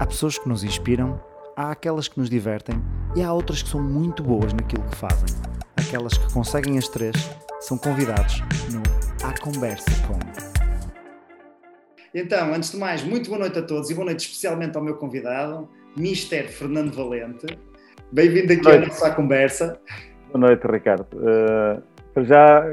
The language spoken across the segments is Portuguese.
Há pessoas que nos inspiram, há aquelas que nos divertem e há outras que são muito boas naquilo que fazem. Aquelas que conseguem as três são convidados no A Conversa Com. Então, antes de mais, muito boa noite a todos e boa noite especialmente ao meu convidado, Mister Fernando Valente. Bem-vindo aqui à nossa conversa. Boa noite, Ricardo. Uh, já,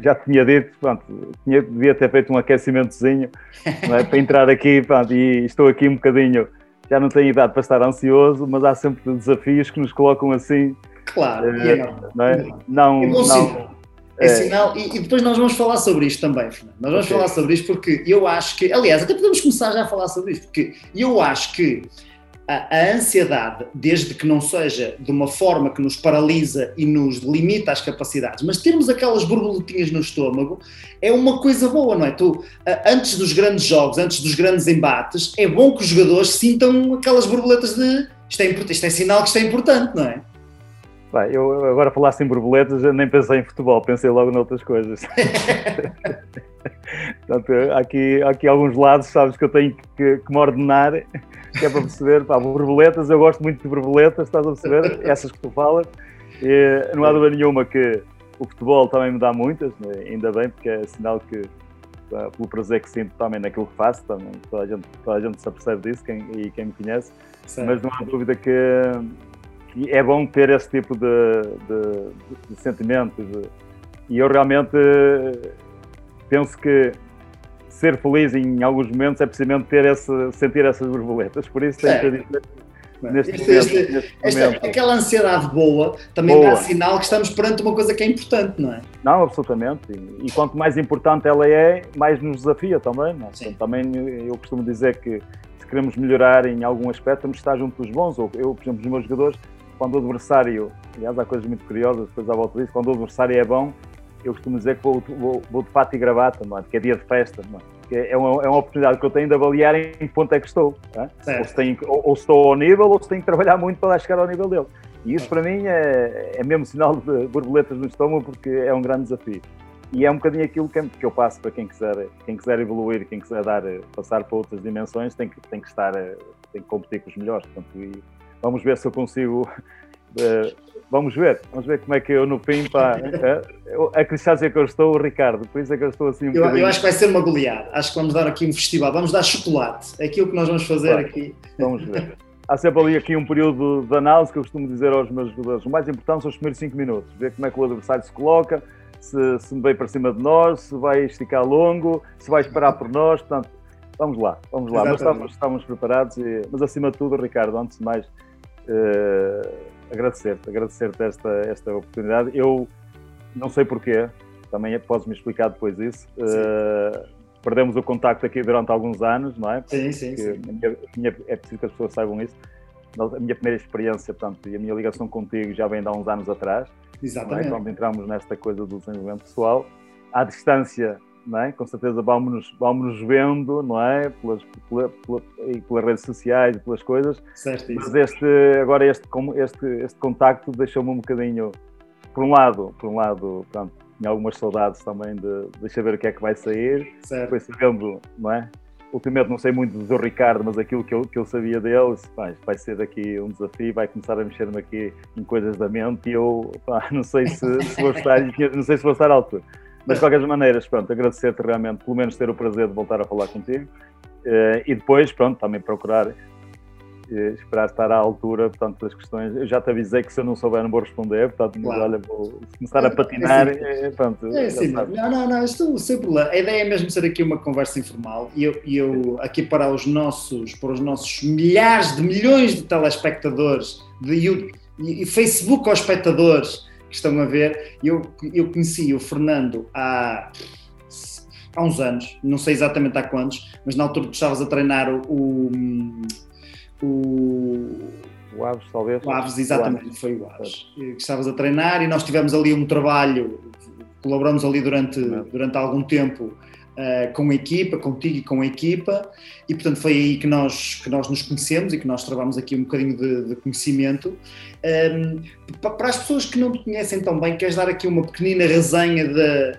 já tinha dito, pronto, tinha, devia ter feito um aquecimentozinho é? para entrar aqui pronto, e estou aqui um bocadinho já não tenho idade para estar ansioso, mas há sempre desafios que nos colocam assim. Claro, é, é não é? Não, é bom não, é, é sinal, e, e, depois nós vamos falar sobre isto também, Fernando. Nós vamos okay. falar sobre isto porque eu acho que, aliás, até podemos começar já a falar sobre isto, porque eu acho que a, a, ansiedade, desde que não seja de uma forma que nos paralisa e nos limita as capacidades, mas termos aquelas borboletinhas no estômago é uma coisa boa, não é? Tu, antes dos grandes jogos, antes dos grandes embates, é bom que os jogadores sintam aquelas borboletas de isto é, isto é sinal que isto é importante, não é? Bem, eu agora falasse em borboletas, eu nem pensei em futebol, pensei logo noutras coisas. Portanto, aqui, aqui alguns lados, sabes que eu tenho que, que me ordenar que é para perceber, pá, borboletas, eu gosto muito de borboletas, estás a perceber? Essas que tu falas. E não há dúvida nenhuma que o futebol também me dá muitas, né? ainda bem, porque é sinal que, pá, pelo prazer que sinto também naquilo que faço, também, toda, a gente, toda a gente se apercebe disso quem, e quem me conhece, mas não há dúvida que, que, é bom ter esse tipo de, de, de sentimentos. E eu realmente penso que ser feliz em alguns momentos é precisamente ter esse, sentir essas borboletas. Por isso tenho que dizer Neste este, momento, este, neste esta. Aquela ansiedade boa também boa. dá sinal que estamos perante uma coisa que é importante, não é? Não, absolutamente. E, e quanto mais importante ela é, mais nos desafia também. Não é? Então, também eu costumo dizer que se queremos melhorar em algum aspecto, temos que estar junto dos bons. Ou eu, por exemplo, os meus jogadores, quando o adversário, aliás, há coisas muito curiosas depois à volta disso, quando o adversário é bom, eu costumo dizer que vou, vou, vou de fato e gravata, mano, que é dia de festa, mano. É uma, é uma oportunidade que eu tenho de avaliar em que ponto é que estou. É? Ou, se tenho, ou, ou, estou ao nível ou se tenho que trabalhar muito para chegar ao nível dele. E isso para mim é, é mesmo sinal de borboletas no estômago porque é um grande desafio. E é um bocadinho aquilo que, que eu passo para quem quiser, quem quiser evoluir, quem quiser dar, passar para outras dimensões, tem que, tem que estar, tem que competir com os melhores. Portanto, vamos ver se eu consigo eh, vamos ver, vamos ver como é que eu no fim, pá, a cristância que eu estou, Ricardo, por isso é que eu estou assim um eu, eu, acho que vai ser uma goleada, acho que vamos dar aqui um festival, vamos dar chocolate, é aquilo que nós vamos fazer claro. aqui. Vamos ver. Há sempre ali aqui um período de análise que eu costumo dizer aos meus jogadores, o mais importante são os primeiros 5 minutos, ver como é que o adversário se coloca, se, se veio para cima de nós, se vai esticar longo, se vai esperar por nós, portanto, vamos lá, vamos lá, mas estamos, estamos preparados, e, mas acima de tudo, Ricardo, antes de mais... Uh, agradecer-te, agradecer-te esta, esta oportunidade. Eu não sei porquê, também podes-me explicar depois isso. Uh, perdemos o contacto aqui durante alguns anos, não é? Sim, sim, sim. Minha, minha, é preciso que as pessoas saibam isso. A minha primeira experiência, portanto, e a minha ligação contigo já vem de há uns anos atrás. É? Exatamente. É? Quando entramos nesta coisa do desenvolvimento pessoal. À distância, não é? Com certeza vamos-nos vamos vendo, não é? Pelas, pela, pela, pelas redes sociais e pelas coisas. Certo, Mas este, agora este, este, este contacto deixou-me um bocadinho, por um lado, por um lado, pronto, tinha algumas saudades também de deixa ver o que é que vai sair. Certo. Depois sabendo, não é? Ultimamente não sei muito do Ricardo, mas aquilo que eu, que eu sabia dele, vai, vai ser daqui um desafio, vai começar a mexer-me aqui em coisas da mente e eu pá, não sei se, se vou estar, não sei se vou estar à altura. Mas de qualquer maneira, pronto, agradecer-te realmente, pelo menos ter o prazer de voltar a falar contigo. Uh, e depois, pronto, também procurar uh, esperar estar à altura, portanto, das questões. Eu já te avisei que se eu não souber não vou responder, portanto, claro. olha, vou começar a patinar. É, pronto, é sim, não, não, não, estou sem problema. A ideia é mesmo ser aqui uma conversa informal e eu, eu aqui para os nossos, para os nossos milhares de milhões de telespectadores de YouTube, e Facebook aos espectadores estão a ver. Eu, eu conheci o Fernando há, há uns anos, não sei exatamente há quantos, mas na altura que estavas a treinar o. o o Aves, talvez. O Aves, exatamente, o Aves. foi o Aves. Que estavas a treinar e nós tivemos ali um trabalho, colaboramos ali durante, durante algum tempo uh, com a equipa, contigo e com a equipa, e portanto foi aí que nós, que nós nos conhecemos e que nós trabalhamos aqui um bocadinho de, de conhecimento. Um, ehm, para as pessoas que não te conhecem tão bem, queres dar aqui uma pequenina resenha de,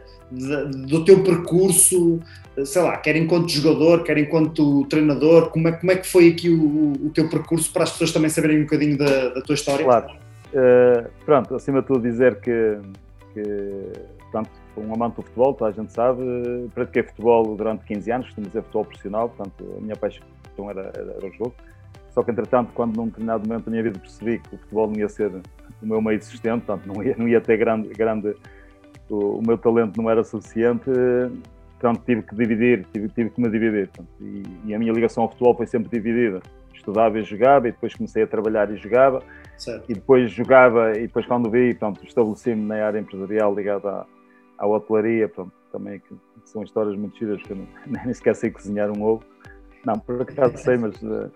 do teu percurso, sei lá, quer enquanto jogador, quer enquanto treinador, como é, como é que foi aqui o, o teu percurso para as pessoas também saberem um bocadinho da, da tua história? Claro. Uh, pronto, acima de tudo dizer que, que sou um amante do futebol, toda a gente sabe, pratiquei futebol durante 15 anos, costumo dizer futebol profissional, portanto a minha paixão era, era, era o jogo. Só que entretanto, quando num determinado momento da minha vida percebi que o futebol não ia ser o meu meio de sustento, portanto não ia, não ia ter grande, grande o, o meu talento não era suficiente, portanto tive que dividir, tive, tive que me dividir. Portanto, e, e, a minha ligação ao futebol foi sempre dividida. Estudava e jogava, e depois comecei a trabalhar e jogava, certo. e depois jogava, e depois quando vi, portanto, estabeleci-me na área empresarial ligada à, à hotelaria, portanto, também que são histórias muito giras que eu não, nem sequer sei cozinhar um ovo. Não, por acaso sei, mas uh,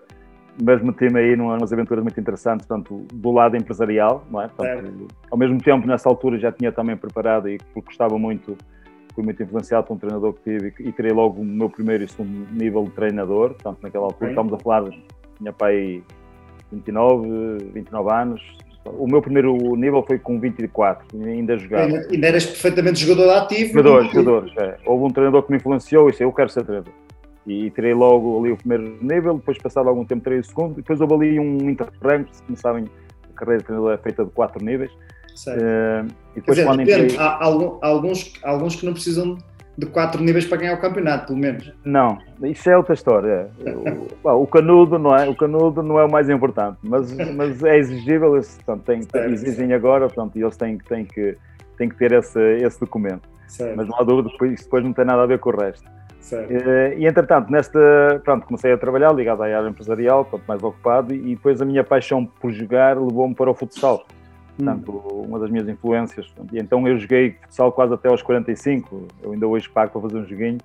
mas meti-me aí numas aventuras muito interessantes, tanto do lado empresarial, não é? Portanto, ao mesmo tempo, nessa altura já tinha também preparado e porque gostava muito, fui muito influenciado por um treinador que tive e tirei logo o meu primeiro e segundo nível de treinador, portanto, naquela altura, okay. estamos a falar, tinha pai 29, 29 anos, o meu primeiro nível foi com 24, ainda jogava. Ainda, ainda eras perfeitamente jogador ativo? Jogador, jogadores, é. Houve um treinador que me influenciou e disse, eu quero ser treinador e terei logo ali o primeiro nível, depois passado algum tempo terei o segundo, depois houve ali um interrango, como sabem, a carreira de treinador é feita de quatro níveis. Uh, e depois dizer, quando entrei... há, alguns, alguns que não precisam de quatro níveis para ganhar o campeonato, pelo menos. Não, isso é outra história. o, o, canudo não é, o canudo não é o mais importante, mas, mas é exigível, portanto, tem, certo, exigem certo. agora, portanto, e eles têm, têm, que, têm que ter esse, esse documento. Certo. Mas não há dúvida, isso depois não tem nada a ver com o resto. Uh, e entretanto, nesta, pronto, comecei a trabalhar ligado à área empresarial, quanto mais ocupado, e depois a minha paixão por jogar levou-me para o futsal. Portanto, hum. uma das minhas influências. E então eu joguei futsal quase até aos 45, eu ainda hoje pago para fazer um joguinho.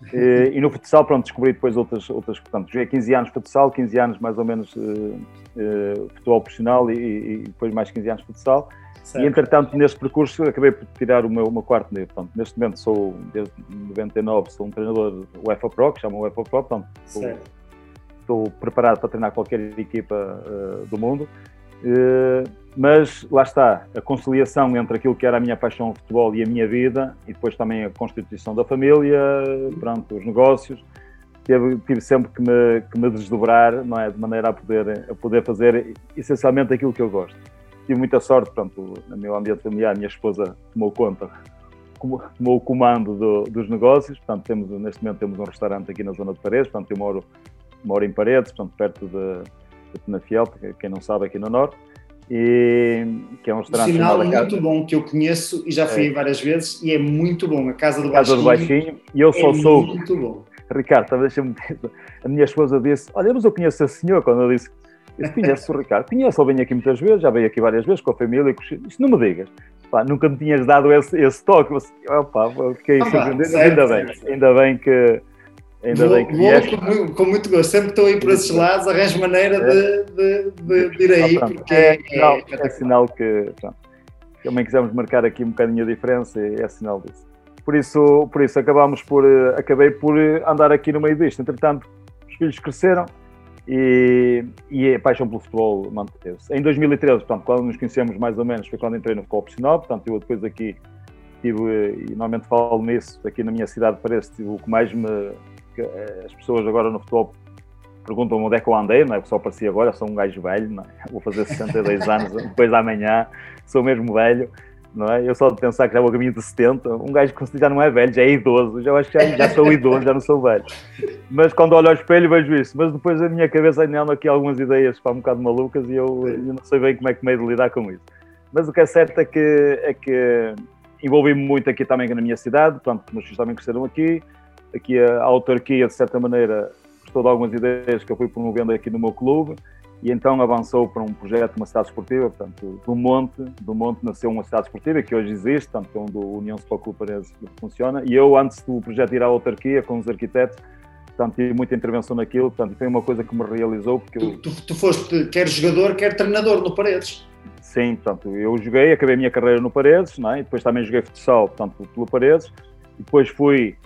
e, e no futsal, pronto, descobri depois outras, outras, portanto, joguei 15 anos futsal, 15 anos mais ou menos uh, uh, futebol profissional e, e, depois mais 15 anos futsal. Certo. E entretanto, neste percurso, acabei por tirar o meu, o meu quarto nível. Portanto, neste momento, sou, desde 99, sou um treinador UEFA Pro, que chama UEFA Pro. Portanto, estou, estou, preparado para treinar qualquer equipa uh, do mundo. Uh, mas lá está, a conciliação entre aquilo que era a minha paixão ao futebol e a minha vida, e depois também a constituição da família, pronto, os negócios, tive, sempre que me, que me desdobrar, não é? De maneira a poder, a poder fazer essencialmente aquilo que eu gosto tive muita sorte, pronto, no meu ambiente familiar, minha esposa tomou conta, tomou o comando do, dos negócios, portanto, temos, neste momento temos um restaurante aqui na zona de Paredes, portanto, eu moro, moro em Paredes, portanto, perto de, de Penafiel, quem não sabe, aqui no Norte, e que é um restaurante... Um sinal muito casa. bom que eu conheço e já fui é. várias vezes, e é muito bom, a Casa do Baixinho. Casa do Baixinho, e eu só é sou... muito bom. Ricardo, deixa-me a minha esposa disse, olha, mas eu conheço a senhor, quando eu disse eu conheço o Ricardo, conheço, ele vem aqui muitas vezes, já veio aqui várias vezes com a família, com isto não me digas. Pá, nunca me tinhas dado esse, esse toque. Você, opa, fiquei surpreendido, ainda bem, ainda bem que. Ainda vou, bem que vou com, com, muito gosto. Sempre estou aí por esses lados, arranjo maneira é. de, de, de, ir aí, ah, porque é, é, sinal, é, é sinal que pronto, também quisemos marcar aqui um bocadinho a diferença e é sinal disso. Por isso, por isso acabámos por, eh, acabei por eh, andar aqui no meio disto. Entretanto, os filhos cresceram, e, e a paixão pelo futebol manteve-se. Em 2013, portanto, quando nos conhecemos mais ou menos, foi quando entrei no futebol profissional, portanto, eu depois aqui tive, e normalmente falo nisso, aqui na minha cidade parece, tive o que mais me... Eh, as pessoas agora no futebol perguntam onde é que eu andei, não é? Que só aparecia agora, sou um gajo velho, não é? Vou fazer 62 anos depois da manhã, sou mesmo velho não é? Eu só de pensar que já vou a caminho de 70, um gajo que já não é velho, já é idoso, já acho que já, já sou idoso, já não sou velho. Mas quando olho ao espelho vejo isso, mas depois a minha cabeça ainda anda aqui algumas ideias para um bocado malucas e eu, eu, não sei bem como é que meio de lidar com isso. Mas o que é certo é que, é que envolvi-me muito aqui também na minha cidade, portanto, meus filhos também cresceram aqui, aqui a, a autarquia, de certa maneira, gostou de algumas ideias que eu fui promovendo aqui no meu clube, e então avançou para um projeto de uma cidade esportiva, portanto, do Monte, do Monte nasceu uma cidade esportiva que hoje existe, portanto, é onde o União Sport Clube Paredes funciona, e eu, antes do projeto ir à autarquia com os arquitetos, portanto, tive muita intervenção naquilo, portanto, foi uma coisa que me realizou, porque eu... tu, tu, foste quer jogador, quer treinador no Paredes. Sim, portanto, eu joguei, acabei a minha carreira no Paredes, não é? e depois também joguei futsal, portanto, pelo Paredes, e depois fui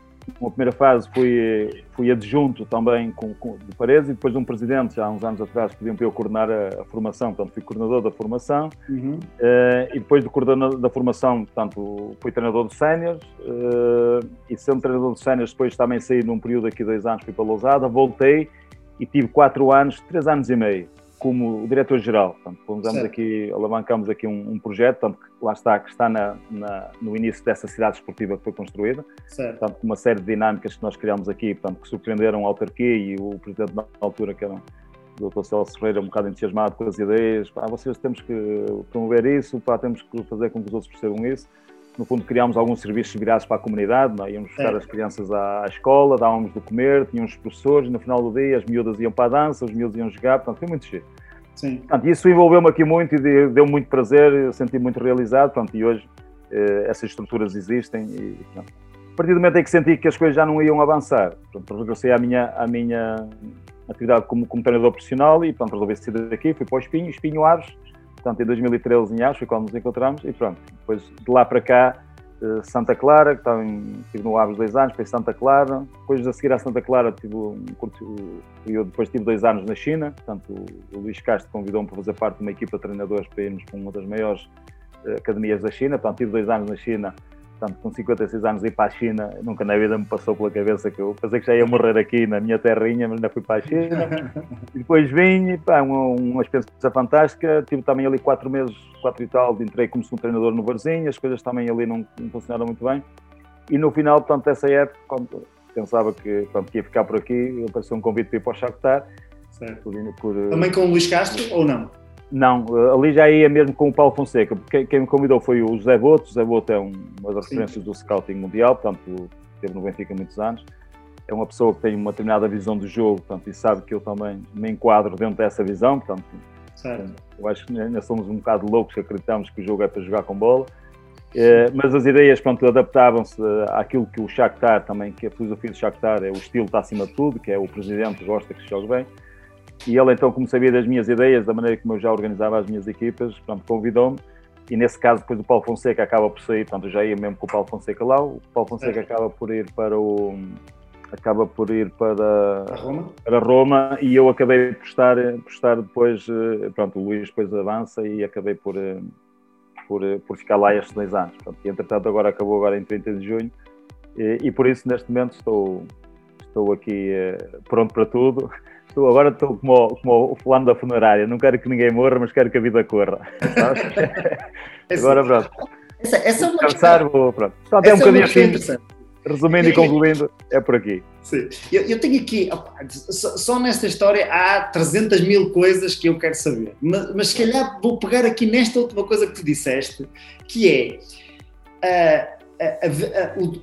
numa primeira fase fui, fui adjunto também com, com, de Paredes e depois de um presidente, já há uns anos atrás, pediam para eu coordenar a, a formação, portanto fui coordenador da formação uhum. uh, e depois de coordenador da formação, portanto fui treinador de séniores uh, e sendo treinador de séniores depois também saí num período aqui dois anos, fui para Lousada, voltei e tive quatro anos, três anos e meio como diretor-geral. Portanto, aqui, alavancamos aqui um, um, projeto, tanto que lá está, que está na, na, no início dessa cidade esportiva que foi construída. Portanto, uma série de dinâmicas que nós criamos aqui, portanto, que surpreenderam a autarquia e o presidente na altura, que era o Dr. Celso Ferreira, um bocado entusiasmado com as ideias. Pá, vocês temos que promover isso, pá, temos que fazer com que os outros percebam isso. No fundo, criámos alguns serviços virados para a comunidade, não? É? íamos buscar é. as crianças à, à, escola, dávamos de comer, tínhamos professores, e no final do dia as miúdas iam para a dança, os miúdos iam jogar, portanto, foi muito cheio. Sim. Portanto, isso envolveu-me aqui muito e deu muito prazer, senti muito realizado, portanto, e hoje eh, essas estruturas existem e, portanto, a partir do momento em que senti que as coisas já não iam avançar, portanto, regressei à minha, à minha atividade como, como treinador profissional e, portanto, resolvi sair daqui, fui para o Espinho, Espinho Aves, portanto, em 2013 em foi quando nos encontramos e pronto, depois de lá para cá eh, Santa Clara, que estive no Aves dois anos, foi Santa Clara. Depois a seguir a Santa Clara, tive um curto, eu depois tive dois anos na China. Portanto, o, Luís Castro convidou-me para fazer parte de uma equipa de treinadores para irmos para uma das maiores uh, academias da China. Portanto, tive dois anos na China Portanto, com 56 anos ir para a China, nunca na vida me passou pela cabeça que eu pensei que já ia morrer aqui na minha terrinha, mas ainda fui para a China. e depois vim, pá, uma, uma experiência fantástica. Tive também ali quatro meses, quatro e tal, entrei como segundo treinador no Barzinho, as coisas também ali não, não funcionaram muito bem. E no final, portanto, dessa época, quando pensava que, pronto, que ia ficar por aqui, apareceu um convite para ir para o Shakhtar. Certo. Por, por, também com o Luís Castro ou não? Não, ali já ia mesmo com o Paulo Fonseca, porque quem me convidou foi o José Boto. O José Boto é um, uma das referências do scouting mundial, portanto, esteve no Benfica muitos anos. É uma pessoa que tem uma determinada visão do jogo, portanto, e sabe que eu também me enquadro dentro dessa visão, portanto, certo. eu acho que ainda somos um bocado loucos que acreditamos que o jogo é para jogar com bola. É, mas as ideias, pronto, adaptavam-se àquilo que o Shakhtar também, que a filosofia do Shakhtar é o estilo está acima de tudo, que é o presidente gosta que se jogue bem. E ele, então, como sabia das minhas ideias, da maneira como eu já organizava as minhas equipas, pronto, convidou-me. E nesse caso, depois o Paulo Fonseca acaba por sair, portanto, eu já ia mesmo com o Paulo Fonseca lá. O Paulo Fonseca é. acaba por ir para o. acaba por ir para, Roma. para Roma e eu acabei por estar, por estar depois. Eh, pronto, o Luís depois avança e acabei por, eh, por, eh, por ficar lá estes dois anos. Pronto, e entretanto, agora acabou agora em 30 de junho e, e por isso, neste momento, estou, estou aqui pronto para tudo. Estou, agora estou como, como o fulano da funerária, não quero que ninguém morra, mas quero que a vida corra. agora pronto. Essa, essa é uma Descansar, vou, pronto. Pronto, é um é bocadinho assim, resumindo e concluindo, é por aqui. Sim. Eu, eu tenho aqui, só, só, nesta história há 300 mil coisas que eu quero saber, mas, mas se calhar vou pegar aqui nesta última coisa que tu disseste, que é. Uh,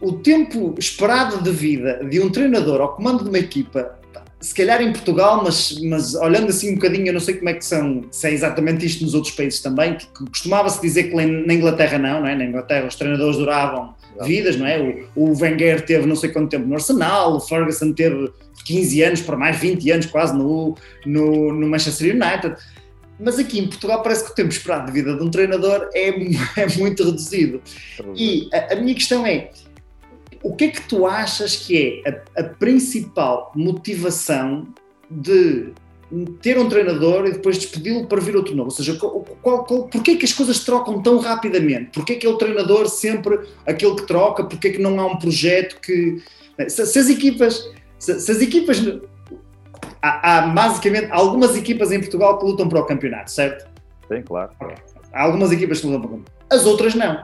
o, o, tempo esperado de vida de um treinador ao comando de uma equipa se calhar em Portugal, mas, mas olhando assim um bocadinho, eu não sei como é que são, se é exatamente isto nos outros países também, que, que costumava-se dizer que na Inglaterra não, não é? Na Inglaterra os treinadores duravam vidas, não é? O, o Wenger teve não sei quanto tempo no Arsenal, o Ferguson teve 15 anos, para mais 20 anos quase no, no, no Manchester United. Mas aqui em Portugal parece que o tempo esperado de vida de um treinador é, é muito reduzido. E a, a minha questão é, o que é que tu achas que é a, a principal motivação de ter um treinador e depois despedi-lo para vir outro novo? Ou seja, qual, qual, qual, porquê é que as coisas trocam tão rapidamente? Porquê é que é o treinador sempre aquele que troca? Porquê é que não há um projeto que... Se, se as equipas... Se, se as equipas... Há, há, basicamente algumas equipas em Portugal que lutam para o campeonato, certo? Sim, claro. Há algumas equipas que lutam para o campeonato. As outras não.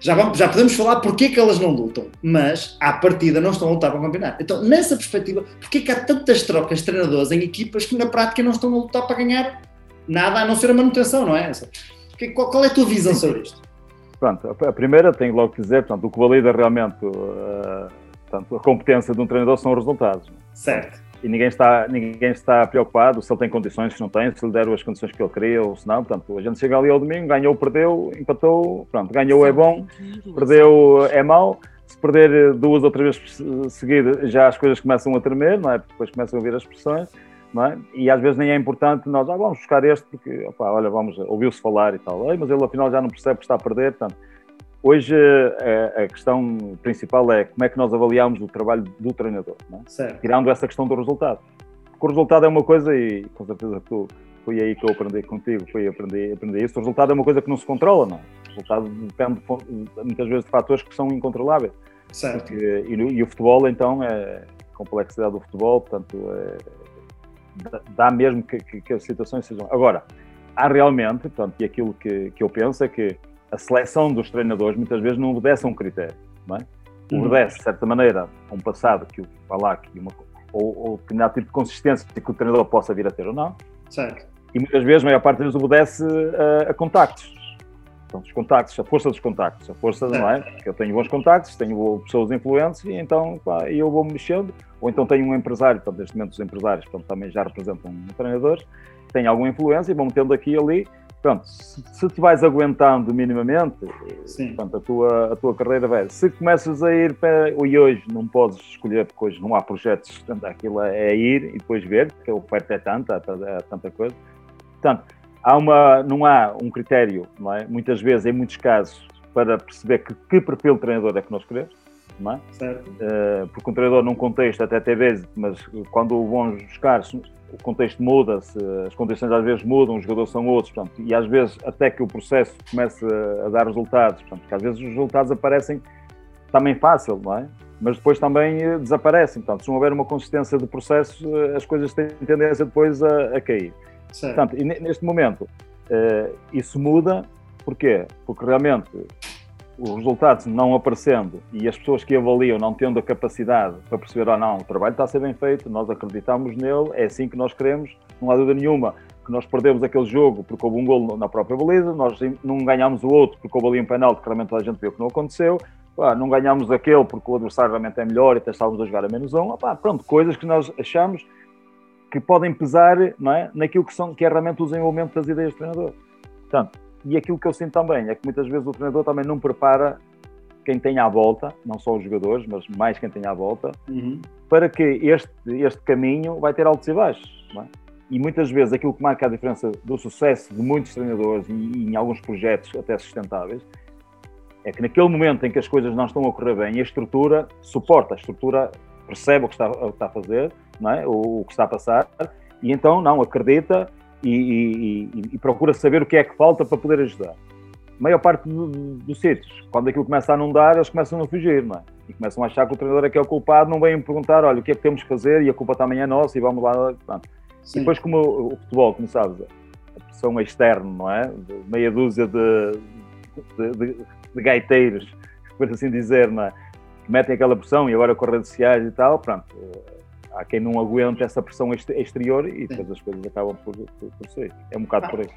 Já, vamos, já podemos falar porque é que elas não lutam, mas à partida não estão a lutar para o campeonato. Então, nessa perspectiva, porque é que há tantas trocas de treinadores em equipas que na prática não estão a lutar para ganhar nada a não ser a manutenção, não é? Qual, qual é a tua visão sobre isto? Pronto, a primeira tenho logo que dizer, portanto, o que valida realmente uh, portanto, a competência de um treinador são os resultados. Certo e ninguém está, ninguém está preocupado se ele tem condições, se não tem, se lhe deram as condições que ele queria ou se não. Portanto, a gente chega ali ao domingo, ganhou, perdeu, empatou, pronto, ganhou é bom, perdeu é mau. Se perder duas ou três vezes seguidas, já as coisas começam a tremer, não é? Depois começam a vir as pressões, não é? E às vezes nem é importante nós, ah, vamos buscar este, porque, opa, olha, vamos, ouviu-se falar e tal, mas ele afinal já não percebe que está a perder, portanto, hoje a, a, questão principal é como é que nós avaliamos o trabalho do treinador, é? tirando essa questão do resultado. Porque o resultado é uma coisa, e com certeza tu, foi aí que eu aprendi contigo, foi aprender, aprender isso. O resultado é uma coisa que não se controla, não. É? O resultado depende muitas vezes de fatores que são incontroláveis. Certo. Porque, e, e, o futebol, então, é a complexidade do futebol, portanto, é, dá mesmo que, que, que, as situações sejam. Agora, há realmente, portanto, e aquilo que, que eu penso é que a seleção dos treinadores muitas vezes não obedece a um critério, não é? Uhum. Obedece, de certa maneira, a um passado que o falar que uma ou, ou determinado tipo de consistência que o treinador possa vir a ter ou não. Certo. E muitas vezes, a maior parte deles obedece a, a contactos. Então, os contactos, a força dos contactos, a força, não é? Porque eu tenho bons contactos, tenho pessoas influentes e então pá, eu vou mexendo. Ou então tenho um empresário, portanto, neste momento os empresários portanto, também já representam um treinador, tem alguma influência e vão metendo aqui e ali Pronto, se, se te vais aguentando minimamente, portanto, a, tua, a tua carreira vai. Se começas a ir para. E hoje não podes escolher, porque hoje não há projetos, portanto, aquilo é ir e depois ver, porque a oferta é tanta, é tanta coisa. Portanto, há uma, não há um critério, não é? muitas vezes, em muitos casos, para perceber que, que perfil de treinador é que nós queremos. Não é? Certo. Uh, porque um treinador num contexto até tem vezes, mas quando vão buscar o contexto muda, as condições às vezes mudam, os jogadores são outros, portanto, e às vezes até que o processo comece a, dar resultados, portanto, porque às vezes os resultados aparecem também fácil, não é? Mas depois também eh, desaparecem, portanto, se não houver uma consistência de processo, eh, as coisas têm tendência depois a, a cair. Certo. Portanto, neste momento, uh, isso muda, porquê? Porque realmente os resultados não aparecendo e as pessoas que avaliam não tendo a capacidade para perceber, ou não, o trabalho está a ser bem feito, nós acreditamos nele, é assim que nós queremos, não há dúvida nenhuma que nós perdemos aquele jogo porque houve um gol na própria baliza, nós não ganhámos o outro porque houve ali um penal que realmente a gente viu que não aconteceu, não ganhámos aquele porque o adversário realmente é melhor e até estávamos a jogar a menos um, ah, pronto, coisas que nós achamos que podem pesar não é, naquilo que, são, que é realmente o desenvolvimento das ideias do treinador. Portanto, e aquilo que eu sinto também é que muitas vezes o treinador também não prepara quem tem à volta, não só os jogadores, mas mais quem tem à volta, uhum. para que este, este caminho vai ter altos e baixos. É? E muitas vezes aquilo que marca a diferença do sucesso de muitos treinadores e, e, em alguns projetos até sustentáveis é que naquele momento em que as coisas não estão a correr bem, a estrutura suporta, a estrutura percebe o que está, o que está a fazer, não é? o, o que está a passar, e então não acredita e, e, e, procura saber o que é que falta para poder ajudar. A maior parte dos do sítios, quando aquilo começa a não dar, eles começam a fugir, não é? E começam a achar que o treinador é que é o culpado, não vêm perguntar, olha, o que é que temos que fazer e a culpa também é nossa e vamos lá. E depois, como o, o, futebol, como sabes, a pressão externa, não é? De meia dúzia de, de, de, de gaiteiros, por assim dizer, não é? Que metem aquela pressão e agora com redes sociais e tal, pronto há quem não aguente essa pressão exterior e depois as coisas acabam por, por, por sair. É um bocado ah, por aí.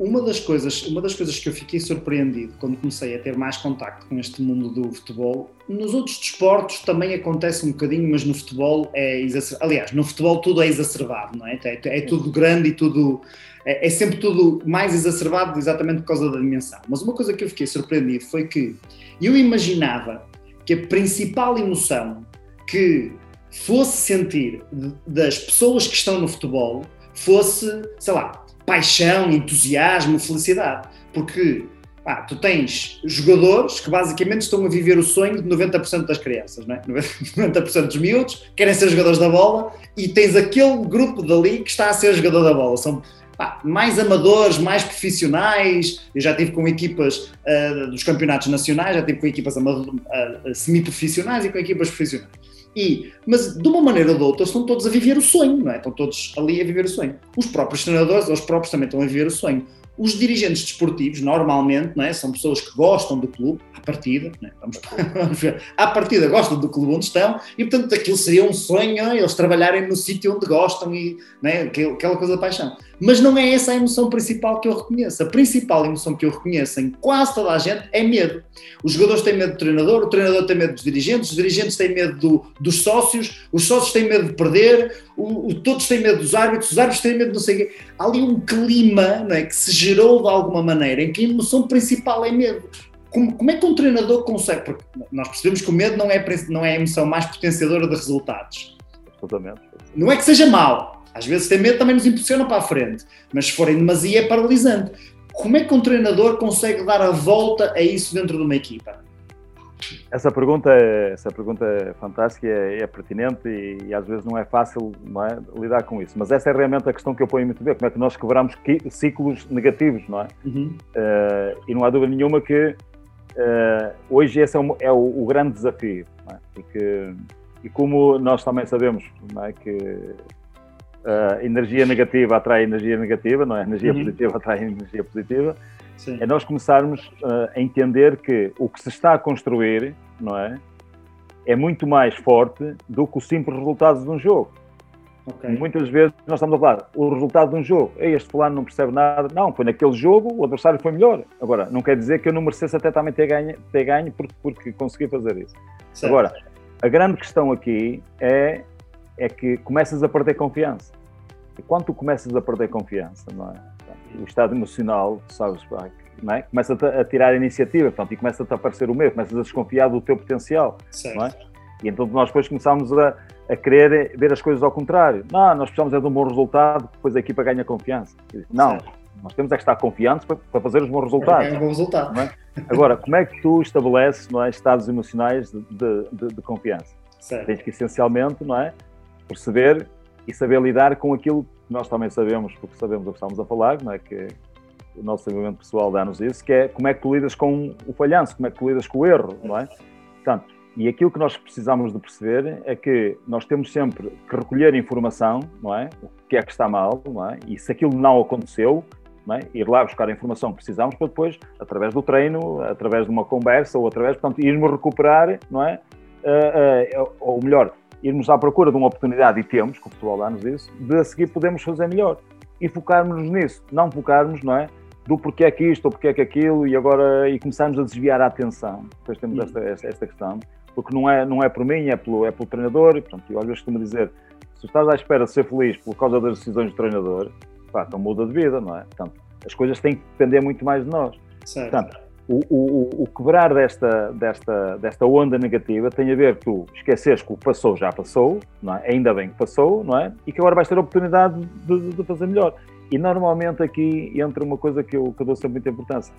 Uma das, coisas, uma das coisas que eu fiquei surpreendido quando comecei a ter mais contacto com este mundo do futebol, nos outros desportos também acontece um bocadinho, mas no futebol é exacerbado. Aliás, no futebol tudo é exacerbado, não é? É, é tudo grande e tudo. É, é sempre tudo mais exacerbado exatamente por causa da dimensão. Mas uma coisa que eu fiquei surpreendido foi que eu imaginava que a principal emoção que fosse sentir das pessoas que estão no futebol fosse, sei lá, paixão, entusiasmo, felicidade. Porque ah, tu tens jogadores que basicamente estão a viver o sonho de 90% das crianças, não é? 90% dos miúdos querem ser jogadores da bola e tens aquele grupo dali que está a ser jogador da bola. São mais amadores, mais profissionais. Eu já tive com equipas uh, dos campeonatos nacionais, já tive com equipas uh, semi-profissionais e com equipas profissionais. E, mas de uma maneira ou de outra estão todos a viver o sonho, não é? Estão todos ali a viver o sonho. Os próprios treinadores, os próprios também estão a viver o sonho. Os dirigentes desportivos, normalmente, não é? são pessoas que gostam do clube, partida, é? vamos, vamos ver, à partida gostam do clube onde estão, e portanto aquilo seria um sonho, é? eles trabalharem no sítio onde gostam, e não é? aquela coisa da paixão. Mas não é essa a emoção principal que eu reconheço. A principal emoção que eu reconheço em quase toda a gente é medo. Os jogadores têm medo do treinador, o treinador tem medo dos dirigentes, os dirigentes têm medo do, dos sócios, os sócios têm medo de perder, o, o, todos têm medo dos árbitros, os árbitros têm medo de não sei o quê. Há ali um clima não é, que se gerou de alguma maneira em que a emoção principal é medo. Como, como, é que um treinador consegue? Porque nós percebemos que o medo não é, não é a emoção mais potenciadora de resultados. Absolutamente. Não é que seja mau, às vezes ter medo também nos impulsiona para a frente, mas se forem demasia é paralisante. como é que um treinador consegue dar a volta a isso dentro de uma equipa? Essa pergunta, é, essa pergunta é fantástica, é, é pertinente e, e, às vezes não é fácil não é, lidar com isso. Mas essa é realmente a questão que eu ponho muito bem, como é que nós quebramos ciclos negativos, não é? Uhum. Uh, e não há dúvida nenhuma que uh, hoje esse é, um, é o, o, grande desafio, é? Porque, e como nós também sabemos é, que uh, energia negativa atrai energia negativa, não é? Energia uhum. positiva atrai energia positiva Sim. É nós começarmos uh, a entender que o que se está a construir, não é? É muito mais forte do que os simples resultados de um jogo. Okay. Muitas vezes nós estamos a falar o resultado de um jogo. Este fulano não percebe nada. Não, foi naquele jogo, o adversário foi melhor. Agora, não quer dizer que eu não merecesse até também ter ganho, ter ganho porque, porque consegui fazer isso. Certo. Agora, a grande questão aqui é, é que começas a perder confiança. E quando tu começas a perder confiança, é? o estado emocional, sabes, não é? começa a, tirar a iniciativa, portanto, e começa a aparecer o medo, começas a desconfiar do teu potencial, certo. não é? E então nós depois começámos a, a querer ver as coisas ao contrário. Não, nós precisamos é de um bom resultado, depois a equipa ganha confiança. Não, nós temos é que estar confiantes para, para fazer os bons resultados. É um bom resultado. É? Agora, como é que tu estabeleces não é, estados emocionais de, de, de, de confiança? Certo. Tens que essencialmente não é, perceber e saber lidar com aquilo que nós também sabemos, porque sabemos o que estamos a falar, não é? que o nosso desenvolvimento pessoal dá-nos isso, que é como é que tu lidas com o falhanço, como é que tu lidas com o erro, não é? Portanto, e aquilo que nós precisamos de perceber é que nós temos sempre que recolher informação, não é? O que é que está mal, não é? E se aquilo não aconteceu, não é? ir lá buscar a informação que precisamos para depois, através do treino, através de uma conversa ou através, portanto, irmos recuperar, não é? Uh, uh, ou melhor, irmos à procura de uma oportunidade, e temos, que o futebol dá-nos isso, de a seguir podemos fazer melhor. E focarmos nisso, não focarmos, não é? Do porquê é que isto ou porquê é que aquilo, e agora e começarmos a desviar a atenção. Depois temos esta, esta, esta, questão, porque não é, não é por mim, é pelo, é pelo treinador, e portanto, eu às vezes costumo dizer, se estás à espera de ser feliz por causa das decisões do treinador, pá, então muda de vida, não é? Portanto, as coisas têm que depender muito mais de nós. Certo. Portanto, o, o, o, quebrar desta, desta, desta onda negativa tem a ver com tu esqueceres que o passou já passou, não é? ainda bem que passou, não é? E que agora vais ter a oportunidade de, de fazer melhor. E normalmente aqui entra uma coisa que eu, que eu dou sempre muita importância.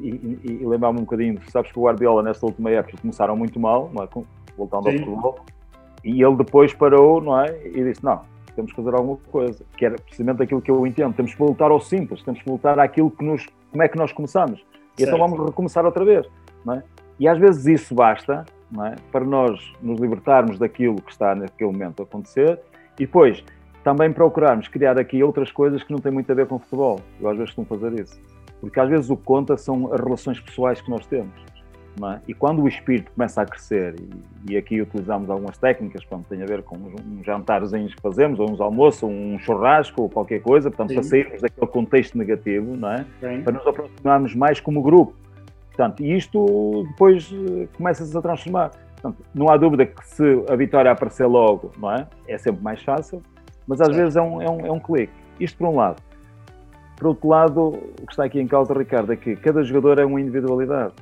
E, e, e lembrar-me um bocadinho, sabes que o Guardiola nesta última época começaram muito mal, é? voltando Sim. ao futebol, e ele depois parou, não é? E disse: Não, temos que fazer alguma coisa, que era precisamente aquilo que eu entendo. Temos que voltar ao simples, temos que voltar àquilo que nos. Como é que nós começamos? E então vamos recomeçar outra vez. Não é? E às vezes isso basta não é? para nós nos libertarmos daquilo que está naquele momento a acontecer e depois também procurarmos criar aqui outras coisas que não têm muito a ver com futebol. Eu às vezes costumo fazer isso. Porque às vezes o que conta são as relações pessoais que nós temos. É? E quando o espírito começa a crescer, e, e aqui utilizamos algumas técnicas, portanto, tem a ver com uns jantarzinhos que fazemos, ou uns almoços, ou um churrasco, ou qualquer coisa, portanto, Sim. para sairmos daquele contexto negativo, não é? Para nos aproximarmos mais como grupo. Portanto, e isto depois eh, começa-se a transformar. Portanto, não há dúvida que se a vitória aparecer logo, não é? É sempre mais fácil, mas às Sim. vezes é um, é, um, é um clique. Isto por um lado. Por outro lado, o que está aqui em causa, Ricardo, é que cada jogador é uma individualidade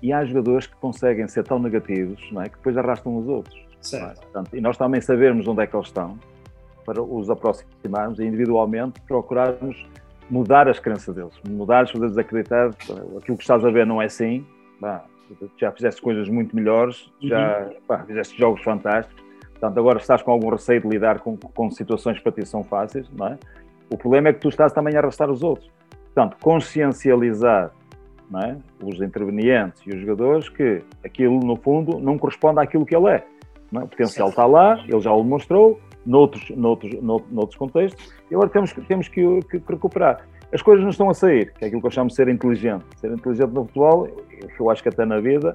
e há jogadores que conseguem ser tão negativos é, que depois arrastam os outros. Certo. É? Portanto, e nós também sabermos onde é que eles estão para os aproximarmos e individualmente procurarmos mudar as crenças deles, mudar as fazer acreditar aquilo que estás a ver não é assim, bah, já fizeste coisas muito melhores, já uhum. bah, fizeste jogos fantásticos, portanto agora estás com algum receio de lidar com, com situações que para ti são fáceis, não é? O problema é que tu estás também a arrastar os outros. Portanto, consciencializar é? os intervenientes e os jogadores, que aquilo, no fundo, não corresponde àquilo que ele é. é? O potencial está lá, ele já o demonstrou, noutros, noutros, noutros contextos, e agora temos, temos que, que, que, recuperar. As coisas não estão a sair, que é aquilo que eu chamo de ser inteligente. Ser inteligente no futebol, eu acho que até na vida,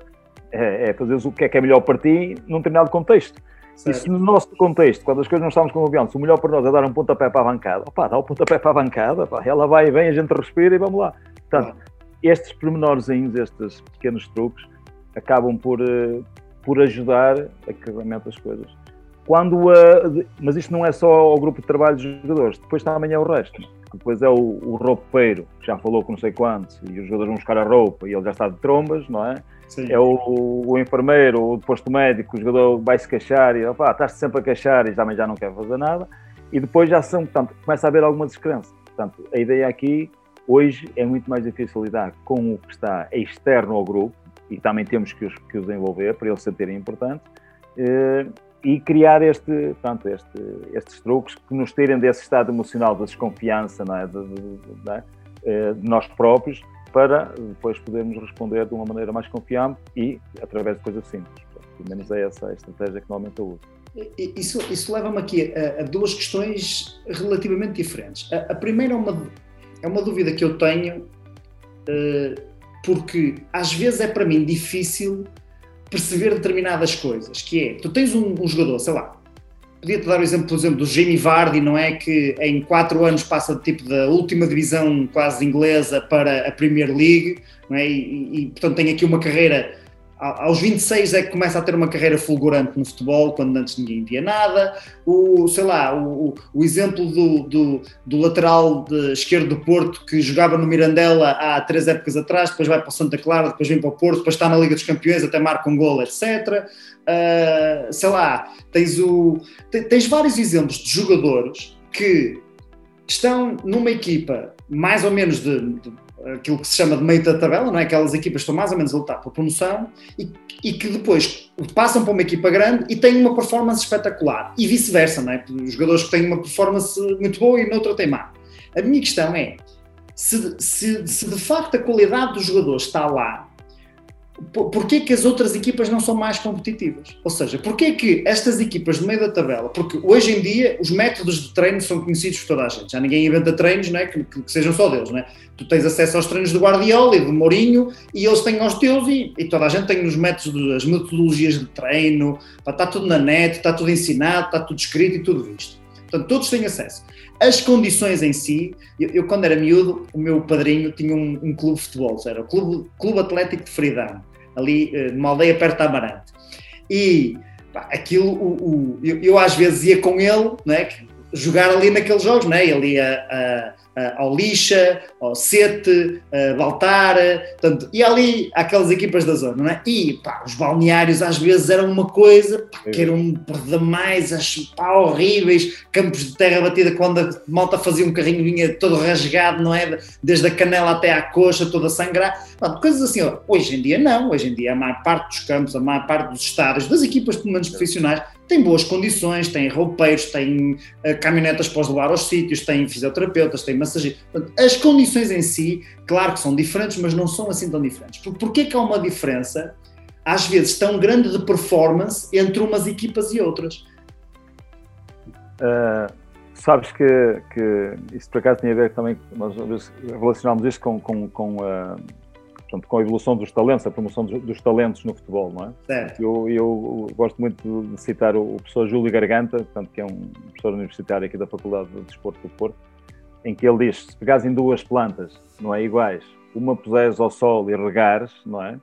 é, é fazer o que é que é melhor para ti num determinado contexto. Certo. E se no nosso contexto, quando as coisas não estamos confiando, se o melhor para nós é dar um pontapé para a bancada, opá, dá o pontapé para a bancada, ela vai e vem, a gente respira e vamos lá. Portanto, estes pormenorzinhos, estes pequenos truques, acabam por, uh, por ajudar a que realmente as coisas. Quando, uh, mas isto não é só ao grupo de trabalho dos jogadores, depois também é o resto. Depois é o, o roupeiro, que já falou com não sei quantos, e os jogadores vão buscar a roupa e ele já está de trombas, não é? Sim. É o, o enfermeiro, o posto médico, o jogador vai se queixar e opá, estás sempre a queixar e também já não quer fazer nada. E depois já são, portanto, começa a haver alguma descrença. Portanto, a ideia aqui Hoje é muito mais difícil lidar com o que está externo ao grupo, e também temos que os, que os desenvolver para eles se terem importantes, eh, e criar este, pronto, este, estes truques que nos tirem desse estado emocional de desconfiança não é? De, de, de, é? Eh, de, nós próprios para depois podermos responder de uma maneira mais confiante e através de coisas simples. Pelo menos é essa a estratégia que normalmente eu uso. Isso, isso leva-me aqui a, a, duas questões relativamente diferentes. A, a, primeira é uma, é uma dúvida que eu tenho, uh, porque às vezes é para mim difícil perceber determinadas coisas, que é, tu tens um, um jogador, sei lá, podia-te dar o exemplo, por exemplo, do Jamie Vardy, não é? Que em quatro anos passa tipo da última divisão quase inglesa para a Premier League, não é? E, e portanto tem aqui uma carreira aos 26 é que começa a ter uma carreira fulgurante no futebol, quando antes ninguém via nada. O, sei lá, o, o exemplo do, do, do, lateral esquerdo do Porto, que jogava no Mirandela há três épocas atrás, depois vai para o Santa Clara, depois vem para o Porto, depois está na Liga dos Campeões, até marca um gol, etc. Uh, ah, sei lá, tens, o, tens vários exemplos de jogadores que estão numa equipa mais ou menos de, de aquilo que se chama de meio da tabela, não é? Aquelas equipas que estão mais ou menos a lutar por promoção e, e, que depois passam para uma equipa grande e têm uma performance espetacular. E vice-versa, não é? Os jogadores que têm uma performance muito boa e noutra têm má. A minha questão é, se, se, se de facto a qualidade dos jogadores está lá, porquê que as outras equipas não são mais competitivas? Ou seja, porquê que estas equipas no meio da tabela, porque hoje em dia os métodos de treino são conhecidos por toda a gente, já ninguém inventa treinos né, que, que, que sejam só deles, né? tu tens acesso aos treinos do Guardiola e do Mourinho e eles têm aos teus e, e toda a gente tem os métodos, as metodologias de treino, está tudo na net, está tudo ensinado, está tudo escrito e tudo visto. Portanto, todos têm acesso. As condições em si, eu, eu quando era miúdo, o meu padrinho tinha um, um clube de futebol, era o Clube, clube Atlético de Fridão, ali uh, numa aldeia perto de Amarante. E pá, aquilo, o, o, eu, eu, às vezes ia com ele, né, jogar ali naqueles jogos, né, ele ia a uh, ao Lixa, ao Sete, uh, Baltar, portanto, e ali aquelas equipas da zona, não é? E pá, os balneários às vezes eram uma coisa pá, que eram por demais, pá, horríveis, campos de terra batida quando a malta fazia um carrinho vinha todo rasgado, não é? Desde a canela até à coxa, toda a sangrar, coisas assim. Ó. Hoje em dia não, hoje em dia a maior parte dos campos, a maior parte dos estádios, das equipas pelo menos profissionais, tem boas condições, tem roupeiros, tem uh, caminhonetas para os levar aos sítios, tem fisioterapeutas, tem massagistas. As condições em si, claro que são diferentes, mas não são assim tão diferentes. Por, porquê que há uma diferença, às vezes, tão grande de performance entre umas equipas e outras? Uh, sabes que, que isso por acaso tem a ver também, nós relacionámos isto com, com, com uh, portanto, com a evolução dos talentos, a promoção dos, dos talentos no futebol, não é? Certo. Eu, eu gosto muito de citar o, o, professor Júlio Garganta, portanto, que é um professor universitário aqui da Faculdade de Desporto do Porto, em que ele diz, se pegares em duas plantas, não é, iguais, uma puseres ao sol e regares, não é?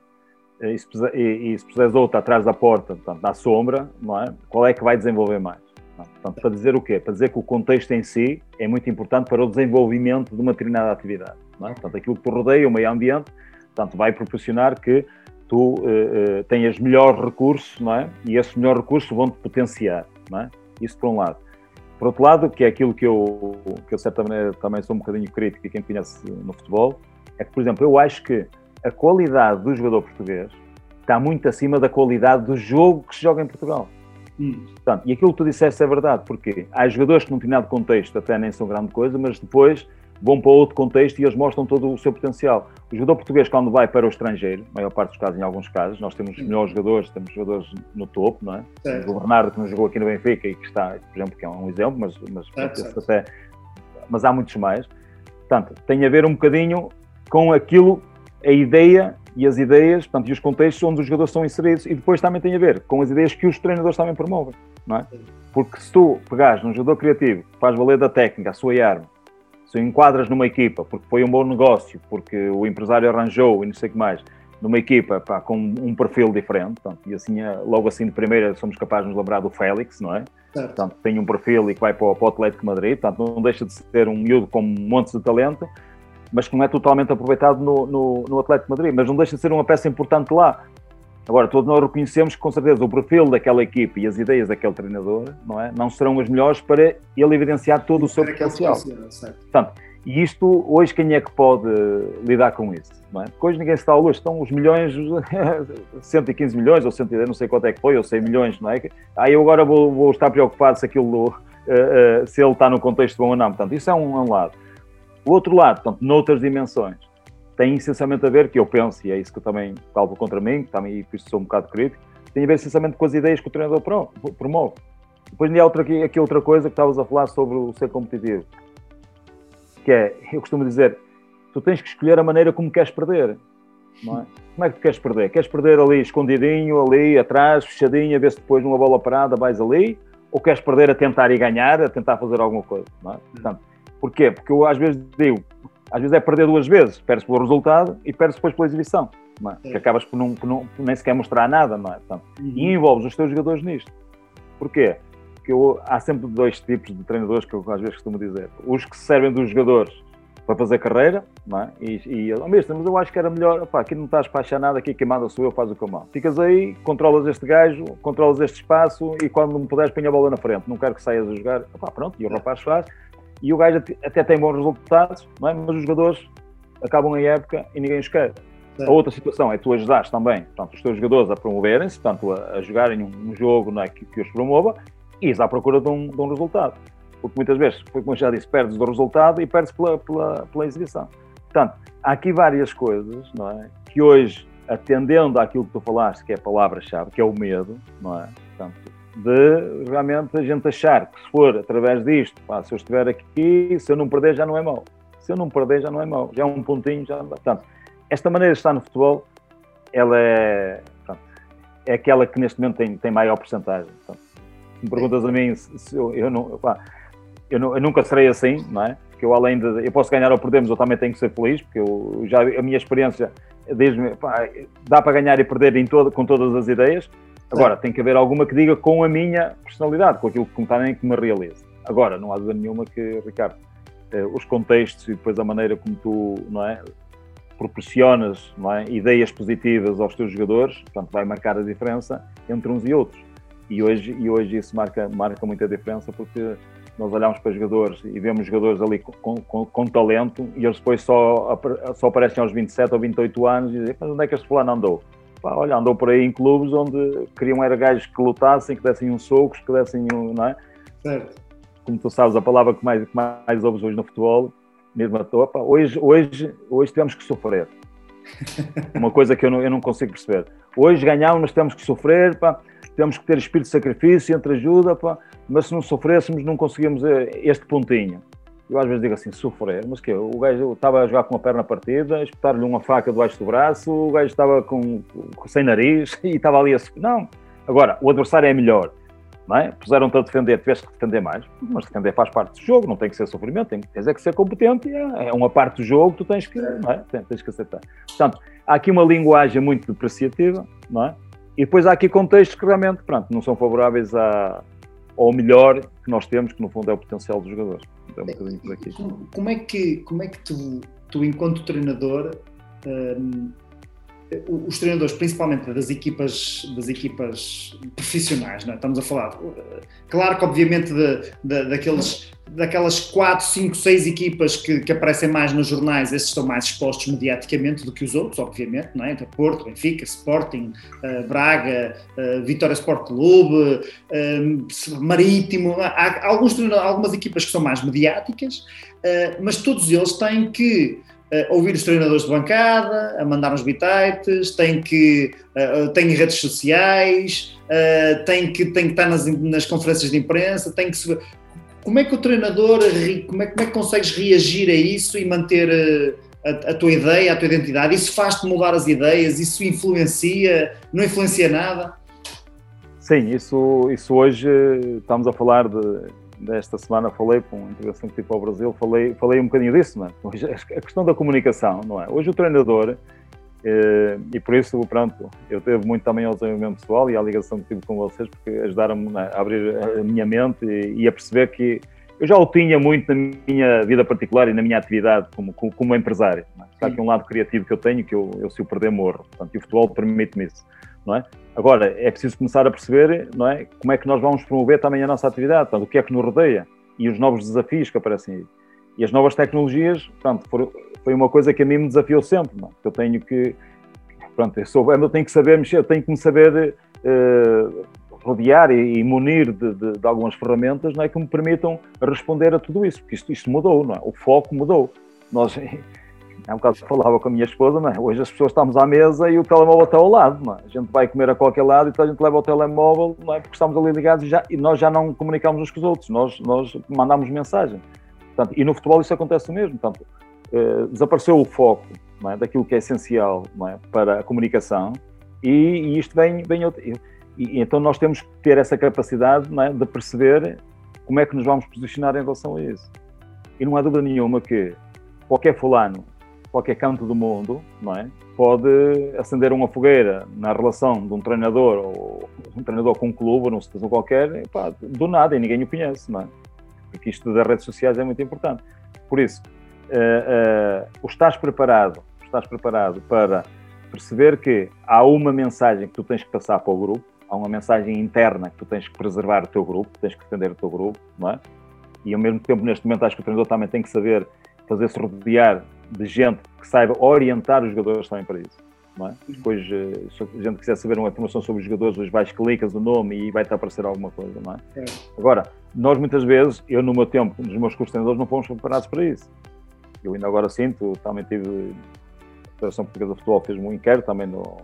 E se, puseres, e, e se puseres outra atrás da porta, portanto, na sombra, não é? Qual é que vai desenvolver mais? Portanto, para dizer o quê? Para dizer que o contexto em si é muito importante para o desenvolvimento de uma determinada atividade. Não é? Portanto, aquilo que te rodeia, o meio ambiente, Portanto, vai proporcionar que tu uh, uh, tenhas melhor recurso, não é? E esses melhores recursos vão-te potenciar, não é? Isso por um lado. Por outro lado, que é aquilo que eu, que eu de certa maneira também sou um bocadinho crítico, e quem conhece no futebol, é que, por exemplo, eu acho que a qualidade do jogador português está muito acima da qualidade do jogo que se joga em Portugal. Hum. Portanto, e aquilo que tu disseste é verdade, porque há jogadores que num determinado contexto até nem são grande coisa, mas depois vão para outro contexto e eles mostram todo o seu potencial. O jogador português, quando vai para o estrangeiro, maior parte dos casos, em alguns casos, nós temos melhores jogadores, temos jogadores no topo, não é? Certo. O Bernardo, que nos jogou aqui no Benfica e que está, por exemplo, que é um exemplo, mas, mas, certo, até, mas há muitos mais. Portanto, tem a ver um bocadinho com aquilo, a ideia e as ideias, portanto, e os contextos onde os jogadores são inseridos, e depois também tem a ver com as ideias que os treinadores também promovem, não é? Porque se tu pegares num jogador criativo, faz valer da técnica, a sua arma, se enquadras numa equipa porque foi um bom negócio, porque o empresário arranjou e não sei o que mais, numa equipa pá, com um perfil diferente, portanto, e assim, eh, logo assim de primeira somos capazes de nos lembrar do Félix, não é? Certo. Portanto, tem um perfil e que vai para o, para o Atlético Madrid, portanto, não deixa de ser um miúdo com montes de talento, mas que não é totalmente aproveitado no, no, no Atlético Madrid, mas não deixa de ser uma peça importante lá. Agora, todos nós reconhecemos que, com certeza, o perfil daquela equipe e as ideias daquele treinador não, é? não serão as melhores para ele evidenciar todo o seu potencial. Portanto, e isto, hoje, quem é que pode lidar com isso? Não é? Porque hoje ninguém está à luz, estão os milhões, 115 milhões, ou 110, não sei quanto é que foi, ou 100 milhões, não é? Ah, eu agora vou, vou estar preocupado se aquilo, uh, uh, se ele está no contexto bom ou não. Portanto, isso é um, um lado. O outro lado, portanto, noutras dimensões, tem essencialmente a ver, que eu penso, e é isso que eu também falo contra mim, que também, e por isso sou um bocado crítico, tem a ver essencialmente com as ideias que o treinador promove. Depois há outra, aqui, aqui outra coisa que estavas a falar sobre o ser competitivo, que é, eu costumo dizer, tu tens que escolher a maneira como queres perder, não é? Como é que tu queres perder? Queres perder ali escondidinho, ali atrás, fechadinho, a ver se depois numa bola parada vais ali? Ou queres perder a tentar e ganhar, a tentar fazer alguma coisa, não é? Portanto, porquê? Porque eu às vezes digo, às vezes é perder duas vezes, perdes pelo resultado e perdes depois pela exibição, não é? Que acabas por, não, por, não, por nem sequer mostrar nada, não é? Portanto, uhum. E envolves os teus jogadores nisto. Porquê? Porque eu, há sempre dois tipos de treinadores que eu às vezes costumo dizer. Os que se servem dos jogadores para fazer carreira, não é? E, e oh, mesmo, mas eu acho que era melhor, pá, aqui não estás para achar nada, aqui quem manda sou eu, faz o que eu mando. Ficas aí, controlas este gajo, controlas este espaço e quando me puderes põe a bola na frente, não quero que saias a jogar, pá, pronto, e o rapaz faz, e o gajo até tem bons resultados, não é? mas os jogadores acabam a época e ninguém os quer. A outra situação é tu ajudares também portanto, os teus jogadores a promoverem-se, portanto, a, a, jogarem um, jogo é, que, que, os promova e ir à procura de um, de um, resultado. Porque muitas vezes, como já disse, perdes do resultado e perdes pela, pela, pela exibição. Portanto, há aqui várias coisas não é, que hoje, atendendo àquilo que tu falaste, que é a palavra-chave, que é o medo, não é? Portanto, de realmente a gente achar que se for através disto, pá, se eu estiver aqui, se eu não perder já não é mau. Se eu não perder já não é mau. Já é um pontinho, já. Portanto, esta maneira de estar no futebol, ela é, portanto, é aquela que neste momento tem, tem maior porcentagem. se me perguntas a mim se, se eu, eu, não, pá, eu, não, eu nunca serei assim, não é? Porque eu além de, eu posso ganhar ou perder, mas eu também tenho que ser feliz, porque eu já, a minha experiência diz-me, dá para ganhar e perder em todo, com todas as ideias, Agora, tem que haver alguma que diga com a minha personalidade, com aquilo que também que me realize. Agora, não há dúvida nenhuma que, Ricardo, eh, os contextos e depois a maneira como tu não é, proporcionas não é, ideias positivas aos teus jogadores, portanto, vai marcar a diferença entre uns e outros. E hoje, e hoje isso marca, marca muita diferença porque nós olhamos para jogadores e vemos jogadores ali com, com, com talento e eles depois só, só aparecem aos 27 ou 28 anos e dizem, mas onde é que este fulano andou? Pá, olha, andou por aí em clubes onde queriam era gajos que lutassem, que dessem uns socos, que dessem um, não é? Certo. Como tu sabes, a palavra que mais, que mais ouves hoje no futebol, mesmo a toa, pá, hoje, hoje, hoje temos que sofrer. Uma coisa que eu não, eu não consigo perceber. Hoje ganhamos, mas temos que sofrer, pá, temos que ter espírito de sacrifício, entre ajuda, pá, mas se não sofrêssemos não conseguíamos eh, este pontinho. Eu às vezes digo assim, sofrer, mas que o gajo estava a jogar com a perna partida, espetar-lhe uma faca debaixo do braço, o gajo estava com, com, sem nariz e estava ali a... Não, agora, o adversário é melhor, não é? Puseram-te a defender, tiveste que defender mais, mas defender faz parte do jogo, não tem que ser sofrimento, tem, tens é que ser competente, é, é uma parte do jogo, tu tens que, não é? tens que aceitar. Portanto, há aqui uma linguagem muito depreciativa, não é? E depois há aqui contextos que realmente, pronto, não são favoráveis a, ao melhor que nós temos, que no fundo é o potencial dos jogadores. Um bocadinho por aqui. Como é que, como é que tu, tu enquanto treinador, um, os treinadores, principalmente das equipas, das equipas profissionais, é? estamos a falar, claro que obviamente de, de, daqueles, daquelas 4, 5, 6 equipas que, que, aparecem mais nos jornais, esses estão mais expostos mediaticamente do que os outros, obviamente, não é? Então, Porto, Benfica, Sporting, uh, Braga, uh, Vitória Sport Clube, uh, Marítimo, há alguns, algumas equipas que são mais mediáticas, mas todos eles têm que uh, ouvir os treinadores de bancada, a mandar uns bitites, tem que uh, tem redes sociais, tem, que, tem que estar nas, nas conferências de imprensa, tem que. Como é que o treinador, como é, como é que consegues reagir a isso e manter a, a tua ideia, a tua identidade? Isso faz-te mudar as ideias? Isso influencia? Não influencia nada? Sim, isso, isso hoje estamos a falar de desta semana falei com a integração que tive ao Brasil, falei, falei um bocadinho disso, não é? A questão da comunicação, não é? Hoje o treinador, eh, e por isso, pronto, eu devo muito também ao desenvolvimento pessoal e à ligação que tive com vocês, porque ajudaram-me a abrir a minha mente e, e, a perceber que eu já o tinha muito na minha vida particular e na minha atividade como, como, como empresário. É? Há aqui um lado criativo que eu tenho que eu, eu se o perder morro, portanto, e o futebol permite-me isso. Não é? Agora, é preciso começar a perceber, não é? Como é que nós vamos promover também a nossa atividade, portanto, o que é que nos rodeia e os novos desafios que aparecem aí. E as novas tecnologias, pronto, foi uma coisa que a mim me desafiou sempre, não? É? eu tenho que, pronto, eu, sou, eu tenho que saber mexer, eu tenho que me saber uh, rodear e, e munir de, de, de, algumas ferramentas não é, que me permitam responder a tudo isso, porque isto, isto mudou, não é? o foco mudou. Nós, há um bocado falava com a minha esposa, não é? hoje as pessoas estamos à mesa e o telemóvel está ao lado, não é? a gente vai comer a qualquer lado e então a gente leva o telemóvel, não é? porque estamos ali ligados e, já, e nós já não comunicamos uns com os outros, nós, nós mandamos mensagem. Portanto, e no futebol isso acontece mesmo, portanto, eh, desapareceu o foco é? daquilo que é essencial é? para a comunicação e, e isto vem, vem outro, e, então nós temos que ter essa capacidade é, de perceber como é que nos vamos posicionar em relação a isso. E não há dúvida nenhuma que qualquer fulano, qualquer canto do mundo, não é? pode acender uma fogueira na relação de um treinador ou um treinador com um clube ou numa situação qualquer, pá, do nada, e ninguém o conhece, não é? Porque isto das redes sociais é muito importante. Por isso, uh, uh, estás preparado, estás preparado para perceber que há uma mensagem que tu tens que passar para o grupo, há uma mensagem interna que tu tens que preservar o teu grupo, tens que defender o teu grupo, não é? E ao mesmo tempo, neste momento, acho que o treinador também tem que saber fazer-se rodear de gente que saiba orientar os jogadores também para isso. Não é? Depois, eh, se a gente quiser saber uma informação sobre os jogadores, hoje vais clicas o nome e vai-te aparecer alguma coisa, não é? é? Agora, nós muitas vezes, eu no meu tempo, nos meus cursos de treinadores, não fomos preparados para isso. Eu ainda agora sinto, também tive, a Federação Portuguesa de Futebol fez um inquérito também no,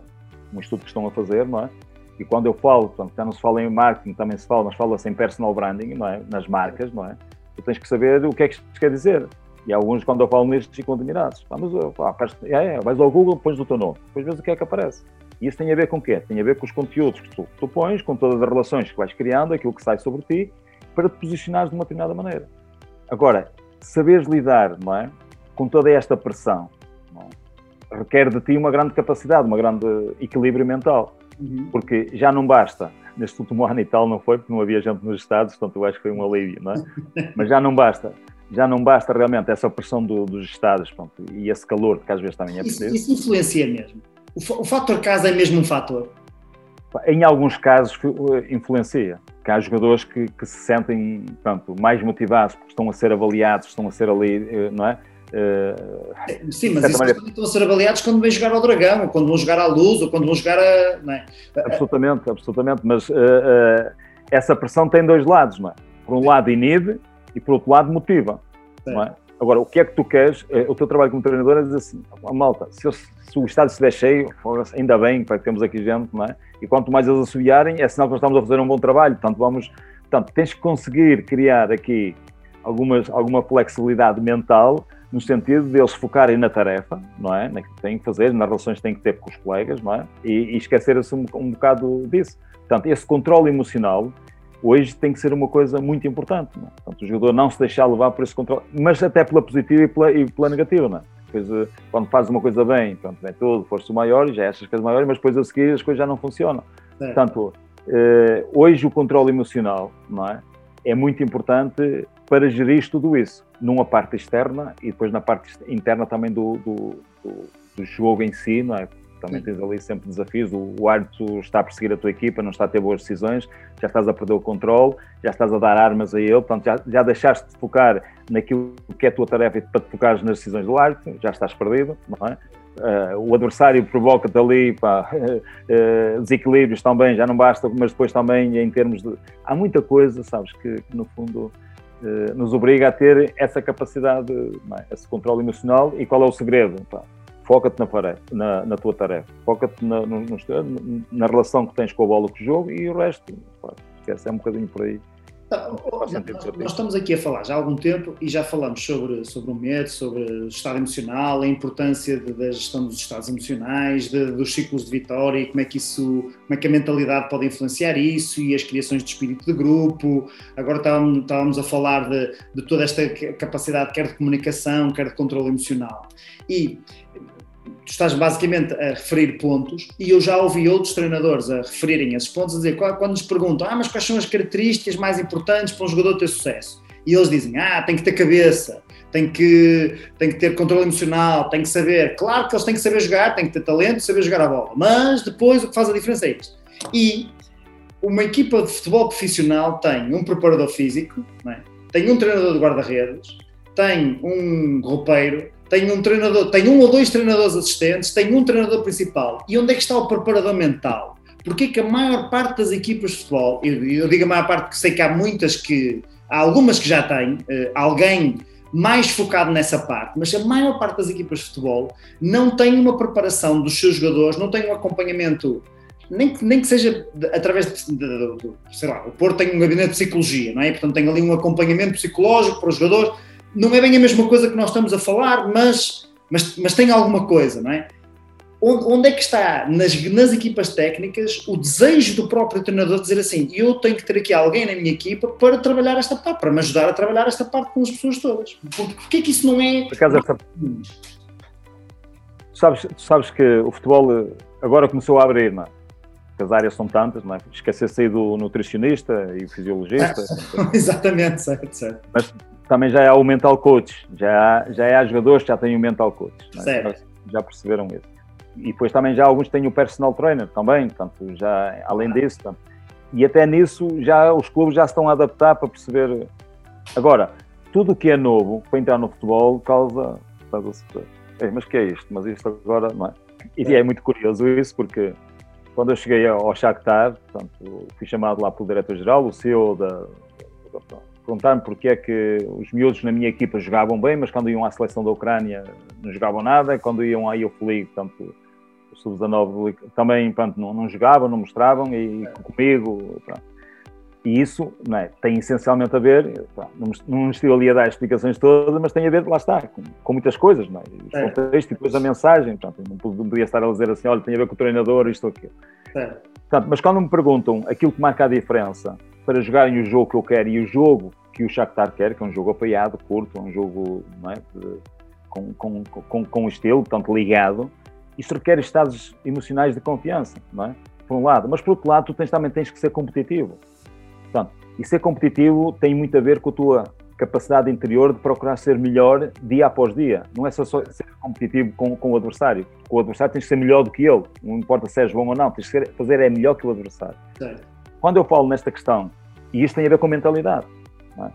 um estudo que estão a fazer, não é? E quando eu falo, portanto, já não se fala em marketing, também se fala, mas fala-se em personal branding, não é? Nas marcas, não é? Tu tens que saber o que é que isto quer dizer. E alguns, quando eu falo nisto, ficam admirados. Ah, mas, ah, é, é, vais ao Google, pões o teu nome, depois vês o que é que aparece. E isso tem a ver com o quê? Tem a ver com os conteúdos que tu, tu pões, com todas as relações que vais criando, aquilo que sai sobre ti, para te posicionares de uma determinada maneira. Agora, saberes lidar, não é? Com toda esta pressão, é? requer de ti uma grande capacidade, uma grande equilíbrio mental. Uhum. Porque já não basta, neste último ano e tal não foi, porque não havia gente nos Estados, portanto eu acho que foi um alívio, não é? Mas já não basta, já não basta realmente essa pressão do, dos Estados pronto, e esse calor que às vezes também é preciso. Isso, isso influencia mesmo. O, o fator casa é mesmo um fator? Em alguns casos eh, influencia, que há jogadores que, que se sentem pronto, mais motivados porque estão a ser avaliados, estão a ser ali, eh, não é? Uh, Sim, mas isso maneira... estão a ser avaliados quando vêm jogar ao Dragão, ou quando vão jogar à Luz, ou quando vão jogar a. É? Absolutamente, absolutamente, mas uh, uh, essa pressão tem dois lados, não é? Por um lado inibe e por outro lado motiva, é? Agora, o que é que tu queres? O teu trabalho como treinador é dizer assim, a malta, se, eu, se o estádio estiver cheio, ainda bem, que temos aqui gente, não é? E quanto mais eles assobiarem, é sinal que nós estamos a fazer um bom trabalho, portanto, vamos, portanto, tens que conseguir criar aqui algumas, alguma flexibilidade mental no sentido de eles focarem na tarefa, não é? Naquilo que têm que fazer, nas relações que têm que ter com os colegas, não é? E, e esquecer-se um, um bocado disso. Portanto, esse controle emocional hoje tem que ser uma coisa muito importante. Não é? Portanto, o jogador não se deixar levar por esse controle, mas até pela positiva e pela, e pela negativa, não é? Depois, eh, quando faz uma coisa bem, pronto, vem tudo, foste o maior já achas que és maior, mas depois a seguir as coisas já não funcionam. É. Portanto, eh, hoje o controle emocional, não é? É muito importante para gerir tudo isso, numa parte externa e depois na parte interna também do, do, do, do jogo em si, não é? Também tens ali sempre desafios. O, o árbitro está a perseguir a tua equipa, não está a ter boas decisões, já estás a perder o controle, já estás a dar armas a ele, portanto, já, já deixaste de focar naquilo que é a tua tarefa para te focares nas decisões do árbitro, já estás perdido, não é? Uh, o adversário provoca-te ali pá, uh, desequilíbrios também, já não basta, mas depois também em termos de. Há muita coisa, sabes, que, que no fundo uh, nos obriga a ter essa capacidade, é? esse controle emocional. E qual é o segredo? Foca-te na, na, na, tua tarefa, foca-te na, na, relação que tens com a bola, com o jogo e o resto, pá, esquece, é um bocadinho por aí. Tá, nós, nós, estamos aqui a falar já há algum tempo e já falamos sobre, sobre o medo, sobre o estado emocional, a importância de, da gestão dos estados emocionais, de, dos ciclos de vitória e como é que isso, como é que a mentalidade pode influenciar isso e as criações de espírito de grupo. Agora estávamos, estávamos a falar de, de toda esta capacidade, quer de comunicação, quer de controle emocional. E tu estás basicamente a referir pontos e eu já ouvi outros treinadores a referirem esses pontos, a dizer, quando nos perguntam, ah, mas quais são as características mais importantes para um jogador ter sucesso? E eles dizem, ah, tem que ter cabeça, tem que, tem que ter controle emocional, tem que saber, claro que eles têm que saber jogar, têm que ter talento, saber jogar a bola, mas depois o que faz a diferença é isto. E uma equipa de futebol profissional tem um preparador físico, é? tem um treinador de guarda-redes, tem um roupeiro, tem um treinador, tem um ou dois treinadores assistentes, tem um treinador principal. E onde é que está o preparador mental? Porque é que a maior parte das equipas de futebol, eu, eu digo a maior parte porque sei que há muitas que, há algumas que já têm, uh, alguém mais focado nessa parte, mas a maior parte das equipas de futebol não tem uma preparação dos seus jogadores, não tem um acompanhamento, nem que, nem que seja de, através de, de, de, sei lá, o Porto tem um gabinete de psicologia, não é? Portanto, tem ali um acompanhamento psicológico para os jogadores, não é bem a mesma coisa que nós estamos a falar, mas, mas, mas tem alguma coisa, não é? Onde, onde é que está nas, nas equipas técnicas o desejo do próprio treinador de dizer assim: eu tenho que ter aqui alguém na minha equipa para trabalhar esta parte, para me ajudar a trabalhar esta parte com as pessoas todas? Porquê é que isso não é. Por acaso, essa... tu, sabes, tu sabes que o futebol eh, agora começou a abrir, não é? as áreas são tantas, não é? Esquecer-se aí do nutricionista e fisiologista. Exatamente, certo, certo. Mas também já é o mental coach, já, já é há jogadores que já têm o mental coach. É? Já, já perceberam isso. E depois também já alguns têm o personal trainer também, portanto, já além disso. Portanto, e até nisso já os clubes já se estão a adaptar para perceber. Agora, tudo o que é novo para entrar no futebol causa. mas que é isto? Mas isto agora não é? E é muito curioso isso, porque quando eu cheguei ao Shakhtar, portanto, fui chamado lá pelo diretor-geral, o CEO da perguntar-me porque é que os miúdos na minha equipa jogavam bem, mas quando iam à seleção da Ucrânia não jogavam nada, quando iam à Youth League, portanto, o Sub-19 também pronto, não, não, jogavam, não mostravam, e comigo, pronto. E isso não é, tem essencialmente a ver, pronto, não, não estive ali a dar explicações todas, mas tem a ver, lá está, com, com muitas coisas, não é? Os é. contextos e depois a mensagem, portanto, não podia estar a dizer assim, olha, tem a ver com o treinador, isto ou aquilo. É. Portanto, mas quando me perguntam aquilo que marca a diferença para jogarem o jogo que eu quero e o jogo que o Shakhtar quer, que é um jogo apoiado, curto, um jogo é, com, com, com, com estilo, portanto ligado, isso requer estados emocionais de confiança, não é? Por um lado, mas por outro lado, tu tens, também tens que ser competitivo. Portanto, e ser competitivo tem muito a ver com a tua capacidade interior de procurar ser melhor dia após dia. Não é só, só ser competitivo com, com o adversário. Com o adversário tens que ser melhor do que ele. Não importa se és bom ou não, tens que ser, fazer é melhor que o adversário. Quando eu falo nesta questão, e isto tem a ver com mentalidade, é?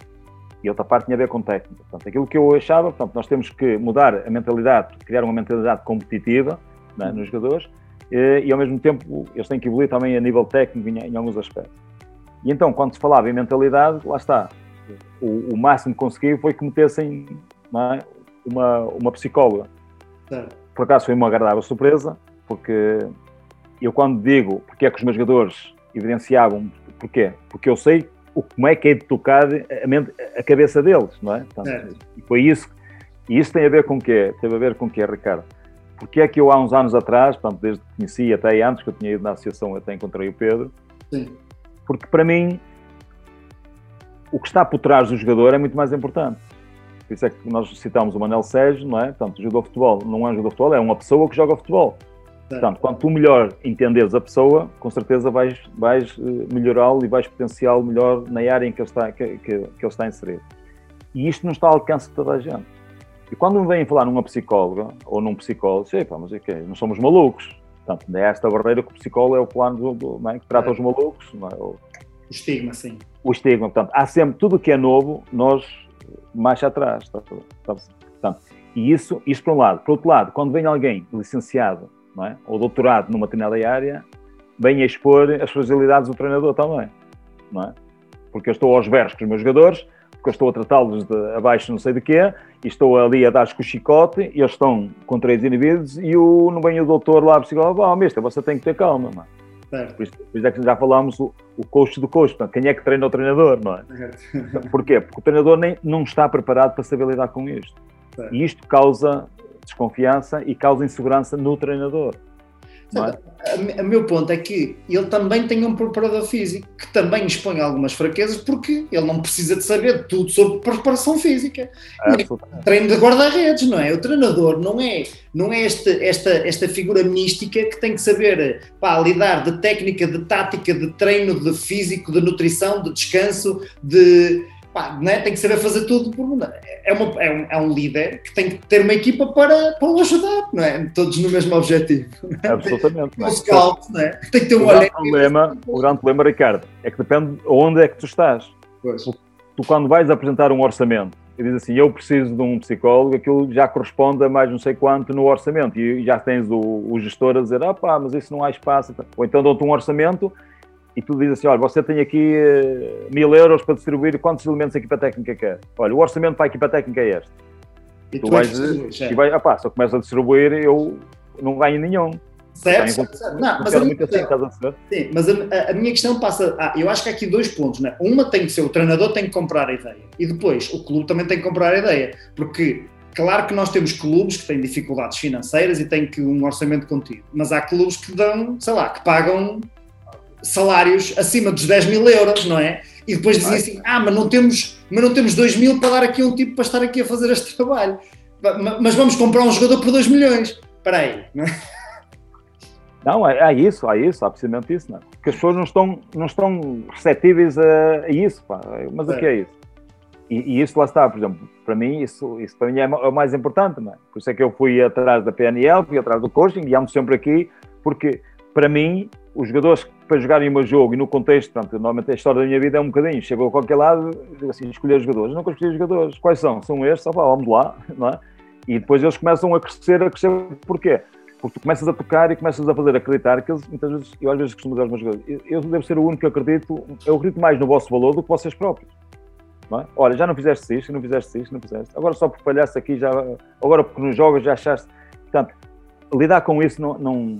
E outra parte tinha a ver com técnica. Portanto, aquilo que eu achava, portanto, nós temos que mudar a mentalidade, criar uma mentalidade competitiva é? nos jogadores e, e, ao mesmo tempo, eles têm que evoluir também a nível técnico em, em alguns aspectos. E então, quando se falava em mentalidade, lá está. O, o máximo que consegui foi que metessem é? uma, uma psicóloga. Por acaso foi uma agradável surpresa, porque eu quando digo porque é que os meus jogadores evidenciavam, porquê? Porque eu sei o, como é que é de tocar a, mente, a cabeça deles, não é? Portanto, é. E foi isso. E isso tem a ver com o quê? Tem a ver com o quê, Ricardo? Porque é que eu há uns anos atrás, portanto, desde que conheci até antes que eu tinha ido na associação, até encontrei o Pedro, Sim. porque para mim o que está por trás do jogador é muito mais importante. Por isso é que nós citamos o Manel Sérgio, não é? Portanto, jogador de futebol não é um jogador de futebol, é uma pessoa que joga futebol. Portanto, quanto melhor entenderes a pessoa, com certeza vais, vais eh, melhorá-lo e vais potenciá-lo melhor na área em que ele, está, que, que, que ele está inserido. E isto não está ao alcance de toda a gente. E quando me vêm falar numa psicóloga ou num psicólogo, sei, pá, mas é que não somos malucos. Portanto, é esta barreira que o psicólogo é o plano do, do é? que trata é. os malucos. Não é? O, estigma, sim. O estigma. Portanto, há sempre tudo o que é novo, nós mais atrás. Está, está, portanto, e isso, isso por um lado. Por outro lado, quando vem alguém licenciado não é? ou doutorado numa determinada área, bem a expor as fragilidades do treinador também, não é? Porque eu estou aos berros com os meus jogadores, porque eu estou a tratá-los de abaixo não sei de quê, e estou ali a dar-lhes com o chicote, e eles estão com três indivíduos, e o, não vem o doutor lá, psicólogo, oh, mister, você tem que ter calma, mano. Por isso, por isso, é que já falámos o, o coach do coach, portanto, quem é que treina o treinador, não é? Porquê? Porque o treinador nem, não está preparado para saber lidar com isto. E isto causa desconfiança e causa insegurança no treinador. É? O meu ponto é que ele também tem um preparador físico que também expõe algumas fraquezas porque ele não precisa de saber tudo sobre preparação física. É, treino de guarda-redes, não é? O treinador não é, não é esta, esta, esta figura mística que tem que saber pá, lidar de técnica, de tática, de treino, de físico, de nutrição, de descanso, de pá, né, tem que saber fazer tudo por é, uma, é, um, é um líder que tem que ter uma equipa para, para o ajudar, não é? Todos no mesmo objetivo. Absolutamente. Tem, um scout, não é? Tem que ter um o grande, problema, o grande problema, Ricardo, é que depende onde é que tu estás. Pois. Tu, tu, quando vais apresentar um orçamento e dizes assim, eu preciso de um psicólogo, aquilo já corresponde a mais não sei quanto no orçamento e já tens o, o gestor a dizer, ah pá, mas isso não há espaço. Ou então dão-te um orçamento e tu dizes assim, olha, você tem aqui uh, mil euros para distribuir, quantos elementos a equipa técnica quer? Olha, o orçamento para a equipa técnica é este. E tu, tu vais, e vai, ah pá, se eu começo a distribuir, eu não ganho nenhum. Certo, certo, certo. Não, mas, a minha, assim, sim, mas a, a, minha questão passa. Ah, eu acho que há aqui dois pontos. Né? Uma tem que ser o treinador tem que comprar a ideia e depois o clube também tem que comprar a ideia. Porque, claro que nós temos clubes que têm dificuldades financeiras e têm que um orçamento contido, mas há clubes que dão, sei lá, que pagam salários acima dos 10 mil euros, não é? E depois dizia assim: ah, mas não temos, mas não temos 2 mil para dar aqui um tipo para estar aqui a fazer este trabalho. Mas vamos comprar um jogador por 2 milhões. Espera aí, não é? Não, é, é, isso, é isso, há precisamente isso, não é? Porque as pessoas não estão, não estão receptíveis a, a isso, pá. mas é. o que é isso? E, e, isso lá está, por exemplo, para mim, isso, isso para mim é, o mais importante, não é? Por isso é que eu fui atrás da PNL, fui atrás do coaching e ando sempre aqui, porque para mim, os jogadores para jogarem o meu jogo e no contexto, portanto, normalmente a história da minha vida é um bocadinho, chegou a qualquer lado, assim, escolher jogadores, nunca escolhi jogadores, quais são? São estes, opa, vamos lá, não é? E depois eles começam a crescer, a crescer, porquê? Porque tu começas a tocar e começas a fazer acreditar que eles, muitas vezes, eu às vezes costumo dizer aos meus jogadores, eu, eu devo ser o único que acredito, eu acredito mais no vosso valor do que vocês próprios. Não é? Olha, já não fizeste isto, não fizeste isto, não fizeste. Agora só por falhaste aqui, já, agora porque nos jogos já achaste. Portanto, lidar com isso não, não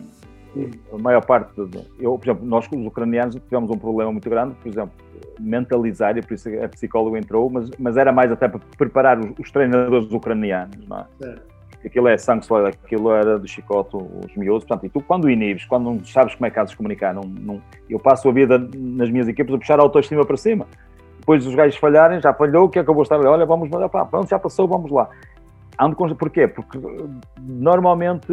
a maior parte. De, eu, por exemplo, nós, os ucranianos, tivemos um problema muito grande, por exemplo, mentalizar, e por isso a psicóloga entrou, mas, mas era mais até para preparar os, os treinadores ucranianos, não é? é aquilo é sangue sólido, aquilo era do chicote, os miúdos, portanto, e tu quando inibes, quando não sabes como é que has de comunicar, não, não, eu passo a vida nas minhas equipas a puxar a autoestima para cima, depois os gajos falharem, já falhou, o que acabou de estar, olha, vamos, pá, pronto, já passou, vamos lá. Ando. Porquê? Porque normalmente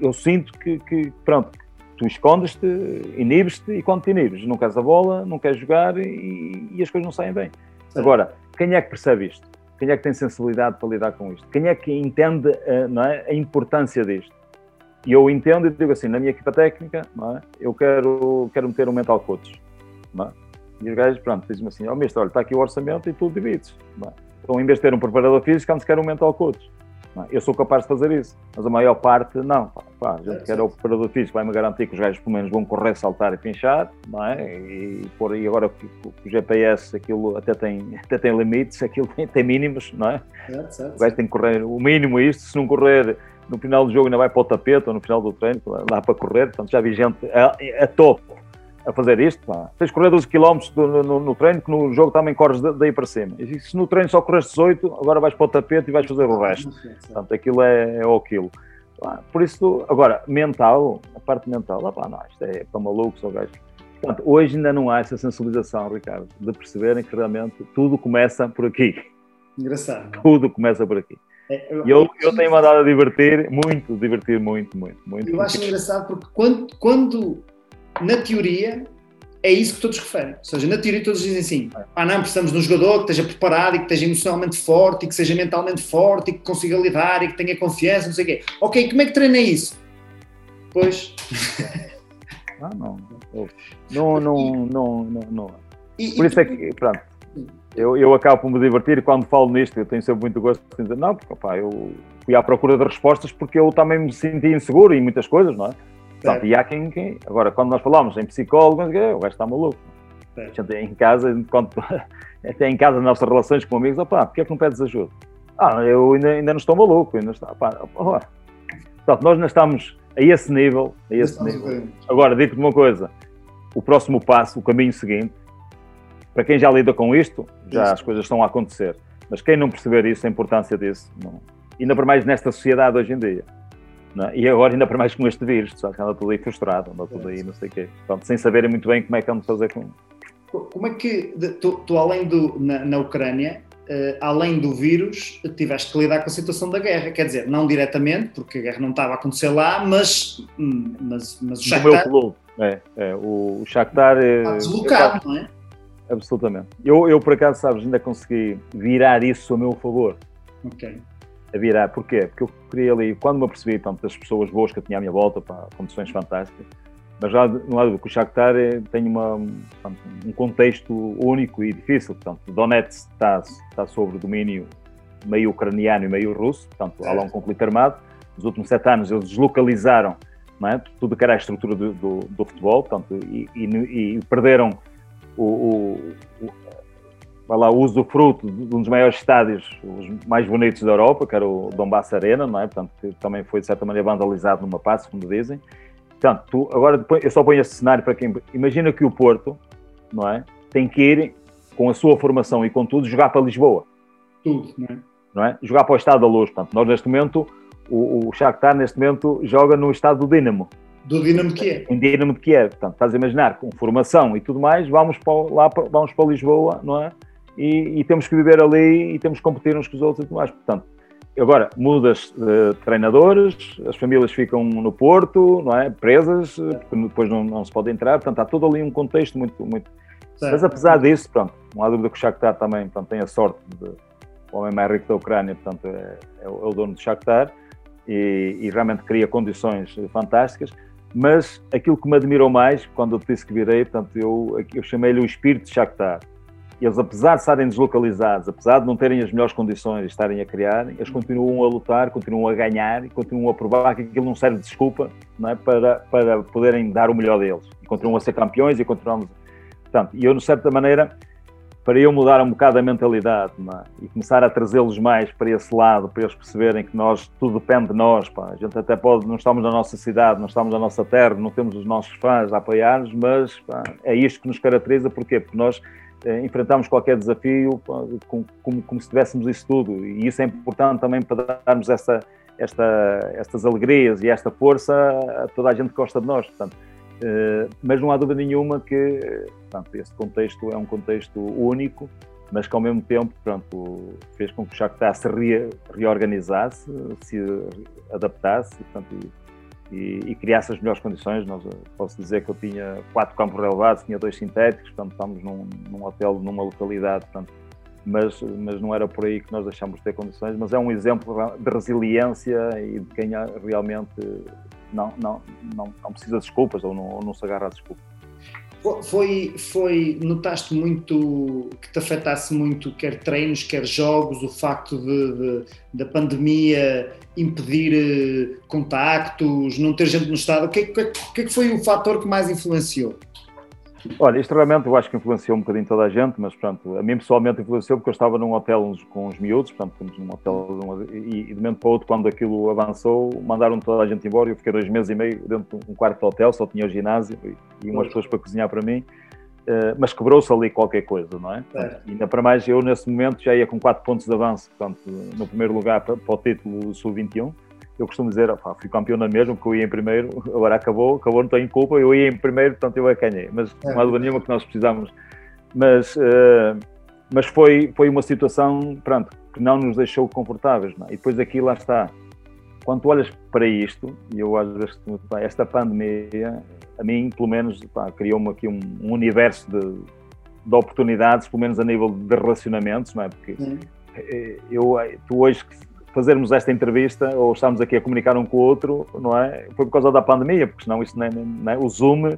eu sinto que, que pronto, tu escondes-te, inibes-te e quando te inibes, não queres a bola, não queres jogar e, e as coisas não saem bem. Sim. Agora, quem é que percebe isto? Quem é que tem sensibilidade para lidar com isto? Quem é que entende uh, não é, a importância disto? E eu entendo e digo assim, na minha equipa técnica, é, eu quero, quero meter um mental coach. É? E os gajos, pronto, dizem-me assim, ó oh, mestre, olha, está aqui o orçamento e tu divides. Não é? Então, em vez de ter um preparador físico, antes quer um mental coach. É? Eu sou capaz de fazer isso, mas a maior parte não. Pá, pá, a gente é, quer o preparador físico, vai-me garantir que os gajos pelo menos vão correr, saltar e pinchar, não é? E, por, e agora o, GPS, aquilo até tem, até tem limites, aquilo tem, tem mínimos, não é? Certo, certo, o gajo tem que correr o mínimo isto, se não correr no final do jogo ainda vai para o tapete ou no final do treino, lá para correr, portanto já vi gente a, a topo a fazer isto, pá. tens de correr 12 km no, no, no, treino, que no jogo também corres daí para cima. E se no treino só corres 18, agora vais para o tapete e vais fazer o resto. Portanto, aquilo é, é o aquilo. Por isso, agora, mental, a parte mental, lá pá, não, isto é para malucos ou gajo. Portanto, hoje ainda não há essa sensibilização, Ricardo, de perceberem que realmente tudo começa por aqui. Engraçado. Tudo começa por aqui. É, eu, eu, eu tenho mandado a divertir, muito, divertir muito, muito, muito. Eu acho engraçado porque quando, quando na teoria, é isso que todos referem. Ou seja, na teoria todos dizem assim: ah, não, precisamos de um jogador que esteja preparado e que esteja emocionalmente forte e que seja mentalmente forte e que consiga lidar e que tenha confiança, não sei o quê. Ok, como é que treina isso? Pois. Ah, não. Não, não, não, não. não. E, por isso é que, pronto, eu, eu acabo por me divertir quando falo nisto, eu tenho sempre muito gosto de dizer, não, porque opa, eu fui à procura de respostas porque eu também me senti inseguro em muitas coisas, não é? Portanto, e há quem, quem, Agora, quando nós falamos em psicólogo, o gajo está maluco. Certo. Em casa, quando, até em casa, nas nossas relações com amigos, opá, porquê é que não pedes ajuda? Ah, eu ainda, ainda não estou maluco, ainda está. Opá, opá. Portanto, nós ainda estamos a esse nível. A esse nível. Agora, digo-te uma coisa: o próximo passo, o caminho seguinte, para quem já lida com isto, já isso. as coisas estão a acontecer. Mas quem não perceber isso, a importância disso, não. ainda por mais nesta sociedade hoje em dia. É? E agora ainda para mais com este vírus, que anda tudo aí frustrado, anda tudo aí não sei o quê. Portanto, sem saberem muito bem como é que vão fazer com. Como é que tu, tu além do na, na Ucrânia, uh, além do vírus, tiveste que lidar com a situação da guerra? Quer dizer, não diretamente, porque a guerra não estava a acontecer lá, mas, hum, mas, mas o Shakhtar... Meu clube, é, é, o, o Shakhtar... Está deslocado, não é? absolutamente. Eu, eu, por acaso, sabes, ainda consegui virar isso a meu favor. Ok. A virar. Porquê? Porque eu queria ali, quando me apercebi tanto das pessoas boas que eu tinha à minha volta, para condições fantásticas, mas já no lado do Shakhtar eh, tem uma, portanto, um contexto único e difícil. Portanto, Donetsk está, está sobre domínio meio ucraniano e meio russo, portanto, há lá um conflito armado. Nos últimos sete anos eles deslocalizaram é? tudo que era a estrutura do, do, do futebol portanto, e, e, e perderam o, o, o, lá, o uso do fruto de um dos maiores estádios, os mais bonitos da Europa, que era o Donbass Arena, não é? Portanto, que também foi de certa maneira vandalizado numa passe, como dizem. Portanto, tu, agora eu só ponho esse cenário para quem. Imagina que o Porto, não é? Tem que ir com a sua formação e com tudo jogar para Lisboa. Tudo, não é? Não é? Jogar para o Estado da Luz. Portanto, nós neste momento, o, o Shakhtar neste momento joga no estado do Dinamo. Do Dinamo de Kiev. Em Dinamo de Kiev. Portanto, estás a imaginar, com formação e tudo mais, vamos para, lá, vamos para Lisboa, não é? E, e, temos que viver ali e temos que competir uns com os outros e tudo mais. Portanto, agora mudas de treinadores, as famílias ficam no Porto, não é? Presas, porque depois não, não se pode entrar. Portanto, há todo ali um contexto muito. muito... Mas apesar disso, pronto, não há dúvida que o Shakhtar também portanto, tem a sorte de o homem mais rico da Ucrânia, portanto, é, é o dono do Shakhtar e, e realmente cria condições fantásticas. Mas aquilo que me admirou mais, quando eu disse que virei, portanto, eu, eu chamei-lhe o espírito de Shakhtar. Eles, apesar de estarem deslocalizados, apesar de não terem as melhores condições de estarem a criar, eles continuam a lutar, continuam a ganhar e continuam a provar que aquilo não serve de desculpa não é? para, para poderem dar o melhor deles. E continuam a ser campeões e continuamos. Portanto, e eu, de certa maneira, para eu mudar um bocado a mentalidade é? e começar a trazê-los mais para esse lado, para eles perceberem que nós, tudo depende de nós. Pá. A gente até pode, não estamos na nossa cidade, não estamos na nossa terra, não temos os nossos fãs a apoiar-nos, mas pá, é isto que nos caracteriza. Porquê? Porque nós eh, enfrentamos qualquer desafio como, como se tivéssemos isso tudo. E isso é importante também para darmos essa, esta, estas alegrias e esta força a toda a gente que gosta de nós. Portanto, eh, mas não há dúvida nenhuma que portanto, este contexto é um contexto único, mas que ao mesmo tempo pronto, fez com que o Shakhtar se re, reorganizasse, se adaptasse portanto, e, e, criasse as melhores condições. Nós, posso dizer que eu tinha quatro campos relevados, tinha dois sintéticos, portanto estamos num, num hotel, numa localidade, portanto, mas, mas não era por aí que nós deixamos de ter condições, mas é um exemplo de resiliência e de quem realmente não, não, não, não precisa de desculpas ou não, ou não se agarra a desculpas. Foi, foi, notaste muito que te afetasse muito, quer treinos, quer jogos, o facto de, de da pandemia impedir eh, contactos, não ter gente no estado. O que, que, que foi o fator que mais influenciou? Olha, isto realmente eu acho que influenciou um bocadinho toda a gente, mas pronto, a mim pessoalmente influenciou porque eu estava num hotel com os miúdos, portanto, estamos num hotel e, de momento para outro, quando aquilo avançou, mandaram toda a gente embora. Eu fiquei dois meses e meio dentro de um quarto de hotel, só tinha o ginásio e, umas pessoas para cozinhar para mim. Uh, mas quebrou-se ali qualquer coisa, não é? é. E ainda para mais, eu nesse momento já ia com 4 pontos de avanço, portanto, no primeiro lugar para, para o título Sul-21 eu costumo dizer, fui campeão na mesma, porque eu ia em primeiro, agora acabou, acabou, não tenho culpa, eu ia em primeiro, portanto eu a ganhei. Mas é. não há dúvida nenhuma que nós precisamos. Mas, uh, mas foi, foi uma situação, pronto, que não nos deixou confortáveis. Não? É? E depois aqui lá está. Quando tu olhas para isto, e eu às vezes, esta pandemia, a mim, pelo menos, criou-me aqui um, um universo de, de, oportunidades, pelo menos a nível de relacionamentos, não é? Porque eh, eu, tu hoje fazermos esta entrevista ou estamos aqui a comunicar um com o outro, não é? Foi por causa da pandemia, porque senão isso nem, nem, o Zoom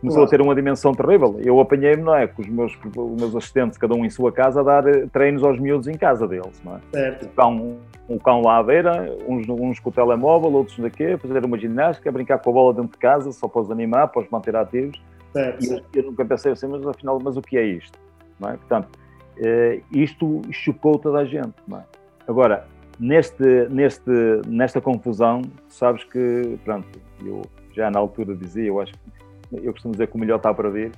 começou claro. a ter uma dimensão terrível. Eu apanhei-me, não é? Com os meus, os meus assistentes, cada um em sua casa, a dar eh, treinos aos miúdos em casa deles, não é? Certo. O cão, um cão lá à beira, uns, uns com o telemóvel, outros daqui, fazer uma ginástica, brincar com a bola dentro de casa, só para os animar, para os manter ativos. Certo. E eu, eu nunca pensei assim, mas afinal, mas o que é isto? Não é? Portanto, eh, isto chocou toda a gente, não é? Agora, neste, neste, nesta confusão, sabes que, pronto, eu já na altura dizia, eu acho eu costumo dizer que o melhor está para vir,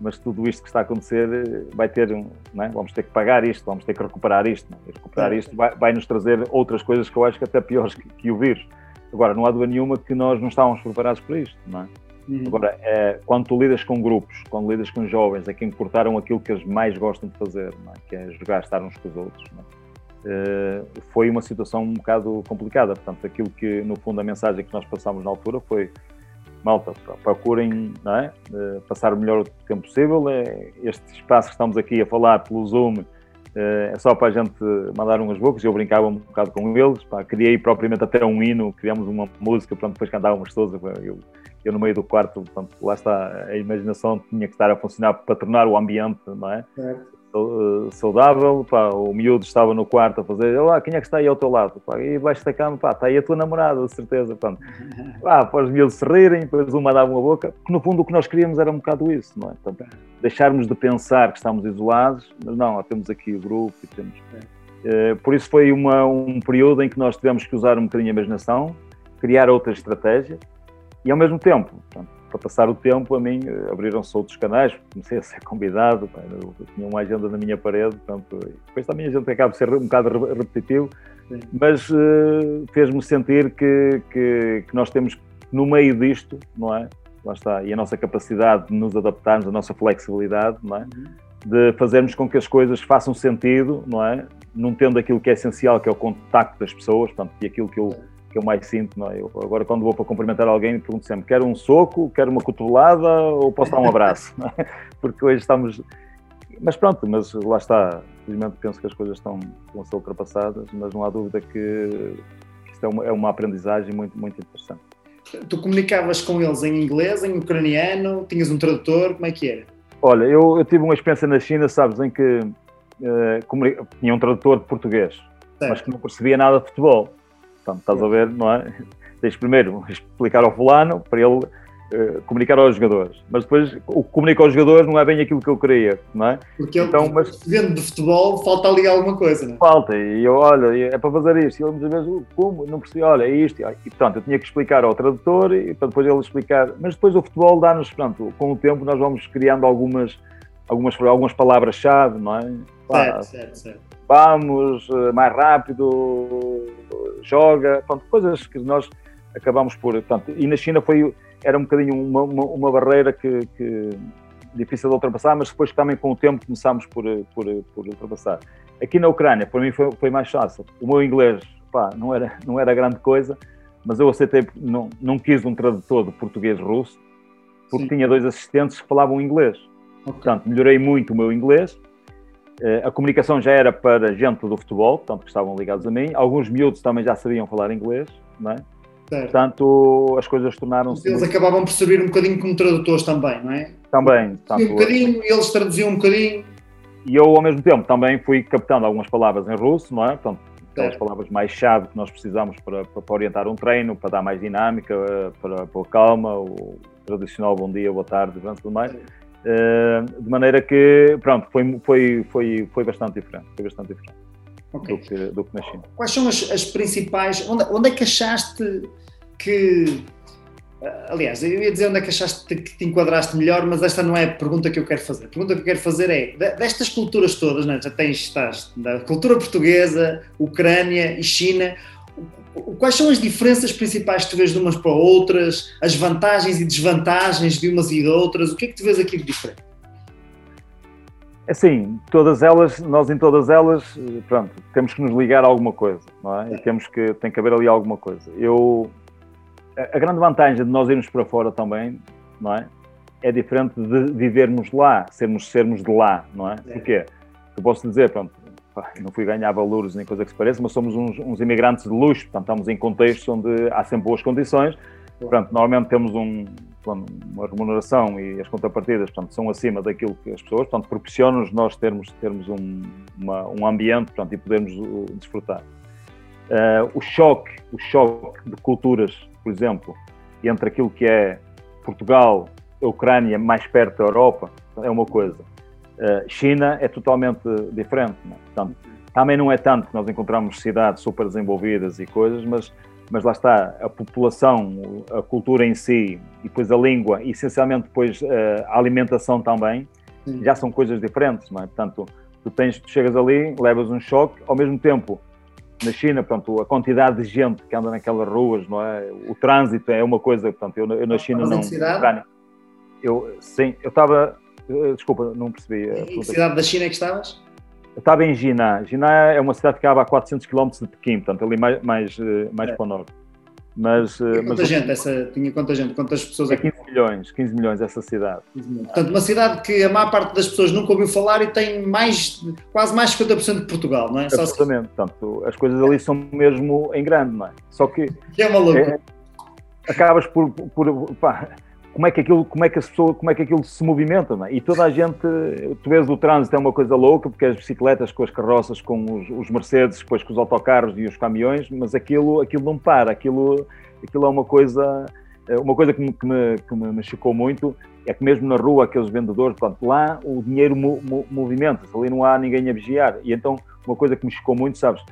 mas tudo isto que está a acontecer vai ter, um, é? vamos ter que pagar isto, vamos ter que recuperar isto, é? recuperar isto vai, vai, nos trazer outras coisas que eu acho que até piores que, que o vírus. Agora, não há dúvida nenhuma que nós não estávamos preparados para isto, não é? Uhum. Agora, é, quando tu lidas com grupos, quando lidas com jovens, é que importaram aquilo que eles mais gostam de fazer, é? que é jogar, estar uns com os outros. Eh, foi uma situação um bocado complicada. Portanto, aquilo que, no fundo, a mensagem que nós passámos na altura foi malta, procurem é? passar o melhor tempo possível. É, este espaço que estamos aqui a falar pelo Zoom é só para a gente mandar umas bocas. Eu brincava um bocado com eles, pá, criei propriamente até um hino, criamos uma música, pronto, depois cantávamos todos. Eu, eu no meio do quarto, portanto, lá está, a imaginação tinha que estar a funcionar para tornar o ambiente, não é? Certo. Eh, saudável, pá, o miúdo estava no quarto a fazer, olá, quem é que está aí ao teu lado? Pá, e baixo da cama, pá, está aí a tua namorada, de certeza, pá, pá, para os miúdos se rirem, depois uma dava uma boca, porque no fundo o que nós queríamos era um bocado isso, não é? Então, deixarmos de pensar que estamos isolados, mas não, temos aqui o grupo e temos... Uh, por isso foi uma, um período em que nós tivemos que usar um bocadinho a imaginação, criar outra estratégia, e ao mesmo tempo, portanto, para passar o tempo, a mim eh, abriram-se outros canais, comecei a ser convidado, pá, tinha uma agenda na minha parede, portanto, depois também a gente acaba de ser um bocado repetitivo, Sim. mas uh, fez-me sentir que, que, que, nós temos, no meio disto, não é? Lá está, e a nossa capacidade de nos adaptarmos, a nossa flexibilidade, não é? Uhum. De fazermos com que as coisas façam sentido, não é? Não tendo aquilo que é essencial, que é o contacto das pessoas, portanto, e aquilo que eu que eu mais sinto. Não é? eu, agora, quando vou para cumprimentar alguém, pergunto sempre: quero um soco, quero uma cotovelada ou posso dar um abraço? É? Porque hoje estamos. Mas pronto, mas lá está. Felizmente penso que as coisas estão, estão a ser ultrapassadas, mas não há dúvida que, que isto é uma, é uma aprendizagem muito, muito interessante. Tu comunicavas com eles em inglês, em ucraniano, tinhas um tradutor, como é que era? Olha, eu, eu tive uma experiência na China, sabes, em que uh, tinha um tradutor de português, certo. mas que não percebia nada de futebol. Portanto, estás a ver, não é? Tens primeiro explicar ao fulano para ele uh, comunicar aos jogadores, mas depois o que comunica aos jogadores não é bem aquilo que eu queria, não é? Porque então, ele, mas, dentro de futebol falta ali alguma coisa, não é? Falta, e eu, olha, é para fazer isto, e ele muitas vezes, como? Não percebi, olha, é isto, e portanto eu tinha que explicar ao tradutor e para depois ele explicar, mas depois o futebol dá-nos, portanto, com o tempo nós vamos criando algumas, algumas, algumas palavras-chave, não é? Certo, certo, certo. Vamos eh, mais rápido, joga, pronto, coisas que nós acabamos por. Portanto, e na China foi, era um bocadinho uma, uma, uma barreira que, que, difícil de ultrapassar, mas depois também com o tempo começámos por, por, por ultrapassar. Aqui na Ucrânia, para mim foi, foi mais fácil. O meu inglês pá, não, era, não era grande coisa, mas eu aceitei, não, não quis um tradutor de português-russo, porque Sim. tinha dois assistentes que falavam inglês. Okay. Portanto, melhorei muito o meu inglês eh, a comunicação já era para gente do futebol, portanto, que estavam ligados a mim. Alguns miúdos também já sabiam falar inglês, não é? Certo. Portanto, as coisas tornaram-se. Eles muito... acabavam por servir um bocadinho como tradutores também, não é? Também. Tanto... Um bocadinho, eles traduziam um bocadinho. E eu, ao mesmo tempo, também fui captando algumas palavras em russo, não é? Portanto, aquelas palavras mais chave que nós precisamos para, para, para, orientar um treino, para dar mais dinâmica, para, para calma, o tradicional bom dia, boa tarde, tudo mais. De maneira que, pronto, foi, foi, foi, foi bastante diferente. Foi bastante diferente okay. do, que, do que na China. Quais são as, as principais. Onde, onde é que achaste que. Eh, aliás, eu ia dizer onde é que achaste que te enquadraste melhor, mas esta não é a pergunta que eu quero fazer. A pergunta que eu quero fazer é: destas culturas todas, né, já tens, estás da cultura portuguesa, Ucrânia e China, Quais são as diferenças principais que tu vês de umas para outras, as vantagens e desvantagens de umas e de outras? O que é que tu vês aqui de diferente? Assim, todas elas, nós em todas elas, pronto, temos que nos ligar a alguma coisa, não é? E temos que, tem que haver ali alguma coisa. Eu, a grande vantagem de nós irmos para fora também, não é? É diferente de vivermos lá, sermos, sermos de lá, não é? Porquê? Eu posso dizer, pronto, não fui ganhar valores nem coisa que se pareça, mas somos uns, uns, imigrantes de luxo, portanto estamos em contextos onde há sempre boas condições, portanto normalmente temos um, uma remuneração e as contrapartidas portanto, são acima daquilo que as pessoas, portanto proporcionam-nos nós termos, termos um, uma, um ambiente portanto, e podermos uh, desfrutar. Uh, o choque, o choque de culturas, por exemplo, entre aquilo que é Portugal, a Ucrânia, mais perto da Europa, é uma coisa China é totalmente diferente. Não é? Portanto, também não é tanto que nós encontramos cidades super desenvolvidas e coisas, mas, mas lá está, a população, a cultura em si, e depois a língua, e essencialmente depois eh, a alimentação também, Sim. já são coisas diferentes, não é? Portanto, tu, tens, tu chegas ali, levas um choque, ao mesmo tempo, na China, portanto, a quantidade de gente que anda naquelas ruas, não é? O trânsito é uma coisa, portanto, eu, eu na China não... Eu, sim, eu estava eh, desculpa, não percebi. Em que cidade da China é que estavas? Estava em Jiná. Jiná é uma cidade que acaba a 400 km de Pequim, portanto, ali mais, mais, eh, mais é. para o norte. Mas, tinha quanta mas, gente essa, tinha quanta gente, quantas pessoas é 15 milhões, 15 milhões essa cidade. Portanto, uma cidade que a maior parte das pessoas nunca ouviu falar e tem mais, quase mais de 50% de Portugal, não é? Absolutamente, Só... portanto, as coisas ali são mesmo em grande, não é? Só que... Que é maluco. É, acabas por, por pá, como é que aquilo, como é que as pessoas, como é que aquilo se movimenta, é? E toda a gente, tu vês o trânsito é uma coisa louca, porque as bicicletas com as carroças, com os, os Mercedes, depois com os autocarros e os caminhões, mas aquilo, aquilo não para, aquilo, aquilo é uma coisa, é uma coisa que me, que me, que me chocou muito, é que mesmo na rua, aqueles vendedores, portanto, lá o dinheiro mo, mo, movimenta-se, ali não há ninguém a vigiar, e então uma coisa que me chocou muito, sabes,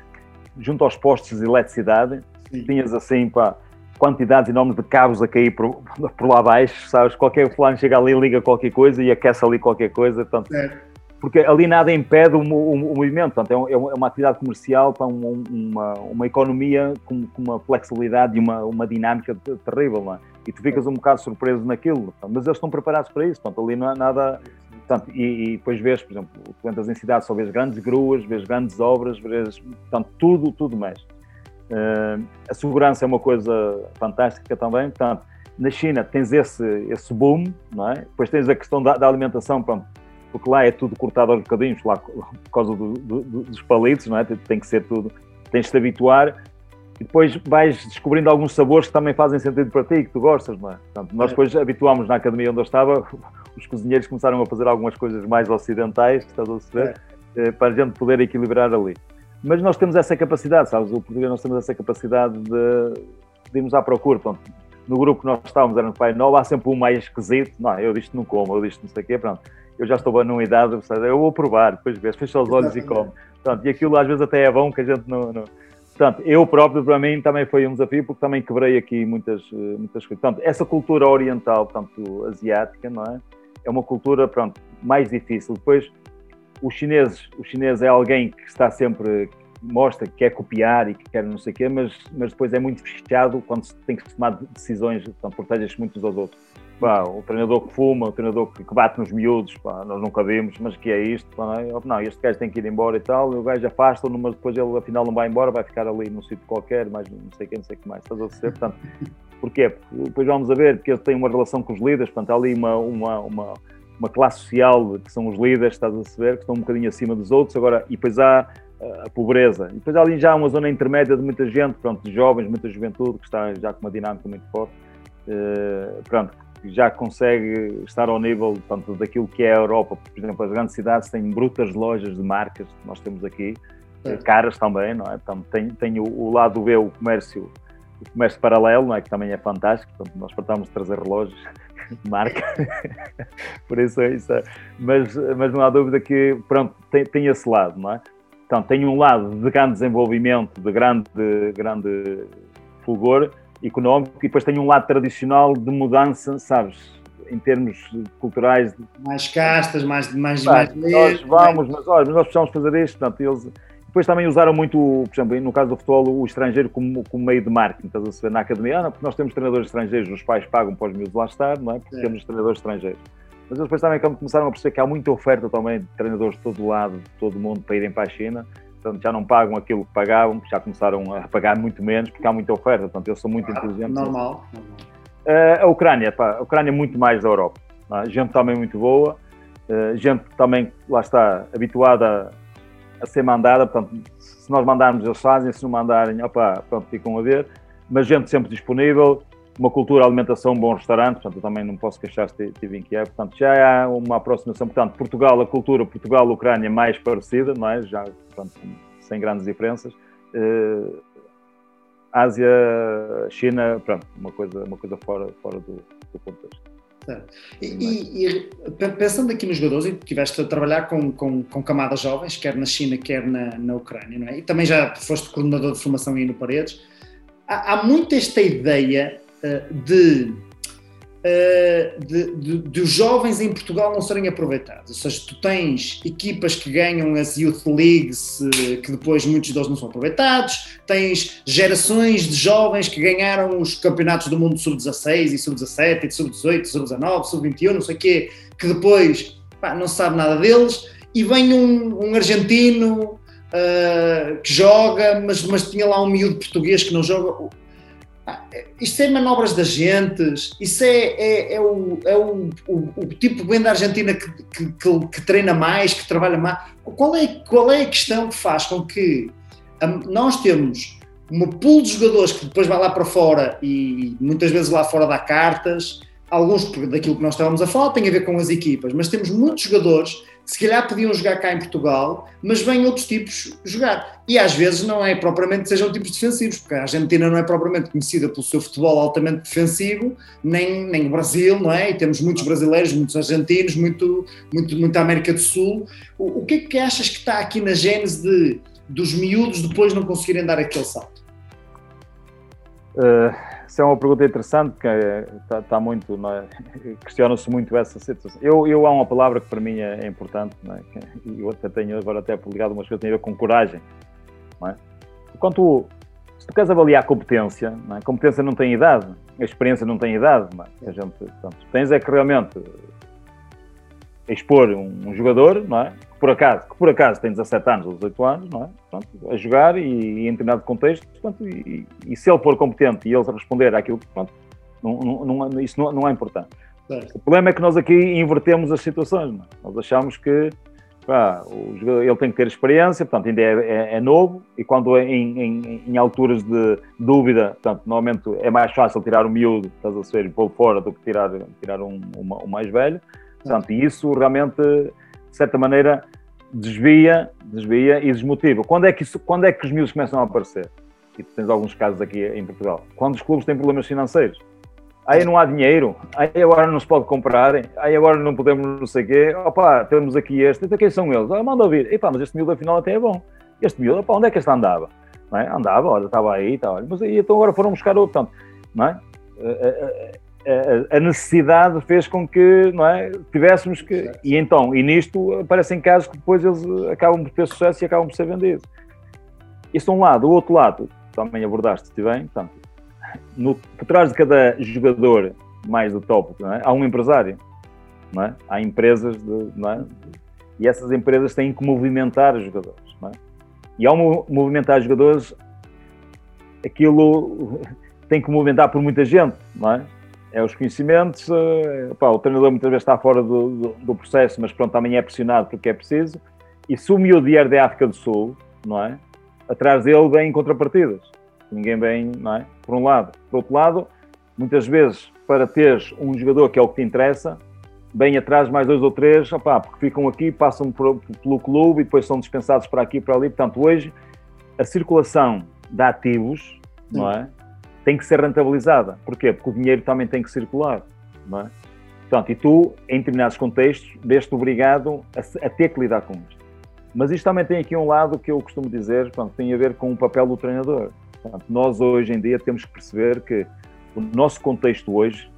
junto aos postos de eletricidade, Sim. tinhas assim, pá, quantidades enormes de cabos a cair por, por lá abaixo, sabes? Qualquer fulano chega ali, liga qualquer coisa e aquece ali qualquer coisa, portanto, é. porque ali nada impede o, o, o movimento, portanto, é, é, uma atividade comercial, para uma, uma economia com, com, uma flexibilidade e uma, uma dinâmica terrível, não é? E tu ficas um bocado surpreso naquilo, portanto, mas eles estão preparados para isso, portanto, ali não há nada... Portanto, e, e, depois vês, por exemplo, tu entras em cidades, só vês grandes gruas, vês grandes obras, vês, portanto, tudo, tudo mais. Uh, a segurança é uma coisa fantástica também, portanto, na China tens esse, esse boom, não é? Depois tens a questão da, da alimentação, pronto, porque lá é tudo cortado aos bocadinhos, lá por causa do, do, dos palitos, não é? Tem que ser tudo, tens de te habituar e depois vais descobrindo alguns sabores que também fazem sentido para ti, que tu gostas, não é? Portanto, nós é. depois habituámos na academia onde eu estava, os cozinheiros começaram a fazer algumas coisas mais ocidentais, estás a perceber? É. Eh, para a gente poder equilibrar ali. Mas nós temos essa capacidade, sabes? O português nós temos essa capacidade de, de irmos à procura. Pronto, no grupo que nós estávamos, era no Pai Novo, há sempre um mais esquisito. Não, eu disto não como, eu disto não sei o quê, pronto. Eu já estou numa idade, eu vou provar, depois vês, fecha os olhos Exatamente. e come. Pronto, e aquilo às vezes até é bom que a gente não, não... Portanto, eu próprio, para mim, também foi um desafio, porque também quebrei aqui muitas, muitas coisas. Portanto, essa cultura oriental, portanto, asiática, não é? É uma cultura, pronto, mais difícil. Depois, os chineses, o chinês é alguém que está sempre mostra que quer copiar e que quer não sei o quê, mas, mas depois é muito fechado quando tem que tomar decisões, então protege-se muito aos outros. Pá, o treinador que fuma, o treinador que, bate nos miúdos, pá, nós nunca vimos, mas que é isto? Pá, não, é? este gajo tem que ir embora e tal, o gajo afasta-o, mas depois ele afinal não vai embora, vai ficar ali num sítio qualquer, mas não sei o que, não sei o que mais, estás a dizer? Portanto, porquê? Depois vamos a ver, porque ele tem uma relação com os líderes, portanto, há ali uma, uma, uma uma classe social que são os líderes, estás a saber, que estão um bocadinho acima dos outros, agora, e depois há uh, a pobreza, e depois há ali já uma zona intermédia de muita gente, pronto, de jovens, muita juventude, que está já com uma dinâmica muito forte, uh, pronto, já consegue estar ao nível portanto, daquilo que é a Europa, por exemplo, as grandes cidades têm brutas lojas de marcas, que nós temos aqui, é. caras também, não é? Portanto, tem, tem o, o lado B, o comércio, o comércio paralelo, não é? que também é fantástico, portanto, nós tratamos de trazer relógios marca, por isso é isso. Mas, mas não há dúvida que, pronto, tem, tem esse lado, não é? Então, tem um lado de grande desenvolvimento, de grande, grande fulgor económico, e depois tem um lado tradicional de mudança, sabes, em termos culturais. Mais castas, mais, mais, mais Nós vamos, mas olha, mas nós precisamos fazer isto, portanto, eles depois também usaram muito, por exemplo, no caso do futebol, o estrangeiro como, como meio de marketing, estás a saber, na academia, ah, não, porque nós temos treinadores estrangeiros, os pais pagam para os miúdos lá estar, não é? Porque é. temos treinadores estrangeiros. Mas eles depois também começaram a perceber que há muita oferta também de treinadores de todo lado, de todo o mundo, para irem para a China. Portanto, já não pagam aquilo que pagavam, já começaram a pagar muito menos, porque há muita oferta. Portanto, eles são muito ah, inteligentes. Normal. Uh, a Ucrânia, pá, a Ucrânia é muito mais da Europa. É? Gente também muito boa, uh, gente também, lá está, habituada a ser mandada, portanto, se nós mandarmos eles fazem, se não mandarem, opa, pronto, ficam a ver, mas gente sempre disponível, uma cultura, alimentação, um bom restaurante, portanto, eu também não posso queixar se tive em Kiev, portanto, já há uma aproximação, portanto, Portugal, a cultura Portugal-Ucrânia mais parecida, não é? Já, portanto, sem grandes diferenças. Uh, Ásia, China, pronto, uma coisa, uma coisa fora, fora do, do contexto. E, e, pensando aqui nos jogadores, e tiveste a trabalhar com, com, com, camadas jovens, quer na China, quer na, na Ucrânia, não é? E também já foste coordenador de formação aí no Paredes. Há, há muito esta ideia uh, de uh, de, de, de, os jovens em Portugal não serem aproveitados. Ou seja, tu tens equipas que ganham as Youth Leagues, uh, que depois muitos deles não são aproveitados, tens gerações de jovens que ganharam os campeonatos do mundo sub-16 e sub-17, e sub-18, sub-19, sub-21, não sei o quê, que depois pá, não se sabe nada deles, e vem um, um argentino uh, que joga, mas, mas tinha lá um miúdo português que não joga isto é manobras de agentes, isso é, é, é, o, é o, o, o, tipo bem da Argentina que, que, que, que, treina mais, que trabalha mais. Qual é, qual é a questão que faz com que nós temos uma pool de jogadores que depois vai lá para fora e muitas vezes lá fora dá cartas, alguns daquilo que nós estávamos a falar tem a ver com as equipas, mas temos muitos jogadores se calhar podiam jogar cá em Portugal, mas vêm outros tipos jogar. E às vezes não é propriamente que sejam tipos defensivos, porque a Argentina não é propriamente conhecida pelo seu futebol altamente defensivo, nem, nem o Brasil, não é? E temos muitos brasileiros, muitos argentinos, muito, muito, muita América do Sul. O, o que é que achas que está aqui na gênese de, dos miúdos depois não conseguirem dar aquele salto? Uh isso é uma pergunta interessante, que está, está muito, é? questiona-se muito essa situação. Eu, eu, há uma palavra que para mim é, é importante, é? e eu até tenho agora até ligado umas coisas, tem a ver com coragem. Não é? Quando tu, se tu queres avaliar competência, não é? competência não tem idade, a experiência não tem idade, não é? a gente, portanto, tens é que realmente expor um, um jogador, não é? Por acaso, que por acaso tem 17 anos ou 18 anos, não é? Pronto, a jogar e, e em determinado contexto, portanto, e, e, se ele for competente e ele responder àquilo, pronto, não, não, não, isso não, não é importante. O problema é que nós aqui invertemos as situações, não é? Nós achamos que pá, jogador, ele tem que ter experiência, portanto, ainda é, é, é novo e quando é em, em, em, alturas de dúvida, portanto, normalmente é mais fácil tirar o miúdo, estás a ser, pôr fora do que tirar, tirar um, um, um mais velho. Portanto, e isso realmente de certa maneira, desvia, desvia e desmotiva. Quando é que, isso, quando é que os miúdos começam a aparecer? E tens alguns casos aqui em Portugal. Quando os clubes têm problemas financeiros. Aí não há dinheiro, aí agora não se pode comprar, aí agora não podemos não sei o quê. Opa, temos aqui este, então quem são eles? Ah, manda ouvir. Epá, mas este miúdo afinal até é bom. Este miúdo, opa, onde é que este andava? É? Andava, olha, estava aí, estava. Mas aí então agora foram buscar outro. Portanto, não é? Eh, eh, eh, a necessidade fez com que não é, tivéssemos que. E então, e nisto aparecem casos que depois eles acabam por ter sucesso e acabam por ser vendidos. Isso é um lado. O outro lado, também abordaste bem, portanto, no, por trás de cada jogador mais do top, é? há um empresário. Não é? Há empresas de, não é? e essas empresas têm que movimentar os jogadores. Não é? E ao movimentar os jogadores, aquilo tem que movimentar por muita gente, não é? É os conhecimentos. Uh, pá, o treinador muitas vezes está fora do, do, do, processo, mas pronto, também é pressionado porque é preciso. E se o miúdo vier da África do Sul, não é? Atrás dele vem contrapartidas. Ninguém vem, não é? Por um lado. Por outro lado, muitas vezes, para teres um jogador que é o que te interessa, vem atrás mais dois ou três, opá, porque ficam aqui, passam por, pelo clube e depois são dispensados para aqui e para ali. Portanto, hoje, a circulação de ativos, não é? Tem que ser rentabilizada. Porquê? Porque o dinheiro também tem que circular, não é? Portanto, e tu, em determinados contextos, vês-te obrigado a, a, ter que lidar com isto. Mas isto também tem aqui um lado que eu costumo dizer, portanto, tem a ver com o papel do treinador. Portanto, nós hoje em dia temos que perceber que o nosso contexto hoje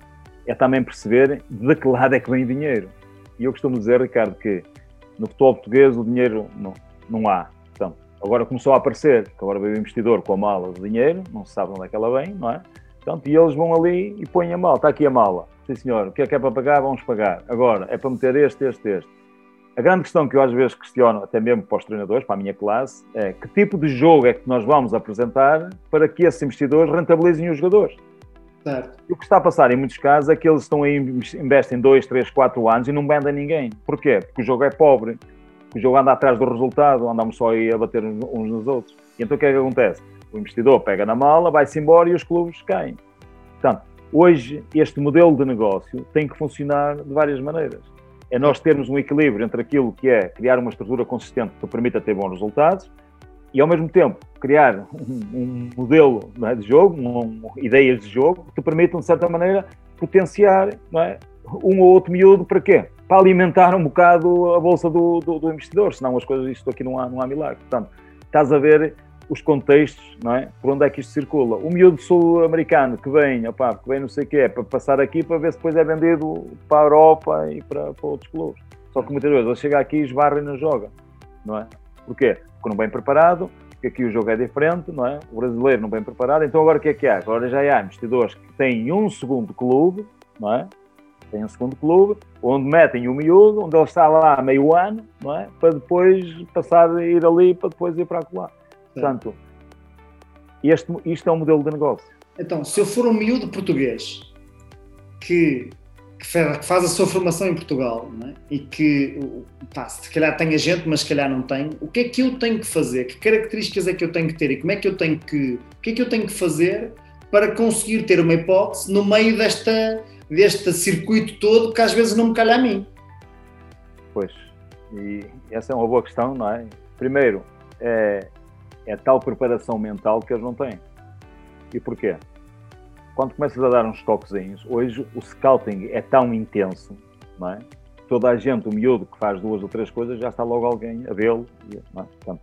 é também perceber de que lado é que vem o dinheiro. E eu costumo dizer, Ricardo, que no futebol português o dinheiro não, não há. Agora começou a aparecer, que agora veio o investidor com a mala de dinheiro, não se sabe onde é que ela vem, não é? Portanto, e eles vão ali e põem a mala, está aqui a mala. Sim senhor, o que é que é para pagar? Vamos pagar. Agora, é para meter este, este, este. A grande questão que eu às vezes questiono, até mesmo para os treinadores, para a minha classe, é que tipo de jogo é que nós vamos apresentar para que esses investidores rentabilizem os jogadores? Certo. E o que está a passar em muitos casos é que eles estão aí, investem 2, 3, 4 anos e não vendem ninguém. Porquê? Porque o jogo é pobre, o jogo anda atrás do resultado, andamos só aí a bater uns nos outros. E então o que é que acontece? O investidor pega na mala, vai-se embora e os clubes caem. Portanto, hoje este modelo de negócio tem que funcionar de várias maneiras. É nós termos um equilíbrio entre aquilo que é criar uma estrutura consistente que permita ter bons resultados e, ao mesmo tempo, criar um, um modelo é, de jogo, um, ideias de jogo que te permitam, de certa maneira, potenciar é, um ou outro miúdo para quê? Para alimentar um bocado a bolsa do, do, do, investidor, senão as coisas, isto aqui não há, não há milagre. Portanto, estás a ver os contextos, não é? Por onde é que isto circula. O miúdo sul-americano que vem, opá, que vem não sei o que é, para passar aqui para ver se depois é vendido para a Europa e para, para outros clubes. Só que muitas vezes ele chega aqui, esbarra e não joga, não é? Porquê? Porque não bem preparado, porque aqui o jogo é diferente, não é? O brasileiro não bem preparado, então agora o que é que há? Agora já há investidores que têm um segundo clube, não é? Tem um segundo clube, onde metem o miúdo, onde ele está lá meio ano, não é? Para depois passar a ir ali, para depois ir para lá. Portanto, este, isto é um modelo de negócio. Então, se eu for um miúdo português que, que faz a sua formação em Portugal é? e que, pá, se calhar tem gente, mas se calhar não tem, o que é que eu tenho que fazer? Que características é que eu tenho que ter e como é que eu tenho que, o que é que eu tenho que fazer para conseguir ter uma hipótese no meio desta, deste circuito todo que às vezes não me calha a mim? Pois, e essa é uma boa questão, não é? Primeiro, é, é tal preparação mental que eles não têm. E porquê? Quando começas a dar uns toquezinhos, hoje o scouting é tão intenso, não é? Toda a gente, o miúdo que faz duas ou três coisas, já está logo alguém a vê-lo. E, é?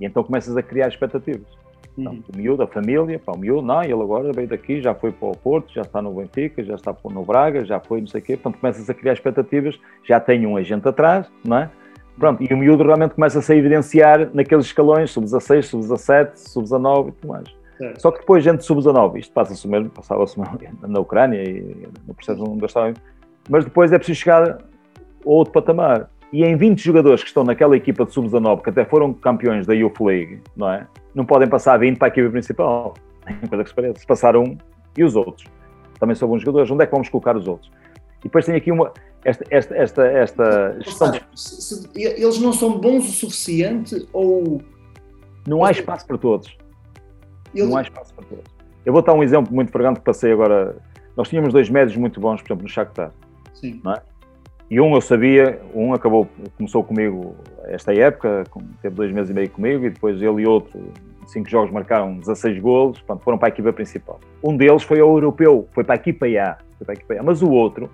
e então começas a criar expectativas. Uhum. o miúdo, a família, pá, o miúdo, não, ele agora veio daqui, já foi para o Porto, já está no Benfica, já está no Braga, já foi não sei o quê, portanto começas a criar expectativas, já tem um agente atrás, não é? Pronto, e o miúdo realmente começa a se evidenciar naqueles escalões, sub-16, sub-17, sub-19 e tudo mais. É. Só que depois, gente sub-19, isto passa-se mesmo, passava-se na Ucrânia e no processo onde estava, mas depois é preciso chegar a outro patamar. E em 20 jogadores que estão naquela equipa de sub-19, que até foram campeões da Youth League, não é? Não podem passar 20 para a equipa principal. Coisa que se parece. Se passar um e os outros. Também são bons jogadores. Onde é que vamos colocar os outros? E depois tem aqui uma, esta, esta, esta, esta gestão. eles não são bons o suficiente ou. Não há espaço para todos. Eles... Não há espaço para todos. Eu vou dar um exemplo muito fragante que passei agora. Nós tínhamos dois médios muito bons, por exemplo, no Shakhtar. Sim. Não é? E um eu sabia, um acabou, começou comigo esta época, teve dois meses e meio comigo, e depois ele e outro, cinco jogos marcaram 16 golos, foram para a equipa principal. Um deles foi ao europeu, foi para a equipa A, foi para a equipa A. mas o outro,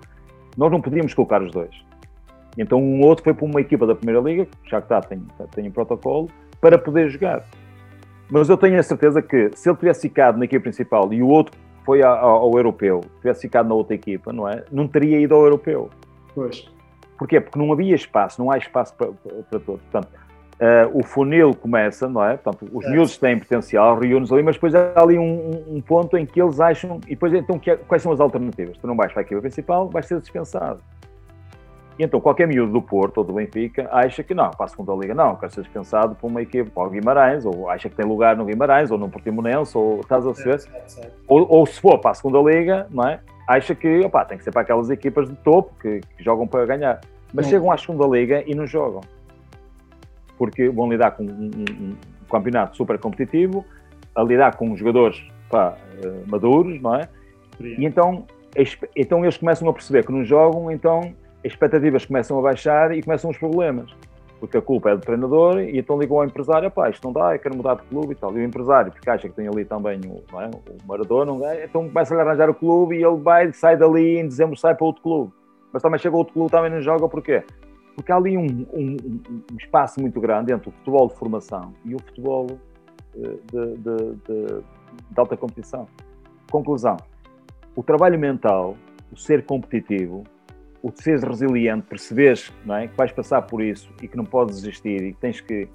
nós não podíamos colocar os dois. Então um outro foi para uma equipa da Primeira Liga, já que está, tem, tem um protocolo, para poder jogar. Mas eu tenho a certeza que se ele tivesse ficado na equipa principal e o outro foi ao, ao europeu, tivesse ficado na outra equipa, não é? Não teria ido ao europeu. Pois. Porquê? Porque não havia espaço, não há espaço para, para todos. Portanto, uh, o funil começa, não é? Portanto, os é. miúdos têm potencial, reúnes ali, mas depois há ali um, um, ponto em que eles acham. E depois, então, que, é, quais são as alternativas? Tu não vais para a equipa principal, vais ser dispensado. E então qualquer miúdo do Porto ou do Benfica acha que não, para a segunda liga não, quer ser dispensado por uma equipe, para o Guimarães, ou acha que tem lugar no Guimarães, ou no Portimonense, ou estás a ver? Ou, ou, se for para a segunda liga, não é? Acha que opa, tem que ser para aquelas equipas de topo que, que jogam para ganhar. Mas não. chegam à segunda liga e não jogam. Porque vão lidar com um, um, um campeonato super competitivo, a lidar com jogadores pá, eh, maduros, não é? E então, então eles começam a perceber que não jogam, então as expectativas começam a baixar e começam os problemas porque a culpa é do treinador, e então ligou ao empresário, pá, isto não dá, eu quero mudar de clube e tal. E o empresário, porque acha que tem ali também o, é, o Maradona, então começa a arranjar o clube e ele vai, sai dali em dezembro, sai para outro clube. Mas também chega outro clube, também não joga, porquê? Porque há ali um, um, um espaço muito grande entre o futebol de formação e o futebol eh, de, de, de, de alta competição. Conclusão, o trabalho mental, o ser competitivo, o seres resiliente, perceberes não é, que vais passar por isso e que não podes desistir e que tens que,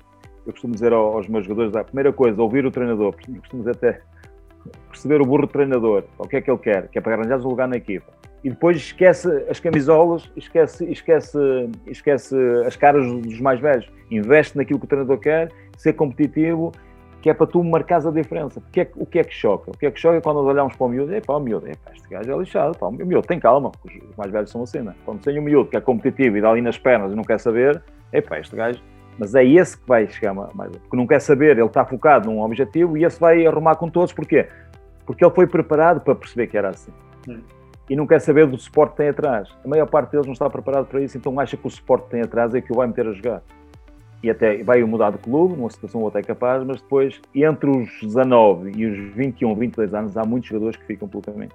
eu costumo dizer aos meus jogadores, a primeira coisa, ouvir o treinador, eu costumo dizer até perceber o burro do treinador, o que é que ele quer, que é para arranjar um lugar na equipa. E depois esquece as camisolas, esquece, esquece, esquece as caras dos mais velhos. Investe naquilo que o treinador quer, ser competitivo que é para tu marcares a diferença. Porque é, o que é que choca? O que é que choca é quando nós olhamos para o miúdo, é pá, o miúdo, é pá, este gajo é lixado, pá, o miúdo tem calma, os mais velhos são assim, né? Quando tem um miúdo que é competitivo e dá ali nas pernas e não quer saber, é pá, este gajo, mas é esse que vai chegar mais, porque não quer saber, ele está focado num objetivo e esse vai arrumar com todos, porquê? Porque ele foi preparado para perceber que era assim. Hum. E não quer saber do suporte que tem atrás. A maior parte deles não está preparado para isso, então acha que o suporte que tem atrás é que o vai meter a jogar e até vai mudar de clube, numa situação ou até capaz, mas depois, entre os 19 e os 21, 22 anos, há muitos jogadores que ficam pelo caminho.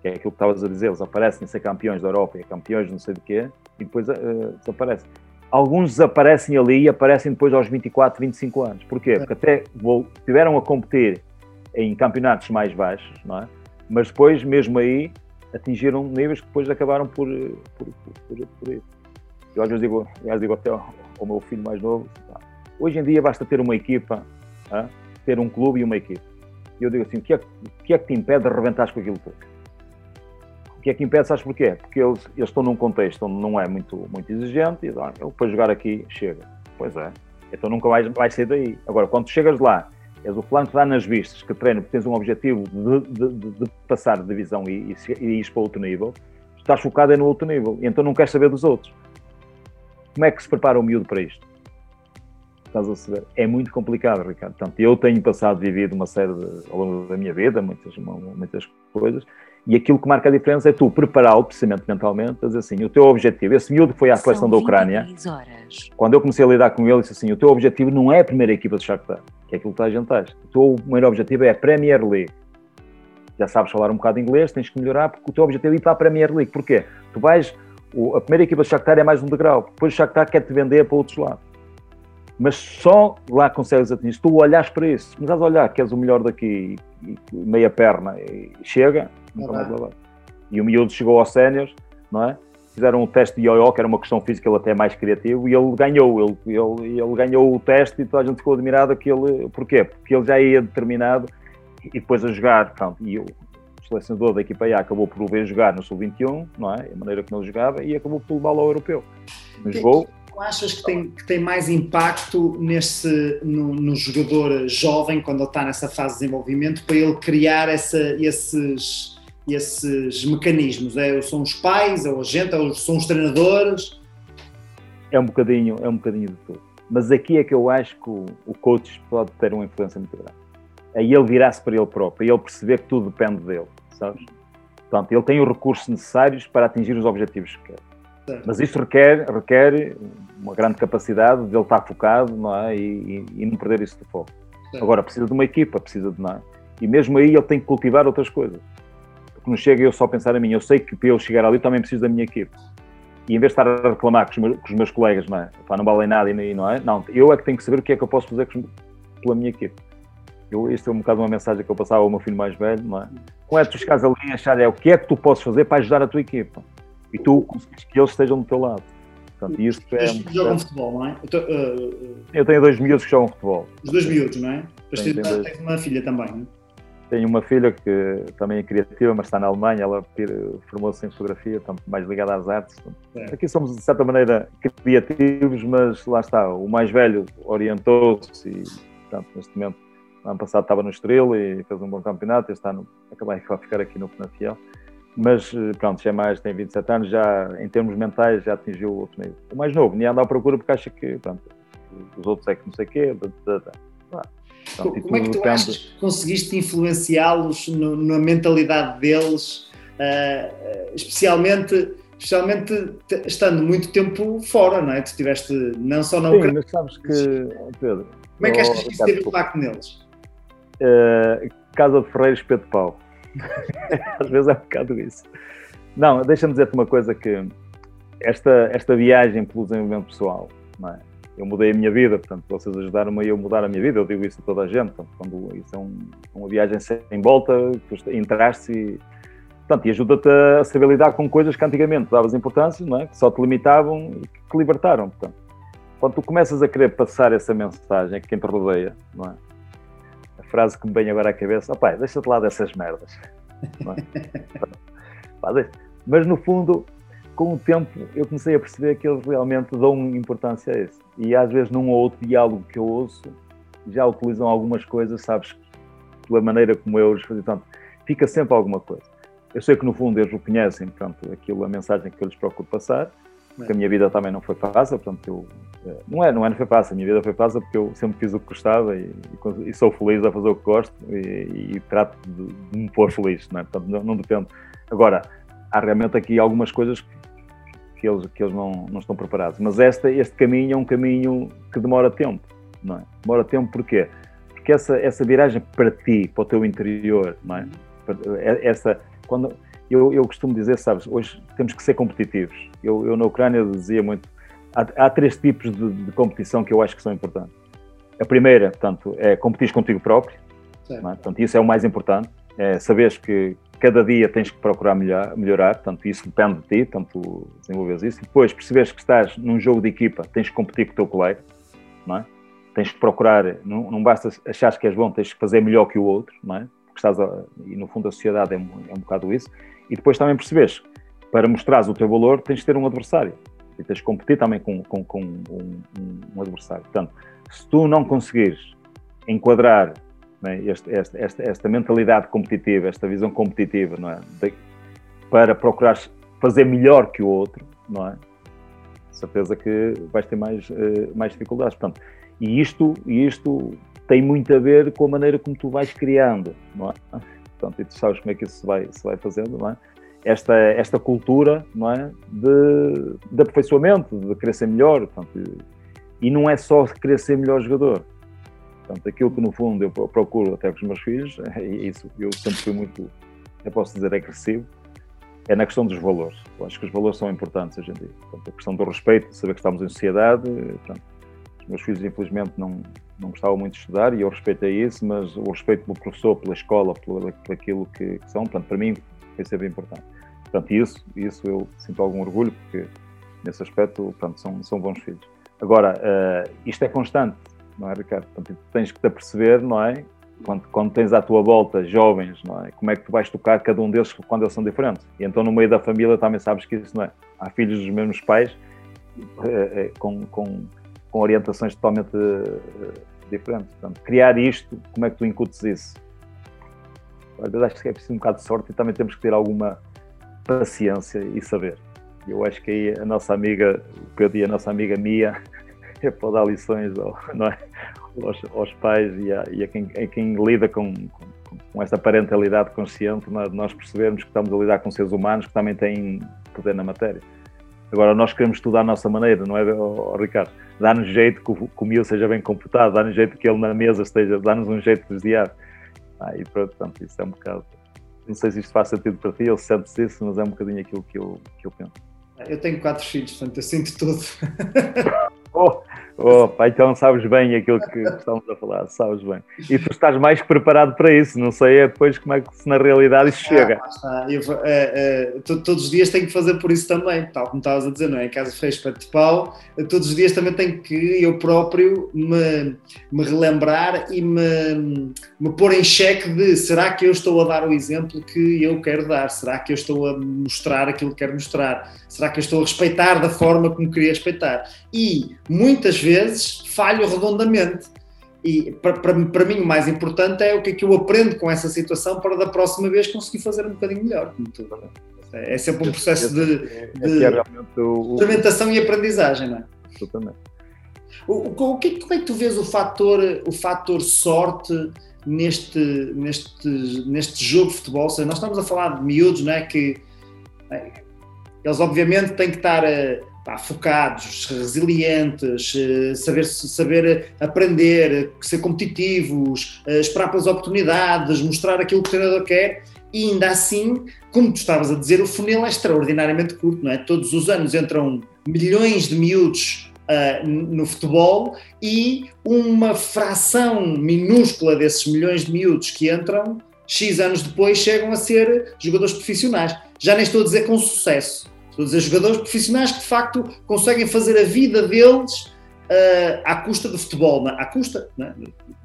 Que é aquilo que estavas a dizer, eles aparecem a ser campeões da Europa e campeões de não sei de quê, e depois uh, desaparecem. Alguns desaparecem ali e aparecem depois aos 24, 25 anos. Porquê? Porque até tiveram a competir em campeonatos mais baixos, não é? Mas depois, mesmo aí, atingiram níveis que depois acabaram por, por, por, por, por ir. Eu às vezes digo, às digo até o meu filho mais novo. Hoje em dia basta ter uma equipa, ter um clube e uma equipa. E eu digo assim, o que, é, que é que te impede de arrebentares com aquilo tudo? O que é que impede, sabes porquê? Porque eles, eles estão num contexto onde não é muito, muito exigente e ah, para jogar aqui chega. Pois é. Então nunca vais, vais sair daí. Agora, quando chegas lá, és o que dá nas vistas, que treina porque tens um objetivo de, de, de, de passar de divisão e, e, e ir para outro nível, estás focado é no outro nível, então não queres saber dos outros. Como é que se prepara o miúdo para isto? Estás a saber? É muito complicado, Ricardo. Portanto, eu tenho passado, vivido uma série de, ao longo da minha vida, muitas, muitas coisas, e aquilo que marca a diferença é tu prepará-lo, precisamente mentalmente, a dizer assim, o teu objetivo, esse miúdo que foi à seleção da Ucrânia, quando eu comecei a lidar com ele, disse assim, o teu objetivo não é a primeira equipa de Shakhtar, que é aquilo que tu a gente O teu primeiro objetivo é a Premier League. Já sabes falar um bocado inglês, tens que melhorar, porque o teu objetivo é ir para a Premier League. Porquê? Tu vais, a primeira equipa de Shakhtar é mais um degrau, depois o Shakhtar quer-te vender para outros lados. Mas só lá consegues atingir. Se tu olhares para isso, se começares a olhar que és o melhor daqui, e, meia perna, e chega, nunca mais lá vai. E o miúdo chegou aos séniores, não é? Fizeram um teste de ioiô, que era uma questão física, ele até é mais criativo, e ele ganhou, ele, ele, ele ganhou o teste e toda a gente ficou ele, porquê? Porque ele já ia determinado e depois a jogar, pronto, e o selecionador da equipa A acabou por o ver jogar no Sub-21, não é? A maneira como ele jogava, e acabou por levá-lo ao europeu. Jogou, tu achas que tem, que tem mais impacto nesse, no, no, jogador jovem, quando ele está nessa fase de desenvolvimento, para ele criar essa, esses, esses mecanismos? É, são os pais, é o agente, é são os treinadores? É um bocadinho, é um bocadinho de tudo. Mas aqui é que eu acho que o, o coach pode ter uma influência muito grande. Aí ele virar-se para ele próprio, e ele perceber que tudo depende dele, sabes? Portanto, ele tem os recursos necessários para atingir os objetivos que quer. Mas isso requer, requer uma grande capacidade de ele estar focado não é? e, e, e não perder isso de foco. Agora, precisa de uma equipa, precisa de. Não é? E mesmo aí ele tem que cultivar outras coisas. Porque não chega eu só a pensar a mim. Eu sei que para eu chegar ali também preciso da minha equipa. E em vez de estar a reclamar com os meus, com os meus colegas, não é? Pá, não valem nada e não é? Não, eu é que tenho que saber o que é que eu posso fazer pela minha equipa. Eu, isto é um bocado uma mensagem que eu passava ao meu filho mais velho, não é? Como é tu chegares ali e achar é o que é que tu podes fazer para ajudar a tua equipa? e tu consegues que eles estejam do teu lado. Portanto, isto é um jogam futebol, não é? Eu, uh, eu, tenho dois miúdos que jogam futebol. Os dois miúdos, não é? Depois tenho, tenho dois... uma filha também, não é? Tenho uma filha que também é criativa, mas está na Alemanha, ela formou-se em fotografia, portanto, mais ligada às artes. É. Aqui somos, de certa maneira, criativos, mas lá está, o mais velho orientou-se e, portanto, neste momento, ano passado estava no Estrela e fez um bom campeonato, este ano acabei de ficar aqui no Penafiel mas eh, pronto, já é mais, tem 27 anos, já em termos mentais já atingiu o outro nível. O mais novo, nem anda à procura porque acha que pronto, os outros é que não sei o quê. Blá, blá, blá. Pronto, Como é que tu depende... achas que conseguiste influenciá-los na mentalidade deles, uh, especialmente, especialmente estando muito tempo fora, não é? Tu estiveste não só na Ucrânia. Sim, mas sabes que, Pedro... Como é que achas que isso teve impacto neles? Uh, Casa de Ferreiros, Pedro Paulo. Às vezes é um bocado isso. Não, deixa-me dizer-te uma coisa que esta, esta viagem pelo desenvolvimento pessoal, é? eu mudei a minha vida, portanto, vocês ajudaram-me a eu mudar a minha vida, eu digo isso a toda a gente, portanto, quando isso é um, uma viagem sem volta, entraste e, portanto, e ajuda-te a saber lidar com coisas que antigamente davas importância, não é? que só te limitavam e que te libertaram, portanto. Quando tu começas a querer passar essa mensagem a quem te rodeia, não é? Frase que me vem agora à cabeça: oh, pai, deixa-te lá dessas merdas. É? Mas no fundo, com o tempo, eu comecei a perceber que eles realmente dão importância a isso. E às vezes, num ou outro diálogo que eu ouço, já utilizam algumas coisas, sabes, pela maneira como eu os fazia. Portanto, fica sempre alguma coisa. Eu sei que no fundo eles o conhecem, portanto, aquilo, a mensagem que eu lhes procuro passar, porque a minha vida também não foi fácil, portanto, eu, eh, não é, não é, não foi fácil, a minha vida foi fácil porque eu sempre fiz o que gostava e, e, sou feliz a fazer o que gosto e, e trato de, de, me pôr feliz, não é? Portanto, não, não, depende. Agora, há realmente aqui algumas coisas que, que eles, que eles não, não estão preparados, mas este, este caminho é um caminho que demora tempo, não é? Demora tempo porquê? Porque essa, essa viragem para ti, para o teu interior, não é? Essa, quando, eu, eu costumo dizer, sabes, hoje temos que ser competitivos. Eu, eu na Ucrânia dizia muito, há, há três tipos de, de, competição que eu acho que são importantes. A primeira, portanto, é competir contigo próprio. É? Portanto, isso é o mais importante. É saberes que cada dia tens que procurar melhorar, melhorar, portanto, isso depende de ti, portanto, desenvolves isso. Depois, percebes que estás num jogo de equipa, tens que competir com o teu colega, não é? Tens que procurar, não, não basta achar que és bom, tens que fazer melhor que o outro, não é? Porque estás, a, e no fundo a sociedade é um, é um bocado isso. E depois também percebes, para mostrares o teu valor, tens de ter um adversário. E tens de competir também com, com, com um, um, adversário. Portanto, se tu não conseguires enquadrar é? este, esta, esta, esta, mentalidade competitiva, esta visão competitiva, não é? De, para procurar fazer melhor que o outro, não é? certeza que vais ter mais, uh, mais dificuldades. Portanto, e isto, isto tem muito a ver com a maneira como tu vais criando, não é? Portanto, e tu sabes como é que isso se vai, se vai fazendo, não é? Esta, esta cultura, não é? De, de aperfeiçoamento, de querer ser melhor, portanto, e não é só querer ser melhor jogador. Portanto, aquilo que no fundo eu procuro até com os meus filhos, é isso, eu sempre fui muito, eu posso dizer, agressivo, é na questão dos valores. Eu acho que os valores são importantes hoje em dia. Portanto, a questão do respeito, saber que estamos em sociedade. Portanto, meus filhos, infelizmente, não, não gostavam muito de estudar e eu respeitei isso, mas o respeito pelo professor, pela escola, por, aquilo que, que, são, portanto, para mim foi sempre importante. Portanto, isso, isso eu sinto algum orgulho, porque nesse aspecto, portanto, são, são bons filhos. Agora, uh, isto é constante, não é, Ricardo? Portanto, tens que te aperceber, não é? Quando, quando, tens à tua volta jovens, não é? Como é que tu vais tocar cada um deles quando eles são diferentes? E então, no meio da família, também sabes que isso não é. Há filhos dos mesmos pais é, é, com, com, com, orientações totalmente é, diferentes. Portanto, criar isto, como é que tu incutes isso? Às vezes acho que é preciso um bocado de sorte e também temos que ter alguma paciência e saber. Eu acho que aí a nossa amiga, o que eu a nossa amiga Mia, é para dar lições não é? aos, aos pais e a, e a, quem, a quem lida com, com, com essa parentalidade consciente, é? nós percebermos que estamos a lidar com seres humanos que também têm poder na matéria. Agora, nós queremos tudo à nossa maneira, não é, oh, Ricardo? Dá-nos jeito que o, que o miúdo seja bem computado, dá-nos jeito que ele na mesa esteja, dá-nos um jeito de desviar. Ah, e pronto, portanto, isso é um bocado. Não sei se isto faz sentido para ti se sentes isso, mas é um bocadinho aquilo que eu, que eu penso. Eu tenho quatro filhos, portanto eu sinto tudo. oh, oh, pai, então sabes bem aquilo que estamos a falar, sabes bem. E tu estás mais preparado para isso, não sei é depois como é que se na realidade isso chega. Ah, eu, é, é, todos os dias tenho que fazer por isso também, tal como estavas a dizer, não é? Em casa fez para de pau, todos os dias também tenho que eu próprio me, me relembrar e me, me pôr em xeque de será que eu estou a dar o exemplo que eu quero dar? Será que eu estou a mostrar aquilo que quero mostrar? Será que eu estou a respeitar da forma como queria respeitar? E muitas vezes falho redondamente. E para, para, para mim o mais importante é o que é que eu aprendo com essa situação para da próxima vez conseguir fazer um bocadinho melhor. É, é sempre um processo de, de é experimentação e aprendizagem, não é? Absolutamente. O, o, que, como é que tu vês o fator, o fator sorte neste, neste, neste jogo de futebol? Seja, nós estamos a falar de miúdos, não é? Que eles obviamente têm que estar pá, focados, resilientes, eh, saber, saber aprender, ser competitivos, eh, esperar pelas oportunidades, mostrar aquilo que o treinador quer e ainda assim, como tu estavas a dizer, o funil é extraordinariamente curto, não é? Todos os anos entram milhões de miúdos uh, no futebol e uma fração minúscula desses milhões de miúdos que entram, X anos depois, chegam a ser jogadores profissionais. Já nem estou a dizer com sucesso, Estou a dizer jogadores profissionais que de facto conseguem fazer a vida deles uh, à custa do futebol, não? É? à custa, não é?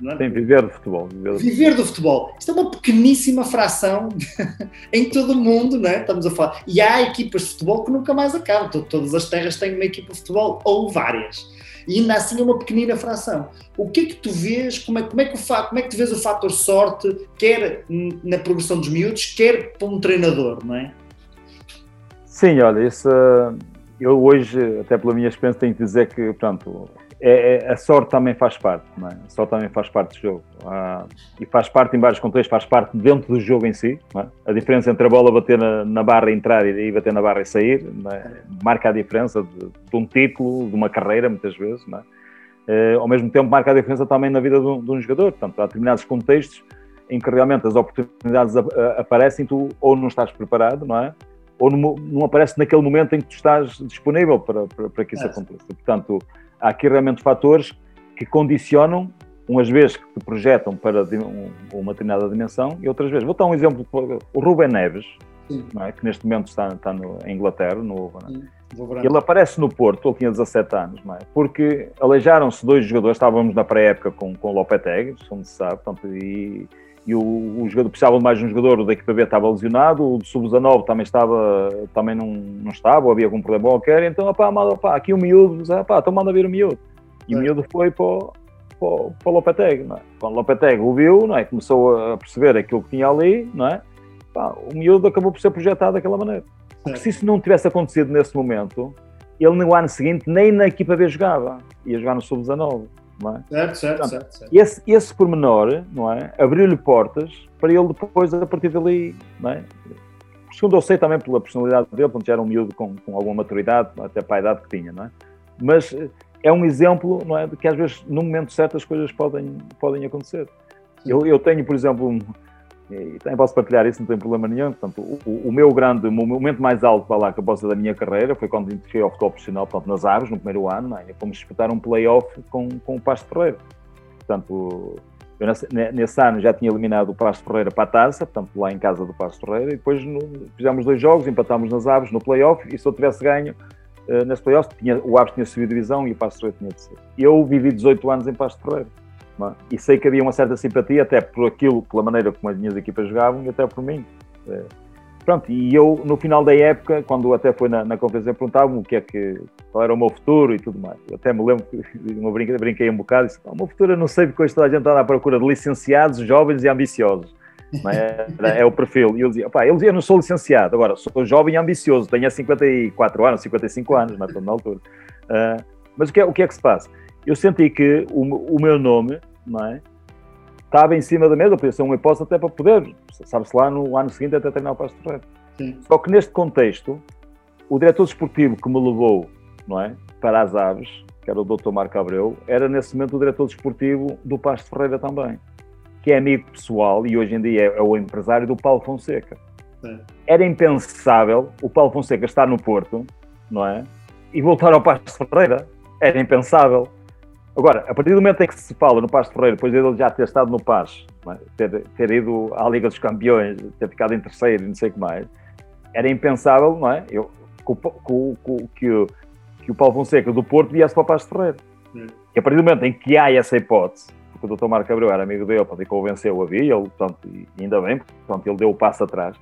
Não é? Sim, viver do futebol. Viver do, viver do futebol. Isto é uma pequeníssima fração em todo o mundo, não é? Estamos a falar. E há equipas de futebol que nunca mais acabam. Todas as terras têm uma equipa de futebol, ou várias. E ainda assim é uma pequenina fração. O que é que tu vês, como é, como é, que, o, como é que tu vês o fator sorte, quer na progressão dos miúdos, quer para um treinador, não é? Sim, olha, isso, eu hoje, até pela minha experiência, tenho que dizer que, pronto, é, é, a sorte também faz parte, não é? A sorte também faz parte do jogo. Ah, e faz parte em vários contextos, faz parte dentro do jogo em si. É? A diferença entre a bola bater na, na barra entrar e bater na barra e sair é? marca a diferença de, de, um título, de uma carreira, muitas vezes. É? ao mesmo tempo, marca a diferença também na vida de um, de um jogador. Portanto, há determinados contextos em que realmente as oportunidades aparecem, tu ou não estás preparado, não é? Ou não, não, aparece naquele momento em que tu estás disponível para, para, para que isso é. aconteça. Portanto, há aqui realmente fatores que condicionam, umas vezes que te projetam para uma determinada dimensão e outras vezes. Vou dar um exemplo, o Rubem Neves, é? que neste momento está, está no, em Inglaterra, no, é? ele aparece no Porto, ele tinha 17 anos, é? porque aleijaram-se dois jogadores, estávamos na pré-época com, com o Lopetegui, como se sabe, portanto, e e o, o jogador precisava de mais um jogador, o da equipa B estava lesionado, o do Sub-19 também, estava, também não, não estava, ou havia algum problema qualquer, então opá, opá, aqui o miúdo, opá, então manda vir o miúdo. E é. o miúdo foi para o, para, o, para o Lopetegui, não é? Quando o Lopetegui o viu, não é? Começou a perceber aquilo que tinha ali, não é? Pá, o miúdo acabou por ser projetado daquela maneira. Porque se isso não tivesse acontecido nesse momento, ele no ano seguinte nem na equipa B jogava, ia jogar no Sub-19. Não é? Certo, certo, Portanto, certo, certo. Esse, esse pormenor, não é? Abriu-lhe portas para ele depois, a partir dali, não é? Segundo eu sei também pela personalidade dele, quando já era um miúdo com, com alguma maturidade, até para a idade que tinha, não é? Mas é um exemplo, não é? De que às vezes, num momento certo, as coisas podem, podem acontecer. Eu, eu tenho, por exemplo, um, e também posso partilhar isso, não tem problema nenhum. Portanto, o, o meu grande, o momento mais alto para lá que eu posso da minha carreira foi quando cheguei ao futebol profissional, portanto, nas Aves, no primeiro ano, é? fomos disputar um play-off com, com o Pasto Ferreira. Portanto, eu nesse, nesse, ano já tinha eliminado o Pasto Ferreira para a taça, portanto, lá em casa do Pasto Ferreira, e depois no, fizemos dois jogos, empatámos nas Aves no play-off, e se eu tivesse ganho uh, nesse play-off, o Aves tinha subido divisão e o Pasto Ferreira tinha de ser. Eu vivi 18 anos em Pasto Ferreira. É? E sei que havia uma certa simpatia, até por aquilo, pela maneira como as minhas equipas jogavam e até por mim. É. Pronto, e eu, no final da época, quando até foi na, na conferência, perguntavam o que é que, qual era o meu futuro e tudo mais. Eu até me lembro que uma brinquei, brinquei um bocado e disse: o meu futuro eu não sei, porque hoje toda a gente está à procura de licenciados, jovens e ambiciosos. É? é, o perfil. E eu dizia: pá, eu, não sou licenciado, agora sou jovem e ambicioso, tenho 54 anos, 55 anos, mas estou na altura. Uh, mas o que, é, o que é que se passa? Eu senti que o, o meu nome não é? Estava em cima da mesa, podia ser uma hipótese até para poder, sabe-se lá, no ano seguinte até treinar o Pasto Ferreira. Só que neste contexto, o diretor desportivo que me levou, não é? Para as aves, que era o Dr. Marco Abreu, era nesse momento o diretor desportivo do Pasto Ferreira também, que é amigo pessoal e hoje em dia é, é o empresário do Paulo Fonseca. Sim. Era impensável o Paulo Fonseca estar no Porto, não é? E voltar ao Pasto Ferreira. Era impensável. Agora, a partir do momento em que se fala no Pasto Ferreira, depois dele já ter estado no Paz, é? ter, ter, ido à Liga dos Campeões, ter ficado em terceiro e não sei o que mais, era impensável, não é? Eu, que, que, que, que o Paulo Fonseca do Porto viesse para o Pasto Ferreira. Hum. E a partir do momento em que há essa hipótese, porque o Dr. Marco Abreu era amigo dele, portanto, e convenceu a via, ele, portanto, ainda bem, portanto, ele deu o passo atrás,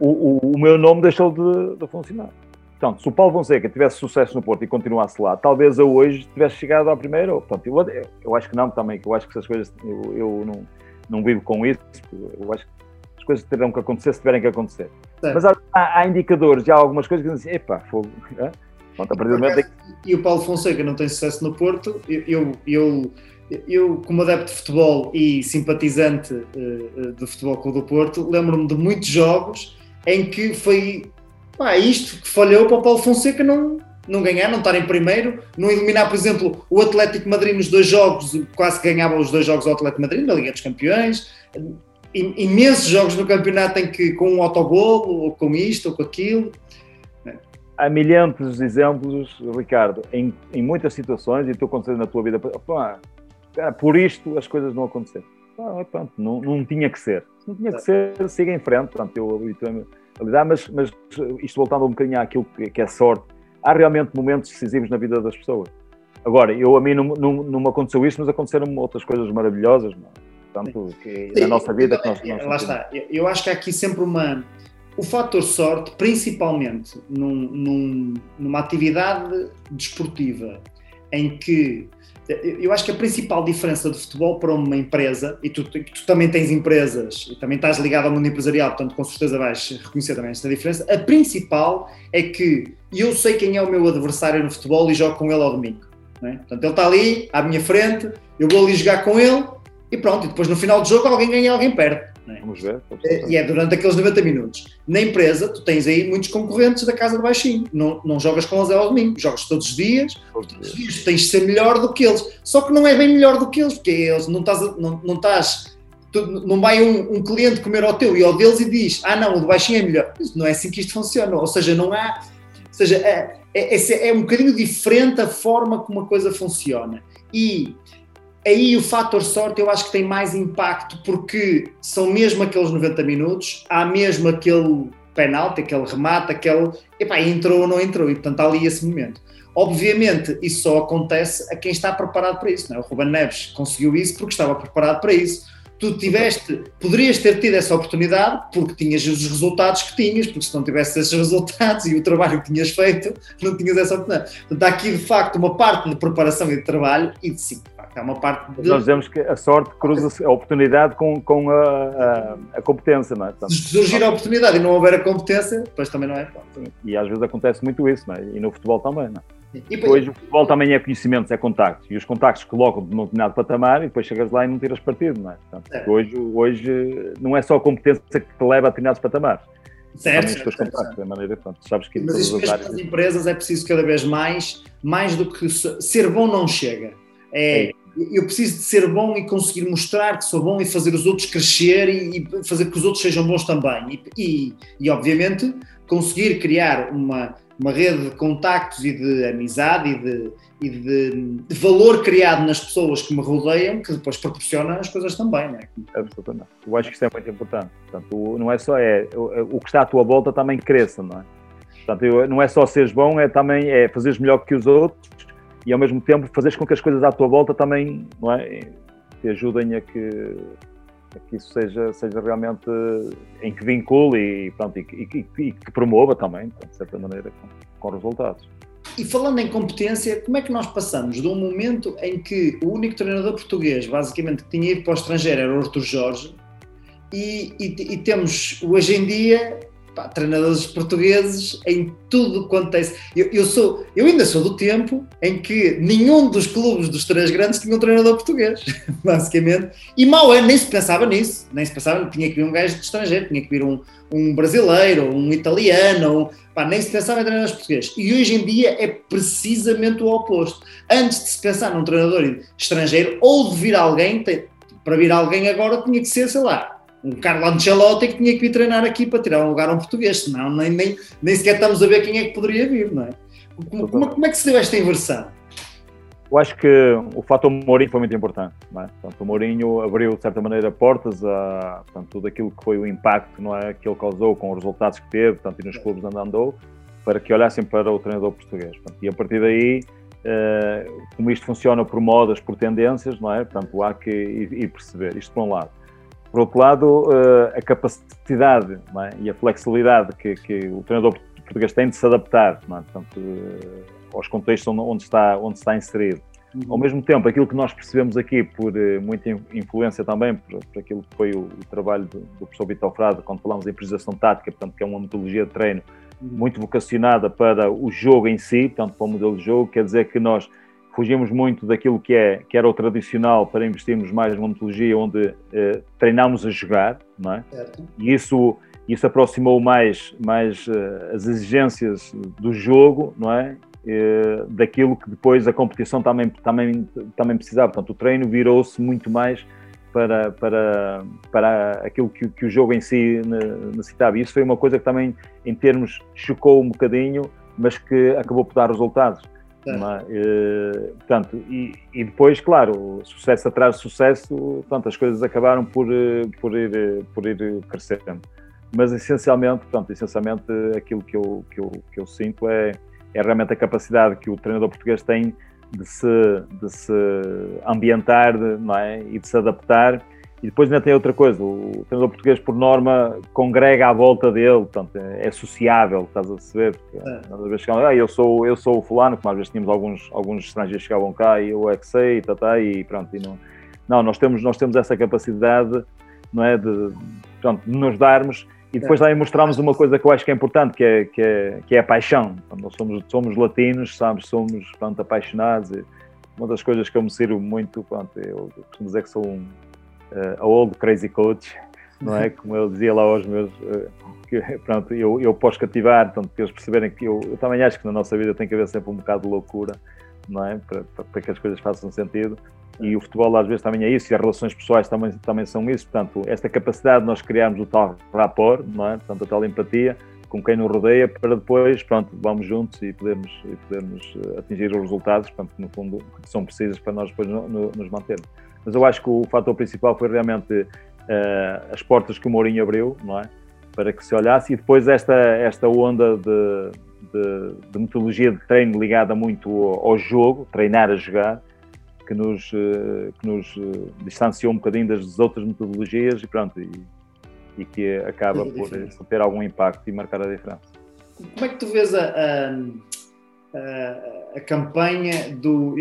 o, o, o, meu nome deixou de, de funcionar. Portanto, se o Paulo Fonseca tivesse sucesso no Porto e continuasse lá, talvez eu hoje tivesse chegado à primeira. Portanto, eu, eu acho que não também, que eu acho que essas coisas, eu, eu não, não vivo com isso, eu acho que as coisas terão que acontecer se tiverem que acontecer. Mas há, há, indicadores, há algumas coisas que dizem, epá, fogo. Pronto, a partir do momento E o Paulo Fonseca não tem sucesso no Porto, eu, eu, eu como adepto de futebol e simpatizante uh, do Futebol Clube do Porto, lembro-me de muitos jogos em que foi Pá, isto que falhou para o Paulo Fonseca não, não ganhar, não estar em primeiro, não eliminar, por exemplo, o Atlético Madrid nos dois jogos, quase que ganhava os dois jogos ao Atlético Madrid na Liga dos Campeões, imensos jogos no campeonato em que com um autogolo, ou com isto, ou com aquilo. Há milhares de exemplos, Ricardo, em, em muitas situações, e tu acontecendo na tua vida, pá, por isto as coisas não aconteceram. Pronto, não, não tinha que ser. Se não tinha que ser, siga em frente. Portanto, eu habituei-me mas, mas isto voltando um bocadinho àquilo que, que é sorte, há realmente momentos decisivos na vida das pessoas. Agora, eu a mim não, não, não me aconteceu isto, mas aconteceram outras coisas maravilhosas, não? Portanto, que, na nossa vida. Que nós, nós lá está. Eu acho que há aqui sempre uma. O fator sorte, principalmente num, num, numa atividade desportiva em que eu acho que a principal diferença do futebol para uma empresa, e tu, tu, também tens empresas e também estás ligado ao mundo empresarial, portanto com certeza vais reconhecer também esta diferença, a principal é que eu sei quem é o meu adversário no futebol e jogo com ele ao domingo. É? Portanto, ele está ali, à minha frente, eu vou ali jogar com ele e pronto, e depois no final do jogo alguém ganha e alguém perde. É? Vamos ver. E é durante aqueles 90 minutos. Na empresa, tu tens aí muitos concorrentes da casa de baixinho. Não, não jogas com eles ao domingo, jogas todos os dias. Todos, os dias tens de ser melhor do que eles. Só que não é bem melhor do que eles, porque eles não estás. Não, não estás tu, não vai um, um, cliente comer ao teu e ao deles e diz: Ah, não, o de baixinho é melhor. Não é assim que isto funciona. Ou seja, não há. Ou seja, é, é, é um bocadinho diferente a forma como a coisa funciona. E aí o fator sorte eu acho que tem mais impacto porque são mesmo aqueles 90 minutos, há mesmo aquele penalti, aquele remate, aquele. Epá, entrou ou não entrou, e portanto há ali esse momento. Obviamente, isso só acontece a quem está preparado para isso. Não é? O Ruben Neves conseguiu isso porque estava preparado para isso. Tu tiveste, poderias ter tido essa oportunidade porque tinhas os resultados que tinhas, porque se não tivesse esses resultados e o trabalho que tinhas feito, não tinhas essa oportunidade. Portanto, há aqui de facto uma parte de preparação e de trabalho e de sim, É uma parte de... Nós dizemos que a sorte cruza a oportunidade com, com a, a, a competência, não é? Portanto, Se surgir a oportunidade e não houver a competência, depois também não é. E às vezes acontece muito isso, não é? E no futebol também, não é? E depois o futebol também é conhecimentos, é contactos. E os contactos colocam de um determinado patamar e depois chegas lá e não tiras partido, não é? Portanto, é. Hoje, hoje não é só a competência que te leva a determinados patamares. Certo, certo, certo, certo. maneira, pronto, sabes que Mas isso mesmo nas empresas é preciso cada vez mais, mais do que ser bom não chega. É, é, eu preciso de ser bom e conseguir mostrar que sou bom e fazer os outros crescer e, e fazer que os outros sejam bons também. E, e, e obviamente, conseguir criar uma, uma rede de contactos e de amizade e de, e de, de, valor criado nas pessoas que me rodeiam, que depois proporciona as coisas também, não é? Absolutamente. Eu acho que isso é muito importante. Portanto, não é só é, o, o que está à tua volta também cresça, não é? Portanto, não é só seres bom, é também é fazeres melhor que os outros e ao mesmo tempo fazeres com que as coisas à tua volta também, não é? Te ajudem a que que isso seja, seja realmente em que vincule e, pronto, e, e, e que promova também, de certa maneira, com, com, resultados. E falando em competência, como é que nós passamos de um momento em que o único treinador português, basicamente, que tinha ido para o estrangeiro era o Arthur Jorge, e, e temos hoje em dia pá, treinadores portugueses em tudo quanto é. Eu, eu, sou, eu ainda sou do tempo em que nenhum dos clubes dos três grandes tinha um treinador português, basicamente. E mal é, nem se pensava nisso, nem se pensava, tinha que vir um gajo de estrangeiro, tinha que vir um, um brasileiro, um italiano, um, pá, nem se pensava em treinadores portugueses. E hoje em dia é precisamente o oposto. Antes de se pensar num treinador estrangeiro ou de vir alguém, para vir alguém agora tinha que ser, sei lá, um Carlo Ancelotti que tinha que vir treinar aqui para tirar um lugar a um português, senão nem, nem, nem sequer estamos a ver quem é que poderia vir, não é? Como, como, como é que se deu esta inversão? Eu acho que o fator Mourinho foi muito importante. Não é? Portanto, o Mourinho abriu, de certa maneira, portas a portanto, tudo aquilo que foi o impacto não é, que ele causou com os resultados que teve portanto, e nos clubes onde andou, para que olhassem para o treinador português. Portanto, e a partir daí, eh, como isto funciona por modas, por tendências, não é? Portanto, há que ir perceber. Isto por um lado. Por outro lado, eh, a capacidade é? e a flexibilidade que, que, o treinador português tem de se adaptar é? Portanto, eh, aos contextos onde está, onde está inserido. Uhum. Ao mesmo tempo, aquilo que nós percebemos aqui, por eh, muita influência também, por, por aquilo que foi o, o trabalho do, do professor Vitor Frado, quando falamos de improvisação tática, portanto, que é uma metodologia de treino uhum. muito vocacionada para o jogo em si, portanto, para o modelo de jogo, quer dizer que nós fugimos muito daquilo que, é, que era o tradicional para investirmos mais numa metodologia onde eh, treinámos a jogar, não é? Certo. E isso, isso aproximou mais, mais eh, as exigências do jogo, não é? Eh, daquilo que depois a competição também, também, também precisava. Portanto, o treino virou-se muito mais para, para, para aquilo que, que o jogo em si necessitava. E isso foi uma coisa que também, em termos, chocou um bocadinho, mas que acabou por dar resultados é? portanto, e, e, depois, claro, sucesso atrás de sucesso, portanto, as coisas acabaram por, eh, por, ir, por ir crescendo. Mas essencialmente, portanto, essencialmente aquilo que eu, que eu, que eu sinto é, é realmente a capacidade que o treinador português tem de se, de se ambientar não é? e de se adaptar e depois ainda tem outra coisa, o treinador português, por norma, congrega à volta dele, portanto, é, é sociável, estás a perceber? É. Às vezes chegam, ah, eu sou, eu sou o fulano, como às vezes tínhamos alguns, alguns estrangeiros que chegavam cá e eu é que sei, tá, tá, e pronto. E não, não, nós temos, nós temos essa capacidade, não é, de, pronto, de nos darmos e depois também mostramos uma coisa que eu acho que é importante, que é, que é, que é a paixão. Nós somos, somos latinos, sabes, somos pronto, apaixonados. Uma das coisas que eu me sirvo muito, pronto, eu costumo dizer que sou um uh, a old crazy coach, não é? Como eu dizia lá aos meus. Uh, que, pronto, eu, eu posso cativar, portanto, para eles perceberem que eu, eu também acho que na nossa vida tem que haver sempre um bocado de loucura, não é? Para, para, para que as coisas façam sentido. E o futebol às vezes também é isso, e as relações pessoais também, também são isso. Portanto, esta capacidade de nós criarmos o tal rapport, não é? Portanto, a tal empatia com quem nos rodeia, para depois, pronto, vamos juntos e podermos, e podermos eh, atingir os resultados, portanto, que no fundo são precisos para nós depois no, no, nos mantermos mas eu acho que o fator principal foi realmente uh, as portas que o Mourinho abriu, não é? Para que se olhasse e depois esta, esta onda de, de, de metodologia de treino ligada muito ao, ao, jogo, treinar a jogar, que nos, uh, que nos uh, distanciou um bocadinho das outras metodologias e pronto, e, e que acaba por, por, ter algum impacto e marcar a diferença. Como é que tu vês a, a, a, a campanha do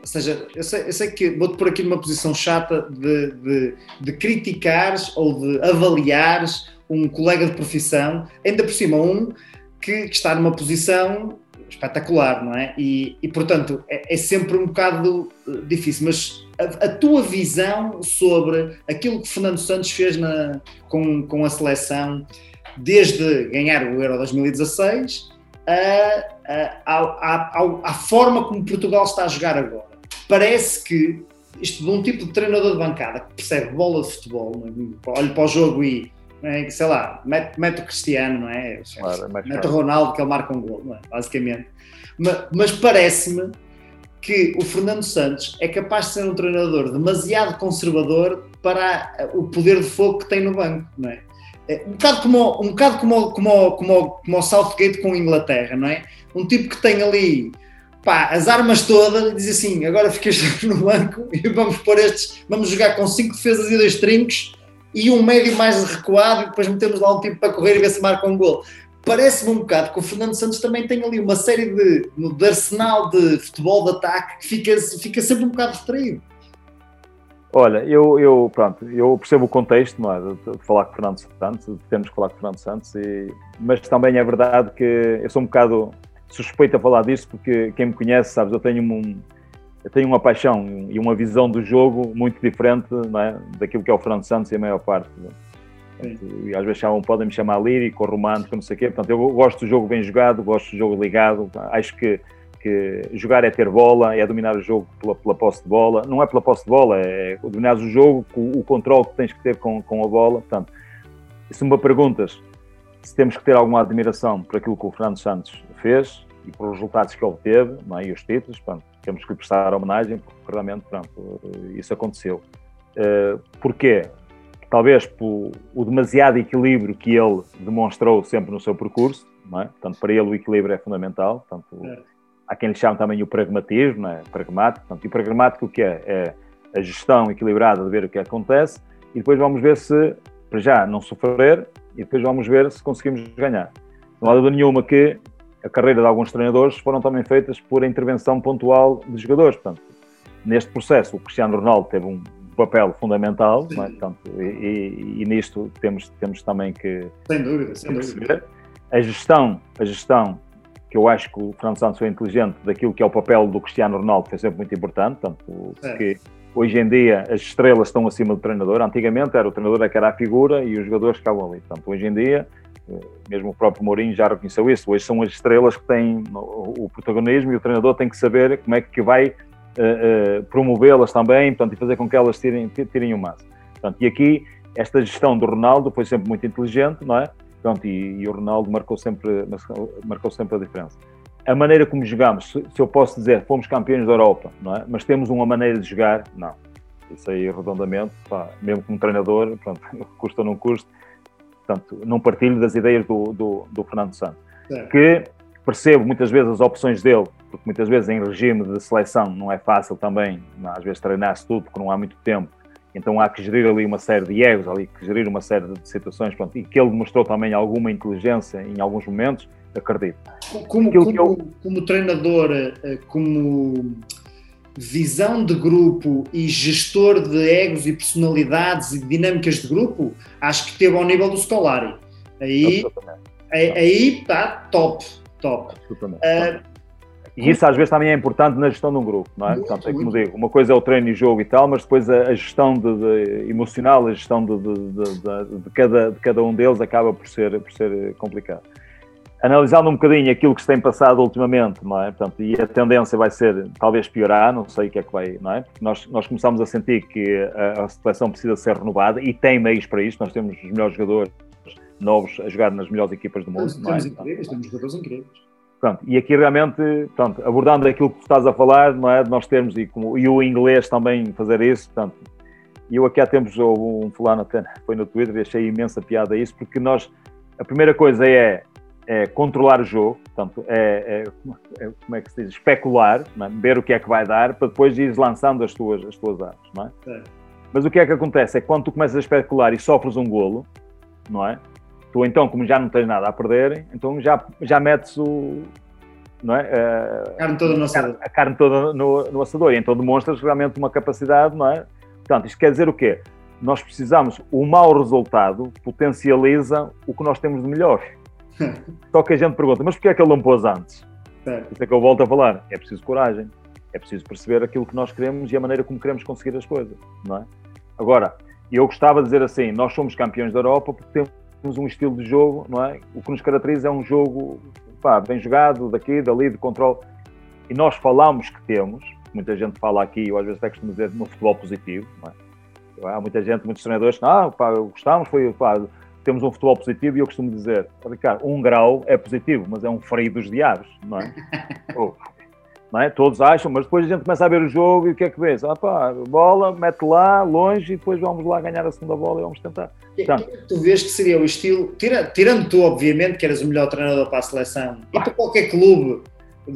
ou seja, eu sei, eu sei que vou-te pôr aqui numa posição chata de, de, de criticares ou de avaliares um colega de profissão, ainda por cima um que, que está numa posição espetacular, não é? E, e portanto, é, é, sempre um bocado eh, difícil, mas a, a, tua visão sobre aquilo que Fernando Santos fez na, com, com a seleção, desde ganhar o Euro 2016 a, a, a, a forma como Portugal está a jogar agora. Parece que isto de um tipo de treinador de bancada que percebe bola de futebol, é? olha para o jogo e é? sei lá, mete, mete, o Cristiano, não é? Claro, mete o Ronaldo que ele marca um gol, é? basicamente. Mas, mas parece-me que o Fernando Santos é capaz de ser um treinador demasiado conservador para o poder de fogo que tem no banco, não é? é um bocado como, um bocado como, como, como, como o Southgate com a Inglaterra, não é? Um tipo que tem ali pá, as armas todas diz assim: agora ficas no banco e vamos pôr estes, vamos jogar com cinco defesas e dois trincos e um médio mais recuado e depois metemos lá um tipo para correr e ver se marca um gol. Parece-me um bocado que o Fernando Santos também tem ali uma série de, de arsenal de futebol de ataque que fica, fica sempre um bocado distraído. Olha, eu, eu, pronto, eu percebo o contexto, não é? De, de falar com o Fernando Santos, temos que falar com o Fernando Santos, e, mas também é verdade que eu sou um bocado suspeito a falar disso, porque quem me conhece, sabes, eu tenho um, eu tenho uma paixão e uma visão do jogo muito diferente é? daquilo que é o Fernando Santos e a maior parte. e às vezes chamam, podem me chamar lírico ou romântico, não sei o quê. Portanto, eu gosto do jogo bem jogado, gosto do jogo ligado. Acho que, que jogar é ter bola, é dominar o jogo pela, pela posse de bola. Não é pela posse de bola, é dominar o jogo, com o controle que tens que ter com, com a bola. Portanto, se me perguntas se temos que ter alguma admiração por aquilo que o Fernando Santos fez e por os resultados que obteve é? e os títulos, pronto, temos que lhe prestar homenagem, porque realmente pronto, isso aconteceu. Uh, porquê? Talvez por o demasiado equilíbrio que ele demonstrou sempre no seu percurso, não é? Portanto, para ele o equilíbrio é fundamental, portanto, é. há quem lhe chame também o pragmatismo, não é? pragmático, portanto, e o pragmático o que é? É a gestão equilibrada de ver o que acontece e depois vamos ver se, para já, não sofrer e depois vamos ver se conseguimos ganhar. Não há dúvida nenhuma que a carreira de alguns treinadores foram também feitas por intervenção pontual de jogadores. Portanto, neste processo, o Cristiano Ronaldo teve um papel fundamental, é? Portanto, e, e, e, nisto temos, temos também que. Sem dúvida, sem dúvida. A gestão, a gestão, que eu acho que o Fernando Santos foi inteligente, daquilo que é o papel do Cristiano Ronaldo, foi sempre muito importante. Portanto, é. que hoje em dia as estrelas estão acima do treinador. Antigamente era o treinador que era a figura e os jogadores ficavam ali. Portanto, hoje em dia mesmo o próprio Mourinho já reconheceu isso. Hoje são as estrelas que têm o protagonismo e o treinador tem que saber como é que vai uh, uh, promovê-las também portanto, e fazer com que elas tirem, tirem o máximo. Portanto, e aqui, esta gestão do Ronaldo foi sempre muito inteligente, não é? Pronto, e, e, o Ronaldo marcou sempre, marcou sempre a diferença. A maneira como jogamos, se, se eu posso dizer, fomos campeões da Europa, não é? Mas temos uma maneira de jogar, não. Isso aí, redondamente, pá, mesmo como treinador, pronto, custa ou não custa, Portanto, não partilho das ideias do, do, do Fernando Santos. É. Que percebo muitas vezes as opções dele, porque muitas vezes em regime de seleção não é fácil também, às vezes treinar-se tudo porque não há muito tempo. Então há que gerir ali uma série de egos, ali que gerir uma série de situações, pronto, e que ele demonstrou também alguma inteligência em alguns momentos, acredito. Como, como, eu... como treinador, eh, como visão de grupo e gestor de egos e personalidades e dinâmicas de grupo, acho que teve ao nível do Scolari. Aí, aí está top, top. Uh, e isso às vezes também é importante na gestão de um grupo, não é? Muito, Portanto, é como digo, uma coisa é o treino e jogo e tal, mas depois a, a gestão de, de, emocional, a gestão de, de, cada, de cada um deles acaba por ser, por ser complicado analisando um bocadinho aquilo que se tem passado ultimamente, não é? Portanto, e a tendência vai ser talvez piorar, não sei o que é que vai, não é? Porque nós, nós começamos a sentir que a, a seleção precisa ser renovada e tem meios para isso, nós temos os melhores jogadores novos a jogar nas melhores equipas do mundo. Temos, é? incríveis, temos jogadores incríveis. Pronto, e aqui realmente, pronto, abordando aquilo que estás a falar, não é? Nós temos, e, como, e o inglês também fazer isso, portanto, e eu aqui há tempos houve um fulano até, foi no Twitter e achei imensa piada isso, porque nós, a primeira coisa é é controlar o jogo, portanto, é, é, é, como é que se diz, especular, é? ver o que é que vai dar, para depois ir lançando as tuas, as tuas armas, não é? é? Mas o que é que acontece é que quando tu começas a especular e sofres um golo, não é? Tu então, como já não tens nada a perder, então já, já metes o, não é? A carne toda no assador. A carne toda no, no assador. E então demonstras realmente uma capacidade, não é? Portanto, isto quer dizer o quê? Nós precisamos, o mau resultado potencializa o que nós temos de melhor. Só que a gente pergunta, mas porquê é que ele não pôs antes? Certo. Isso é que eu volto a falar. É preciso coragem. É preciso perceber aquilo que nós queremos e a maneira como queremos conseguir as coisas, não é? Agora, eu gostava de dizer assim, nós somos campeões da Europa porque temos um estilo de jogo, não é? O que nos caracteriza é um jogo pá, bem jogado, daqui, dali, de controle. E nós falamos que temos, muita gente fala aqui, eu às vezes até costumo dizer, no futebol positivo, não é? Há muita gente, muitos treinadores, ah, pá, gostamos, foi, pá, temos um futebol positivo e eu costumo dizer, Ricardo, um grau é positivo, mas é um freio dos diabos, não é? oh, não é? Todos acham, mas depois a gente começa a ver o jogo e o que é que vês? Ah pá, bola, mete lá, longe e depois vamos lá ganhar a segunda bola e vamos tentar. Portanto, que, tu vês que seria o estilo, tira, tirando tu, obviamente, que eras o melhor treinador para a seleção e para qualquer clube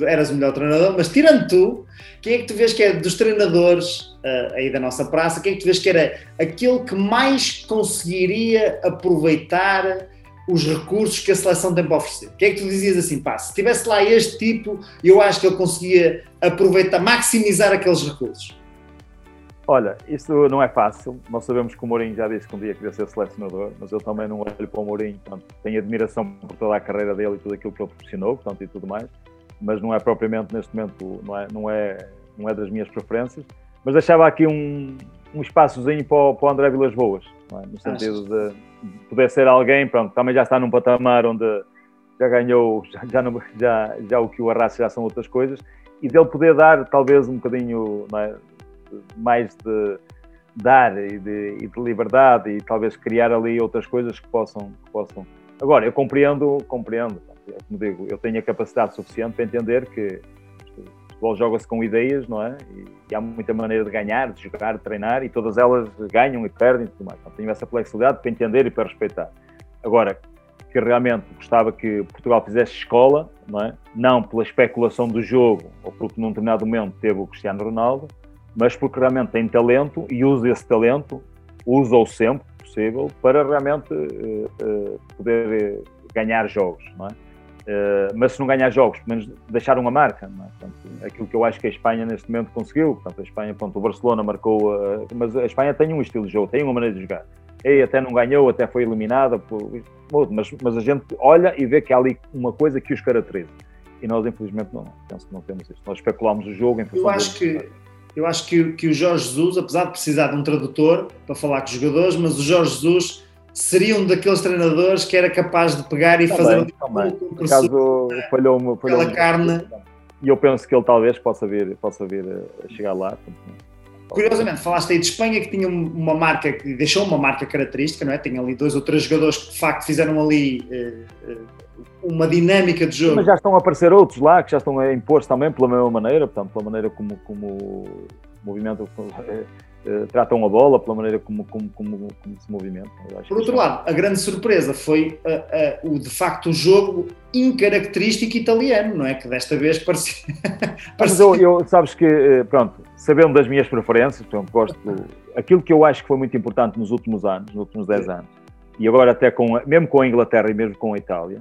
eras o melhor treinador, mas tirando tu, quem é que tu vês que é dos treinadores uh, aí da nossa praça, quem é que tu vês que era aquele que mais conseguiria aproveitar os recursos que a seleção tem para oferecer? O que é que tu dizias assim, pá, se tivesse lá este tipo, eu acho que ele conseguia aproveitar, maximizar aqueles recursos? Olha, isso não é fácil. Nós sabemos que o Mourinho já disse que um dia queria ser selecionador, mas eu também não olho para o Mourinho. Portanto, tenho admiração por toda a carreira dele e tudo aquilo que ele proporcionou, portanto, e tudo mais. Mas não é propriamente neste momento, não é, não é, não é das minhas preferências. Mas deixava aqui um, um espaçozinho para o, para o André Vilas Boas, é? no sentido de poder ser alguém, pronto, também já está num patamar onde já ganhou, já, já, não, já, já o que o arrasta já são outras coisas, e dele poder dar talvez um bocadinho é? mais de dar e de, e de, liberdade e talvez criar ali outras coisas que possam, que possam. Agora, eu compreendo, compreendo, como digo, eu tenho a capacidade suficiente para entender que futebol joga-se com ideias, não é? E, e, há muita maneira de ganhar, de jogar, de treinar, e todas elas ganham e perdem e tudo mais. Então, tenho essa flexibilidade para entender e para respeitar. Agora, que realmente gostava que Portugal fizesse escola, não é? Não pela especulação do jogo, ou porque num determinado momento teve o Cristiano Ronaldo, mas porque realmente tem talento e usa esse talento, usa-o sempre possível, para realmente uh, uh, poder ganhar jogos, não é? Uh, mas se não ganhar jogos, pelo menos deixar uma marca. É? Portanto, aquilo que eu acho que a Espanha neste momento conseguiu. Portanto, a Espanha, pronto, o Barcelona marcou, uh, mas a Espanha tem um estilo de jogo, tem uma maneira de jogar. E até não ganhou, até foi eliminada, mas, mas a gente olha e vê que há ali uma coisa que os caracteriza. E nós, infelizmente, não, penso que não temos isso. Nós especulamos o jogo em função Eu acho que. Eu acho que, que o Jorge Jesus, apesar de precisar de um tradutor para falar com os jogadores, mas o Jorge Jesus seria um daqueles treinadores que era capaz de pegar e também, fazer também. um Por acaso falhou-me falhou aquela carne. E eu penso que ele talvez possa vir, possa vir a chegar lá. Curiosamente, falaste aí de Espanha que tinha uma marca, que deixou uma marca característica, não é? Tem ali dois ou três jogadores que de facto fizeram ali uh, uma dinâmica de jogo. Mas já estão a aparecer outros lá que já estão a impor-se também pela mesma maneira, portanto, pela maneira como, como o movimento uh, tratam a bola, pela maneira como, como, como, como se movimentam. Por outro lado, a grande surpresa foi uh, uh, o de facto o jogo incaracterístico italiano, não é? Que desta vez parecia. parecia... Mas eu, eu, sabes que, pronto, sabendo das minhas preferências, portanto, gosto. aquilo que eu acho que foi muito importante nos últimos anos, nos últimos 10 anos, e agora até com, mesmo com a Inglaterra e mesmo com a Itália,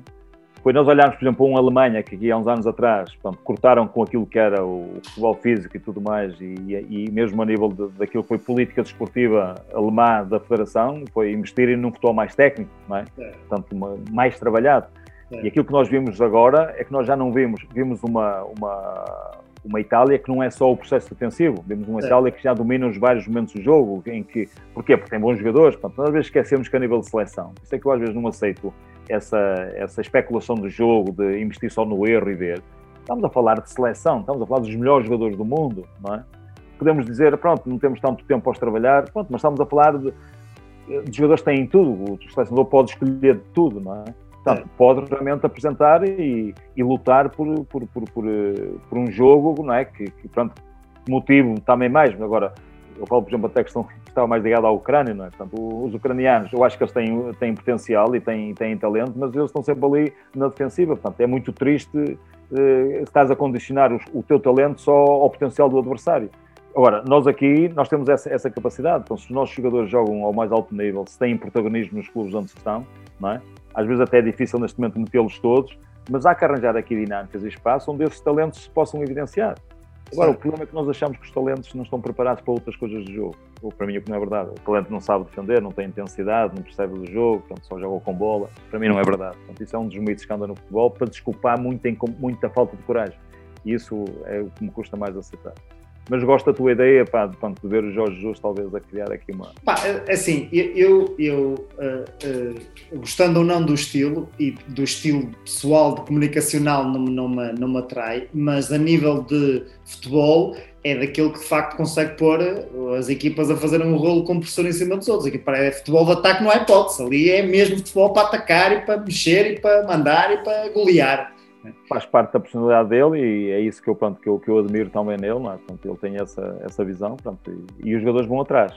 depois nós olharmos, por exemplo, para uma Alemanha que aqui há uns anos atrás portanto, cortaram com aquilo que era o futebol físico e tudo mais, e, e mesmo a nível de, daquilo que foi política desportiva alemã da Federação, foi investirem num futebol mais técnico, não é? é. portanto, uma, mais trabalhado. É. E aquilo que nós vimos agora é que nós já não vimos, vimos uma, uma, uma Itália que não é só o processo defensivo, vimos uma é. Itália que já domina os vários momentos do jogo, em que, porquê? Porque tem bons jogadores, portanto, às vezes esquecemos que a nível de seleção, isso é que eu às vezes não aceito essa, essa especulação do jogo, de investir só no erro e ver. Estamos a falar de seleção, estamos a falar dos melhores jogadores do mundo, não é? Podemos dizer, pronto, não temos tanto tempo para trabalhar, pronto, mas estamos a falar de, de jogadores que têm tudo, o selecionador pode escolher de tudo, não é? Portanto, pode realmente apresentar e, e lutar por, por, por, por, por um jogo, não é? Que, que pronto, motivo também mais, agora eu falo, por exemplo, até que estão, estava mais ligado à Ucrânia, não é? Portanto, os ucranianos, eu acho que eles têm, têm potencial e têm, têm talento, mas eles estão sempre ali na defensiva. Portanto, é muito triste eh, estás a condicionar o, o, teu talento só ao potencial do adversário. Agora, nós aqui, nós temos essa, essa capacidade. Então, se os nossos jogadores jogam ao mais alto nível, se têm protagonismo nos clubes onde estão, não é? às vezes até é difícil neste momento metê-los todos, mas há que arranjar aqui dinâmicas e espaço onde esses talentos se possam evidenciar. Agora, o problema é que nós achamos que os talentos não estão preparados para outras coisas do jogo. Ou para mim, o que não é verdade. O talento não sabe defender, não tem intensidade, não percebe do jogo, portanto, só joga com bola. Para mim, não é verdade. Portanto, isso é um dos mitos que anda no futebol para desculpar muita, muita falta de coragem. E isso é o que me custa mais aceitar mas gosto da tua ideia pá, de, de ver o Jorge Jesus talvez a criar aqui uma. Pá, é, assim, eu, eu uh, uh, gostando ou não do estilo e do estilo pessoal de comunicacional não, não, me, não me atrai, mas a nível de futebol é daquele que de facto consegue pôr as equipas a fazer um rolo compressor em cima dos outros. Aqui para é futebol de ataque não há hipótese, ali é mesmo futebol para atacar e para mexer e para mandar e para golear. Faz parte da personalidade dele e é isso que eu, pronto, que eu, que eu admiro também nele, não é? Portanto, ele tem essa, essa visão pronto, e, e, os jogadores vão atrás.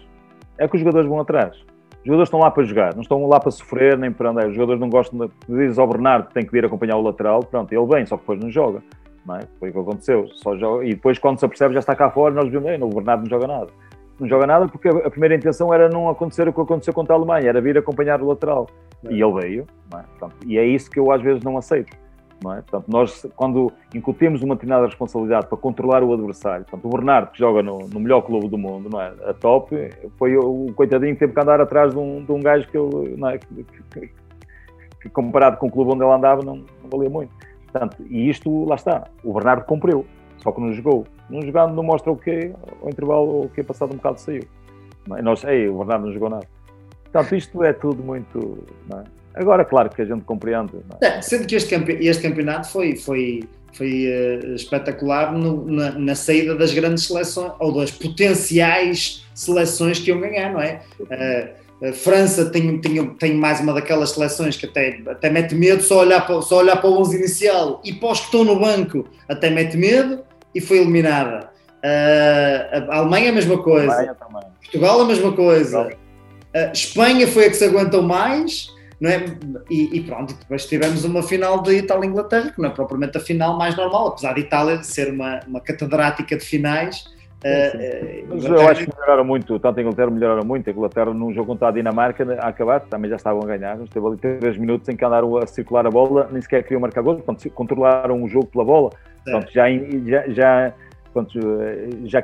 É que os jogadores vão atrás. Os jogadores estão lá para jogar, não estão lá para sofrer nem para andar. Os jogadores não gostam de. Diz ao Bernardo que tem que vir acompanhar o lateral, pronto, ele vem, só que depois não joga. Não é? Foi o que aconteceu. Só joga, e depois, quando se apercebe, já está cá fora, nós vimos, o Bernardo não joga nada. Não joga nada porque a primeira intenção era não acontecer o que aconteceu contra a Alemanha, era vir acompanhar o lateral. É. E ele veio, é? Portanto, e é isso que eu às vezes não aceito não é? Portanto, nós, quando incutimos uma determinada responsabilidade para controlar o adversário, portanto, o Bernardo, que joga no, no melhor clube do mundo, não é? A top, foi o, o coitadinho que teve que andar atrás de um, de um gajo que, não é? que, que, que, comparado com o clube onde ele andava, não, não, valia muito. Portanto, e isto, lá está, o Bernardo cumpriu, só que não jogou. Não jogando não mostra o que ao intervalo, o que é passado um bocado saiu. É? Nós, ei, o Bernardo não jogou nada. Portanto, isto é tudo muito. Não é? Agora, claro que a gente compreende. É? sendo que este, campe este campeonato foi, foi, foi uh, espetacular no, na, na, saída das grandes seleções, ou das potenciais seleções que iam ganhar, não é? Uh, a França tem, tem, tem mais uma daquelas seleções que até, até mete medo, só olhar, para, só olhar para o 11 inicial e para os que estão no banco até mete medo e foi eliminada. Uh, a Alemanha a mesma coisa, Portugal a mesma coisa, Espanha foi a que se aguentou mais não é? E, e, pronto, depois tivemos uma final de Itália-Inglaterra, que não é propriamente a final mais normal, apesar de Itália ser uma, uma catedrática de finais. Uh, Mas eu acho que melhoraram muito, tanto a Inglaterra melhoraram muito. A Inglaterra, num jogo contra a Dinamarca, a acabar, também já estavam a ganhar. Esteve ali 3 minutos em que andaram a circular a bola, nem sequer queriam marcar gol, portanto, controlaram o jogo pela bola. Portanto, já, já, já, portanto, já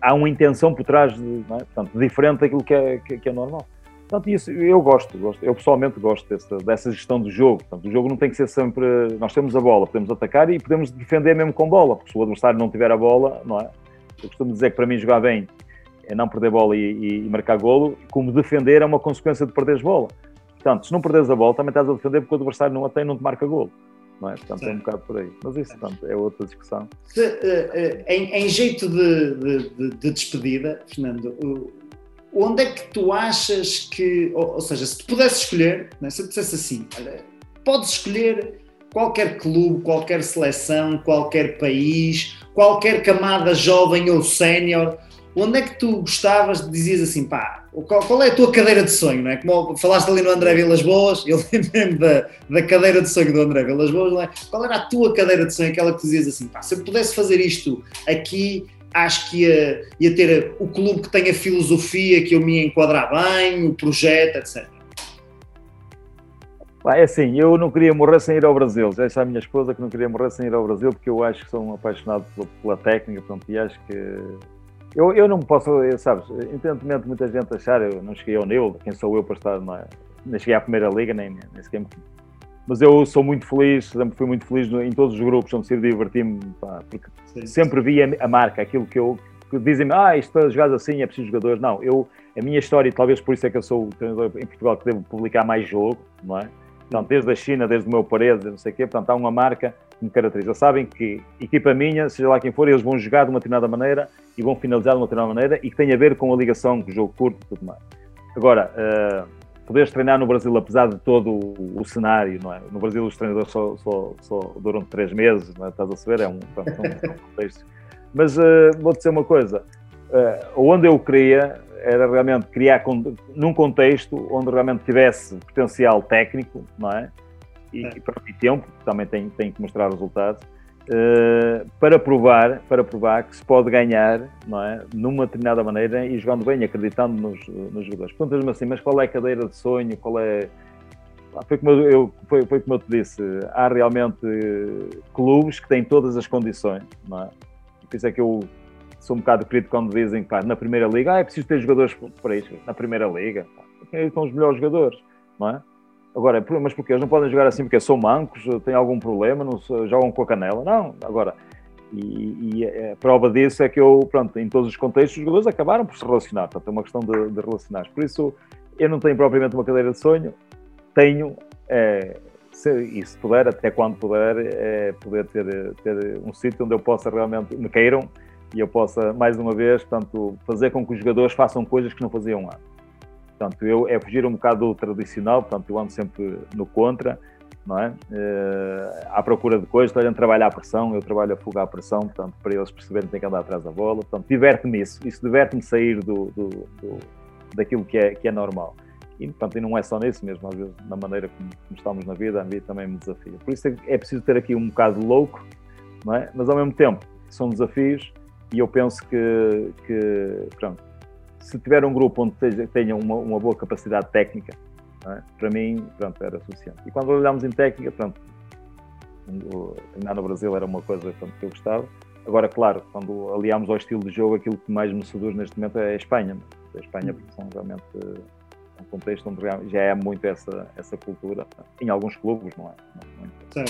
há uma intenção por trás, de, é? portanto, diferente daquilo que é, que, que é normal. Portanto, isso eu gosto, gosto, eu pessoalmente gosto dessa, dessa gestão do jogo. Portanto, o jogo não tem que ser sempre. Nós temos a bola, podemos atacar e podemos defender mesmo com bola, porque se o adversário não tiver a bola, não é? Eu costumo dizer que para mim jogar bem é não perder bola e, e, e marcar golo, como defender é uma consequência de perderes bola. Portanto, se não perderes a bola, também estás a defender porque o adversário não a tem não te marca golo. Não é? Portanto, Sim. é um bocado por aí. Mas isso, portanto, é outra discussão. Se, uh, uh, em, em, jeito de, de, de, de despedida, Fernando, onde é que tu achas que, ou, ou seja, se tu pudesse escolher, né, se eu dissesse assim, olha, podes escolher qualquer clube, qualquer seleção, qualquer país, qualquer camada jovem ou sénior, onde é que tu gostavas de dizias assim, pá, qual, qual, é a tua cadeira de sonho, não é? Como falaste ali no André Vilas Boas, eu lembro da, da cadeira de sonho do André Vilas Boas, não é? Qual era a tua cadeira de sonho, aquela que dizias assim, pá, se eu pudesse fazer isto aqui, acho que ia, ia ter o clube que tem a filosofia que eu me enquadrar bem, o projeto, etc. É assim, eu não queria morrer sem ir ao Brasil. Já disse à minha esposa que não queria morrer sem ir ao Brasil, porque eu acho que sou um apaixonado pela, pela técnica, pronto, e acho que. Eu, eu não posso, sabes, independentemente de muita gente achar, eu não cheguei ao Neil, quem sou eu para estar na. Nem cheguei à Primeira Liga, nem, nem sequer mas eu sou muito feliz, sempre fui muito feliz em todos os grupos onde se diverti-me, porque Sim. sempre vi a, marca, aquilo que eu que dizem-me, ah, isto para jogar assim é preciso jogadores. Não, eu, a minha história, e talvez por isso é que eu sou o treinador em Portugal que devo publicar mais jogo, não é? Portanto, desde a China, desde o meu parede, não sei o quê, portanto, há uma marca que me caracteriza. Sabem que equipa minha, seja lá quem for, eles vão jogar de uma determinada maneira e vão finalizar de uma determinada maneira e que tem a ver com a ligação com o jogo curto e tudo mais. Agora, uh, poderes treinar no Brasil, apesar de todo o, o cenário, não é? No Brasil os treinadores só, só, só duram três meses, não é? Estás a saber? É um, é um contexto. Mas uh, vou-te dizer uma coisa, uh, onde eu queria era realmente criar num contexto onde realmente tivesse potencial técnico, não é? E, é. e, e tempo, também tem, tem que mostrar resultados, Uh, para provar para provar que se pode ganhar não é numa determinada maneira e jogando bem acreditando nos, nos jogadores perguntas-me assim mas qual é a cadeira de sonho qual é foi como eu, foi, foi como eu te disse, há realmente clubes que têm todas as condições, não é? Por isso é que eu sou um bocado crítico quando dizem que na Primeira Liga ah, é preciso ter jogadores para isso. Na Primeira Liga, quem são os melhores jogadores, não é? Agora, mas porque eles não podem jogar assim porque são mancos, têm algum problema, não jogam com a canela? Não, agora, e, e, a prova disso é que eu, pronto, em todos os contextos, os jogadores acabaram por se relacionar, portanto é uma questão de, de relacionar. Por isso, eu não tenho propriamente uma cadeira de sonho, tenho, é, se, e se puder, até quando puder, é poder ter, ter um sítio onde eu possa realmente, me queiram, e eu possa, mais uma vez, portanto, fazer com que os jogadores façam coisas que não faziam antes. Portanto, eu, é fugir um bocado do tradicional, portanto, eu ando sempre no contra, não é? Uh, à procura de coisas, a trabalhar a pressão, eu trabalho a fugar a pressão, portanto, para eles perceberem que têm que andar atrás da bola, portanto, diverte-me isso, isso diverte-me sair do, do, do, daquilo que é, que é normal. E, portanto, e não é só nisso mesmo, às vezes, na maneira como, como estamos na vida, a vida também me desafia. Por isso é, é preciso ter aqui um bocado louco, não é? Mas, ao mesmo tempo, são desafios e eu penso que, que pronto, se tiver um grupo onde tenha uma, uma boa capacidade técnica, é? para mim, pronto, era suficiente. E quando olhamos em técnica, pronto, treinar no Brasil era uma coisa pronto, que eu gostava. Agora, claro, quando aliamos ao estilo de jogo, aquilo que mais me seduz neste momento é a Espanha. A Espanha, porque são realmente um contexto onde já é muito essa, essa cultura, em alguns clubes, não é? Não, não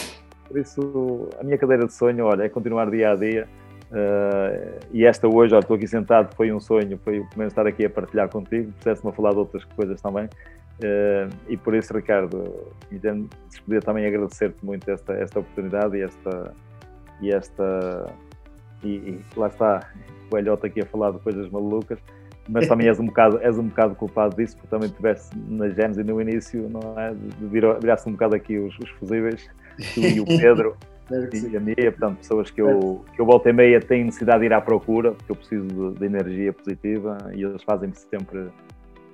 Por isso, a minha cadeira de sonho, olha, é continuar dia a dia Uh, e esta hoje, estou aqui sentado, foi um sonho, foi o primeiro estar aqui a partilhar contigo, pudesse-me falar de outras coisas também. Uh, e por isso, Ricardo, podia também agradecer-te muito esta, esta oportunidade e esta. E, esta e, e lá está, o Elhota aqui a falar de coisas malucas, mas também és um bocado, és um bocado culpado disso, porque também tiveste na Gênesis no início, não é? De virar-se um bocado aqui os, os fusíveis, tu e o Pedro. E a meia, portanto, pessoas que eu, que eu volto e meia têm necessidade de ir à procura, porque eu preciso de, de energia positiva e eles fazem-me sempre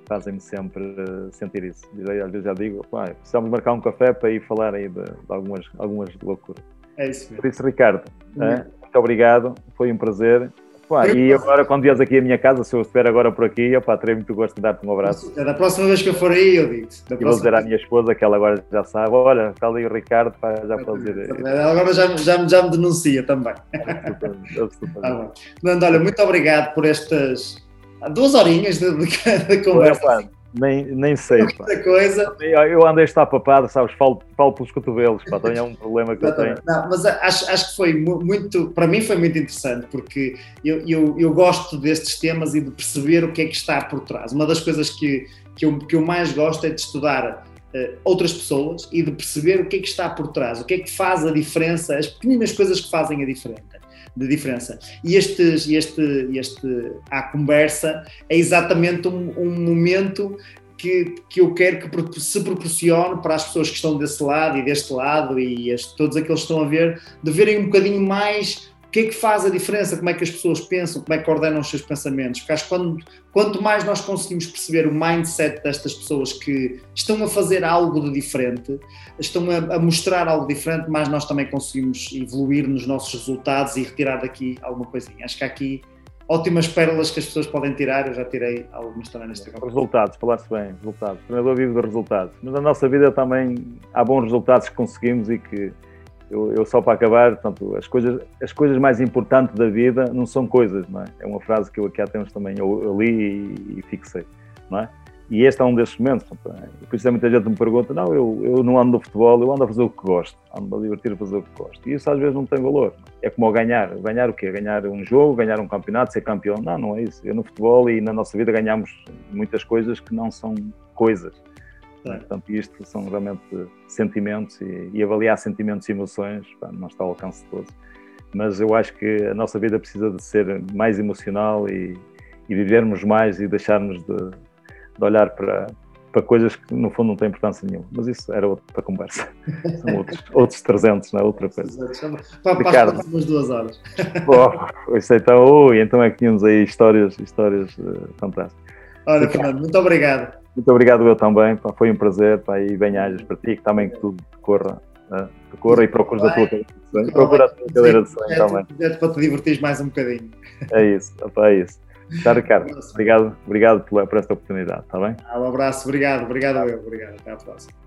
fazem-me sempre sentir isso. Às vezes já digo, precisamos marcar um café para ir falar aí de, de algumas, algumas loucuras. É isso mesmo. Por isso, Ricardo, é, muito obrigado, foi um prazer. Pá, e agora, quando vies aqui à minha casa, se eu estiver agora por aqui, opá, terei muito gosto de dar-te um abraço. Da próxima vez que eu for aí, eu digo. E vou dizer à minha esposa, que ela agora já sabe, olha, está ali o Ricardo, pá, já pode dizer. Agora já, já, já me denuncia também. Absolutamente. absolutamente. Nando, olha, muito obrigado por estas duas horinhas de, de, de conversa. Nem, nem sei. Muita coisa. Eu andei a estar papado, sabes? Falo, falo pelos cotovelos, pá, também é um problema que eu tenho. Não, mas acho, acho que foi muito, para mim foi muito interessante, porque eu, eu, eu gosto destes temas e de perceber o que é que está por trás. Uma das coisas que, que, eu, que eu mais gosto é de estudar uh, outras pessoas e de perceber o que é que está por trás, o que é que faz a diferença, as pequenas coisas que fazem a diferença de diferença. E este, este, à conversa é exatamente um, um momento que, que, eu quero que se proporcione para as pessoas que estão desse lado e deste lado e este, todos aqueles que estão a ver, de verem um bocadinho mais que é que faz a diferença, como é que as pessoas pensam, como é que ordenam os seus pensamentos. Porque acho que quando, quanto mais nós conseguimos perceber o mindset destas pessoas que estão a fazer algo de diferente, estão a, a mostrar algo diferente, mais nós também conseguimos evoluir nos nossos resultados e retirar daqui alguma coisinha. Acho que há aqui ótimas pérolas que as pessoas podem tirar, eu já tirei algumas também nesta conversa. Resultados, falaste bem, resultados. O treinador vive de resultados. Mas na nossa vida também há bons resultados que conseguimos e que eu, eu, só para acabar, portanto, as coisas, as coisas mais importantes da vida não são coisas, não é? É uma frase que eu aqui há tempos também eu, eu li e, e, fixei, não é? E este é um desses momentos, portanto, é, por isso é muita gente me pergunta, não, eu, eu não ando no futebol, eu ando a fazer o que gosto, ando a divertir a fazer o que gosto. E isso às vezes não tem valor. É como ao ganhar. Ganhar o quê? Ganhar um jogo, ganhar um campeonato, ser campeão. Não, não é isso. Eu no futebol e na nossa vida ganhamos muitas coisas que não são coisas é. Portanto, isto são realmente sentimentos e, e, avaliar sentimentos e emoções pá, não está ao alcance de todos. Mas eu acho que a nossa vida precisa de ser mais emocional e, e vivermos mais e deixarmos de, de, olhar para, para coisas que no fundo não têm importância nenhuma. Mas isso era outra conversa. São outros, outros 300, não é? Outra coisa. Para, Ricardo, umas duas horas. Oh, isso então, ui, então é que tínhamos aí histórias, histórias uh, fantásticas. Olha, Fernando, muito obrigado. Muito obrigado eu também, pá, foi um prazer, pá, e bem-ajas para ti, que também que tudo corra, né? corra e procures a tua cadeira de sonho. Procura a tua cadeira de sonho também. Para te divertir mais um bocadinho. É isso, pá, é isso. Tá, Ricardo, obrigado, obrigado por, por esta oportunidade, está bem? Ah, um abraço, obrigado, obrigado eu, obrigado, até à próxima.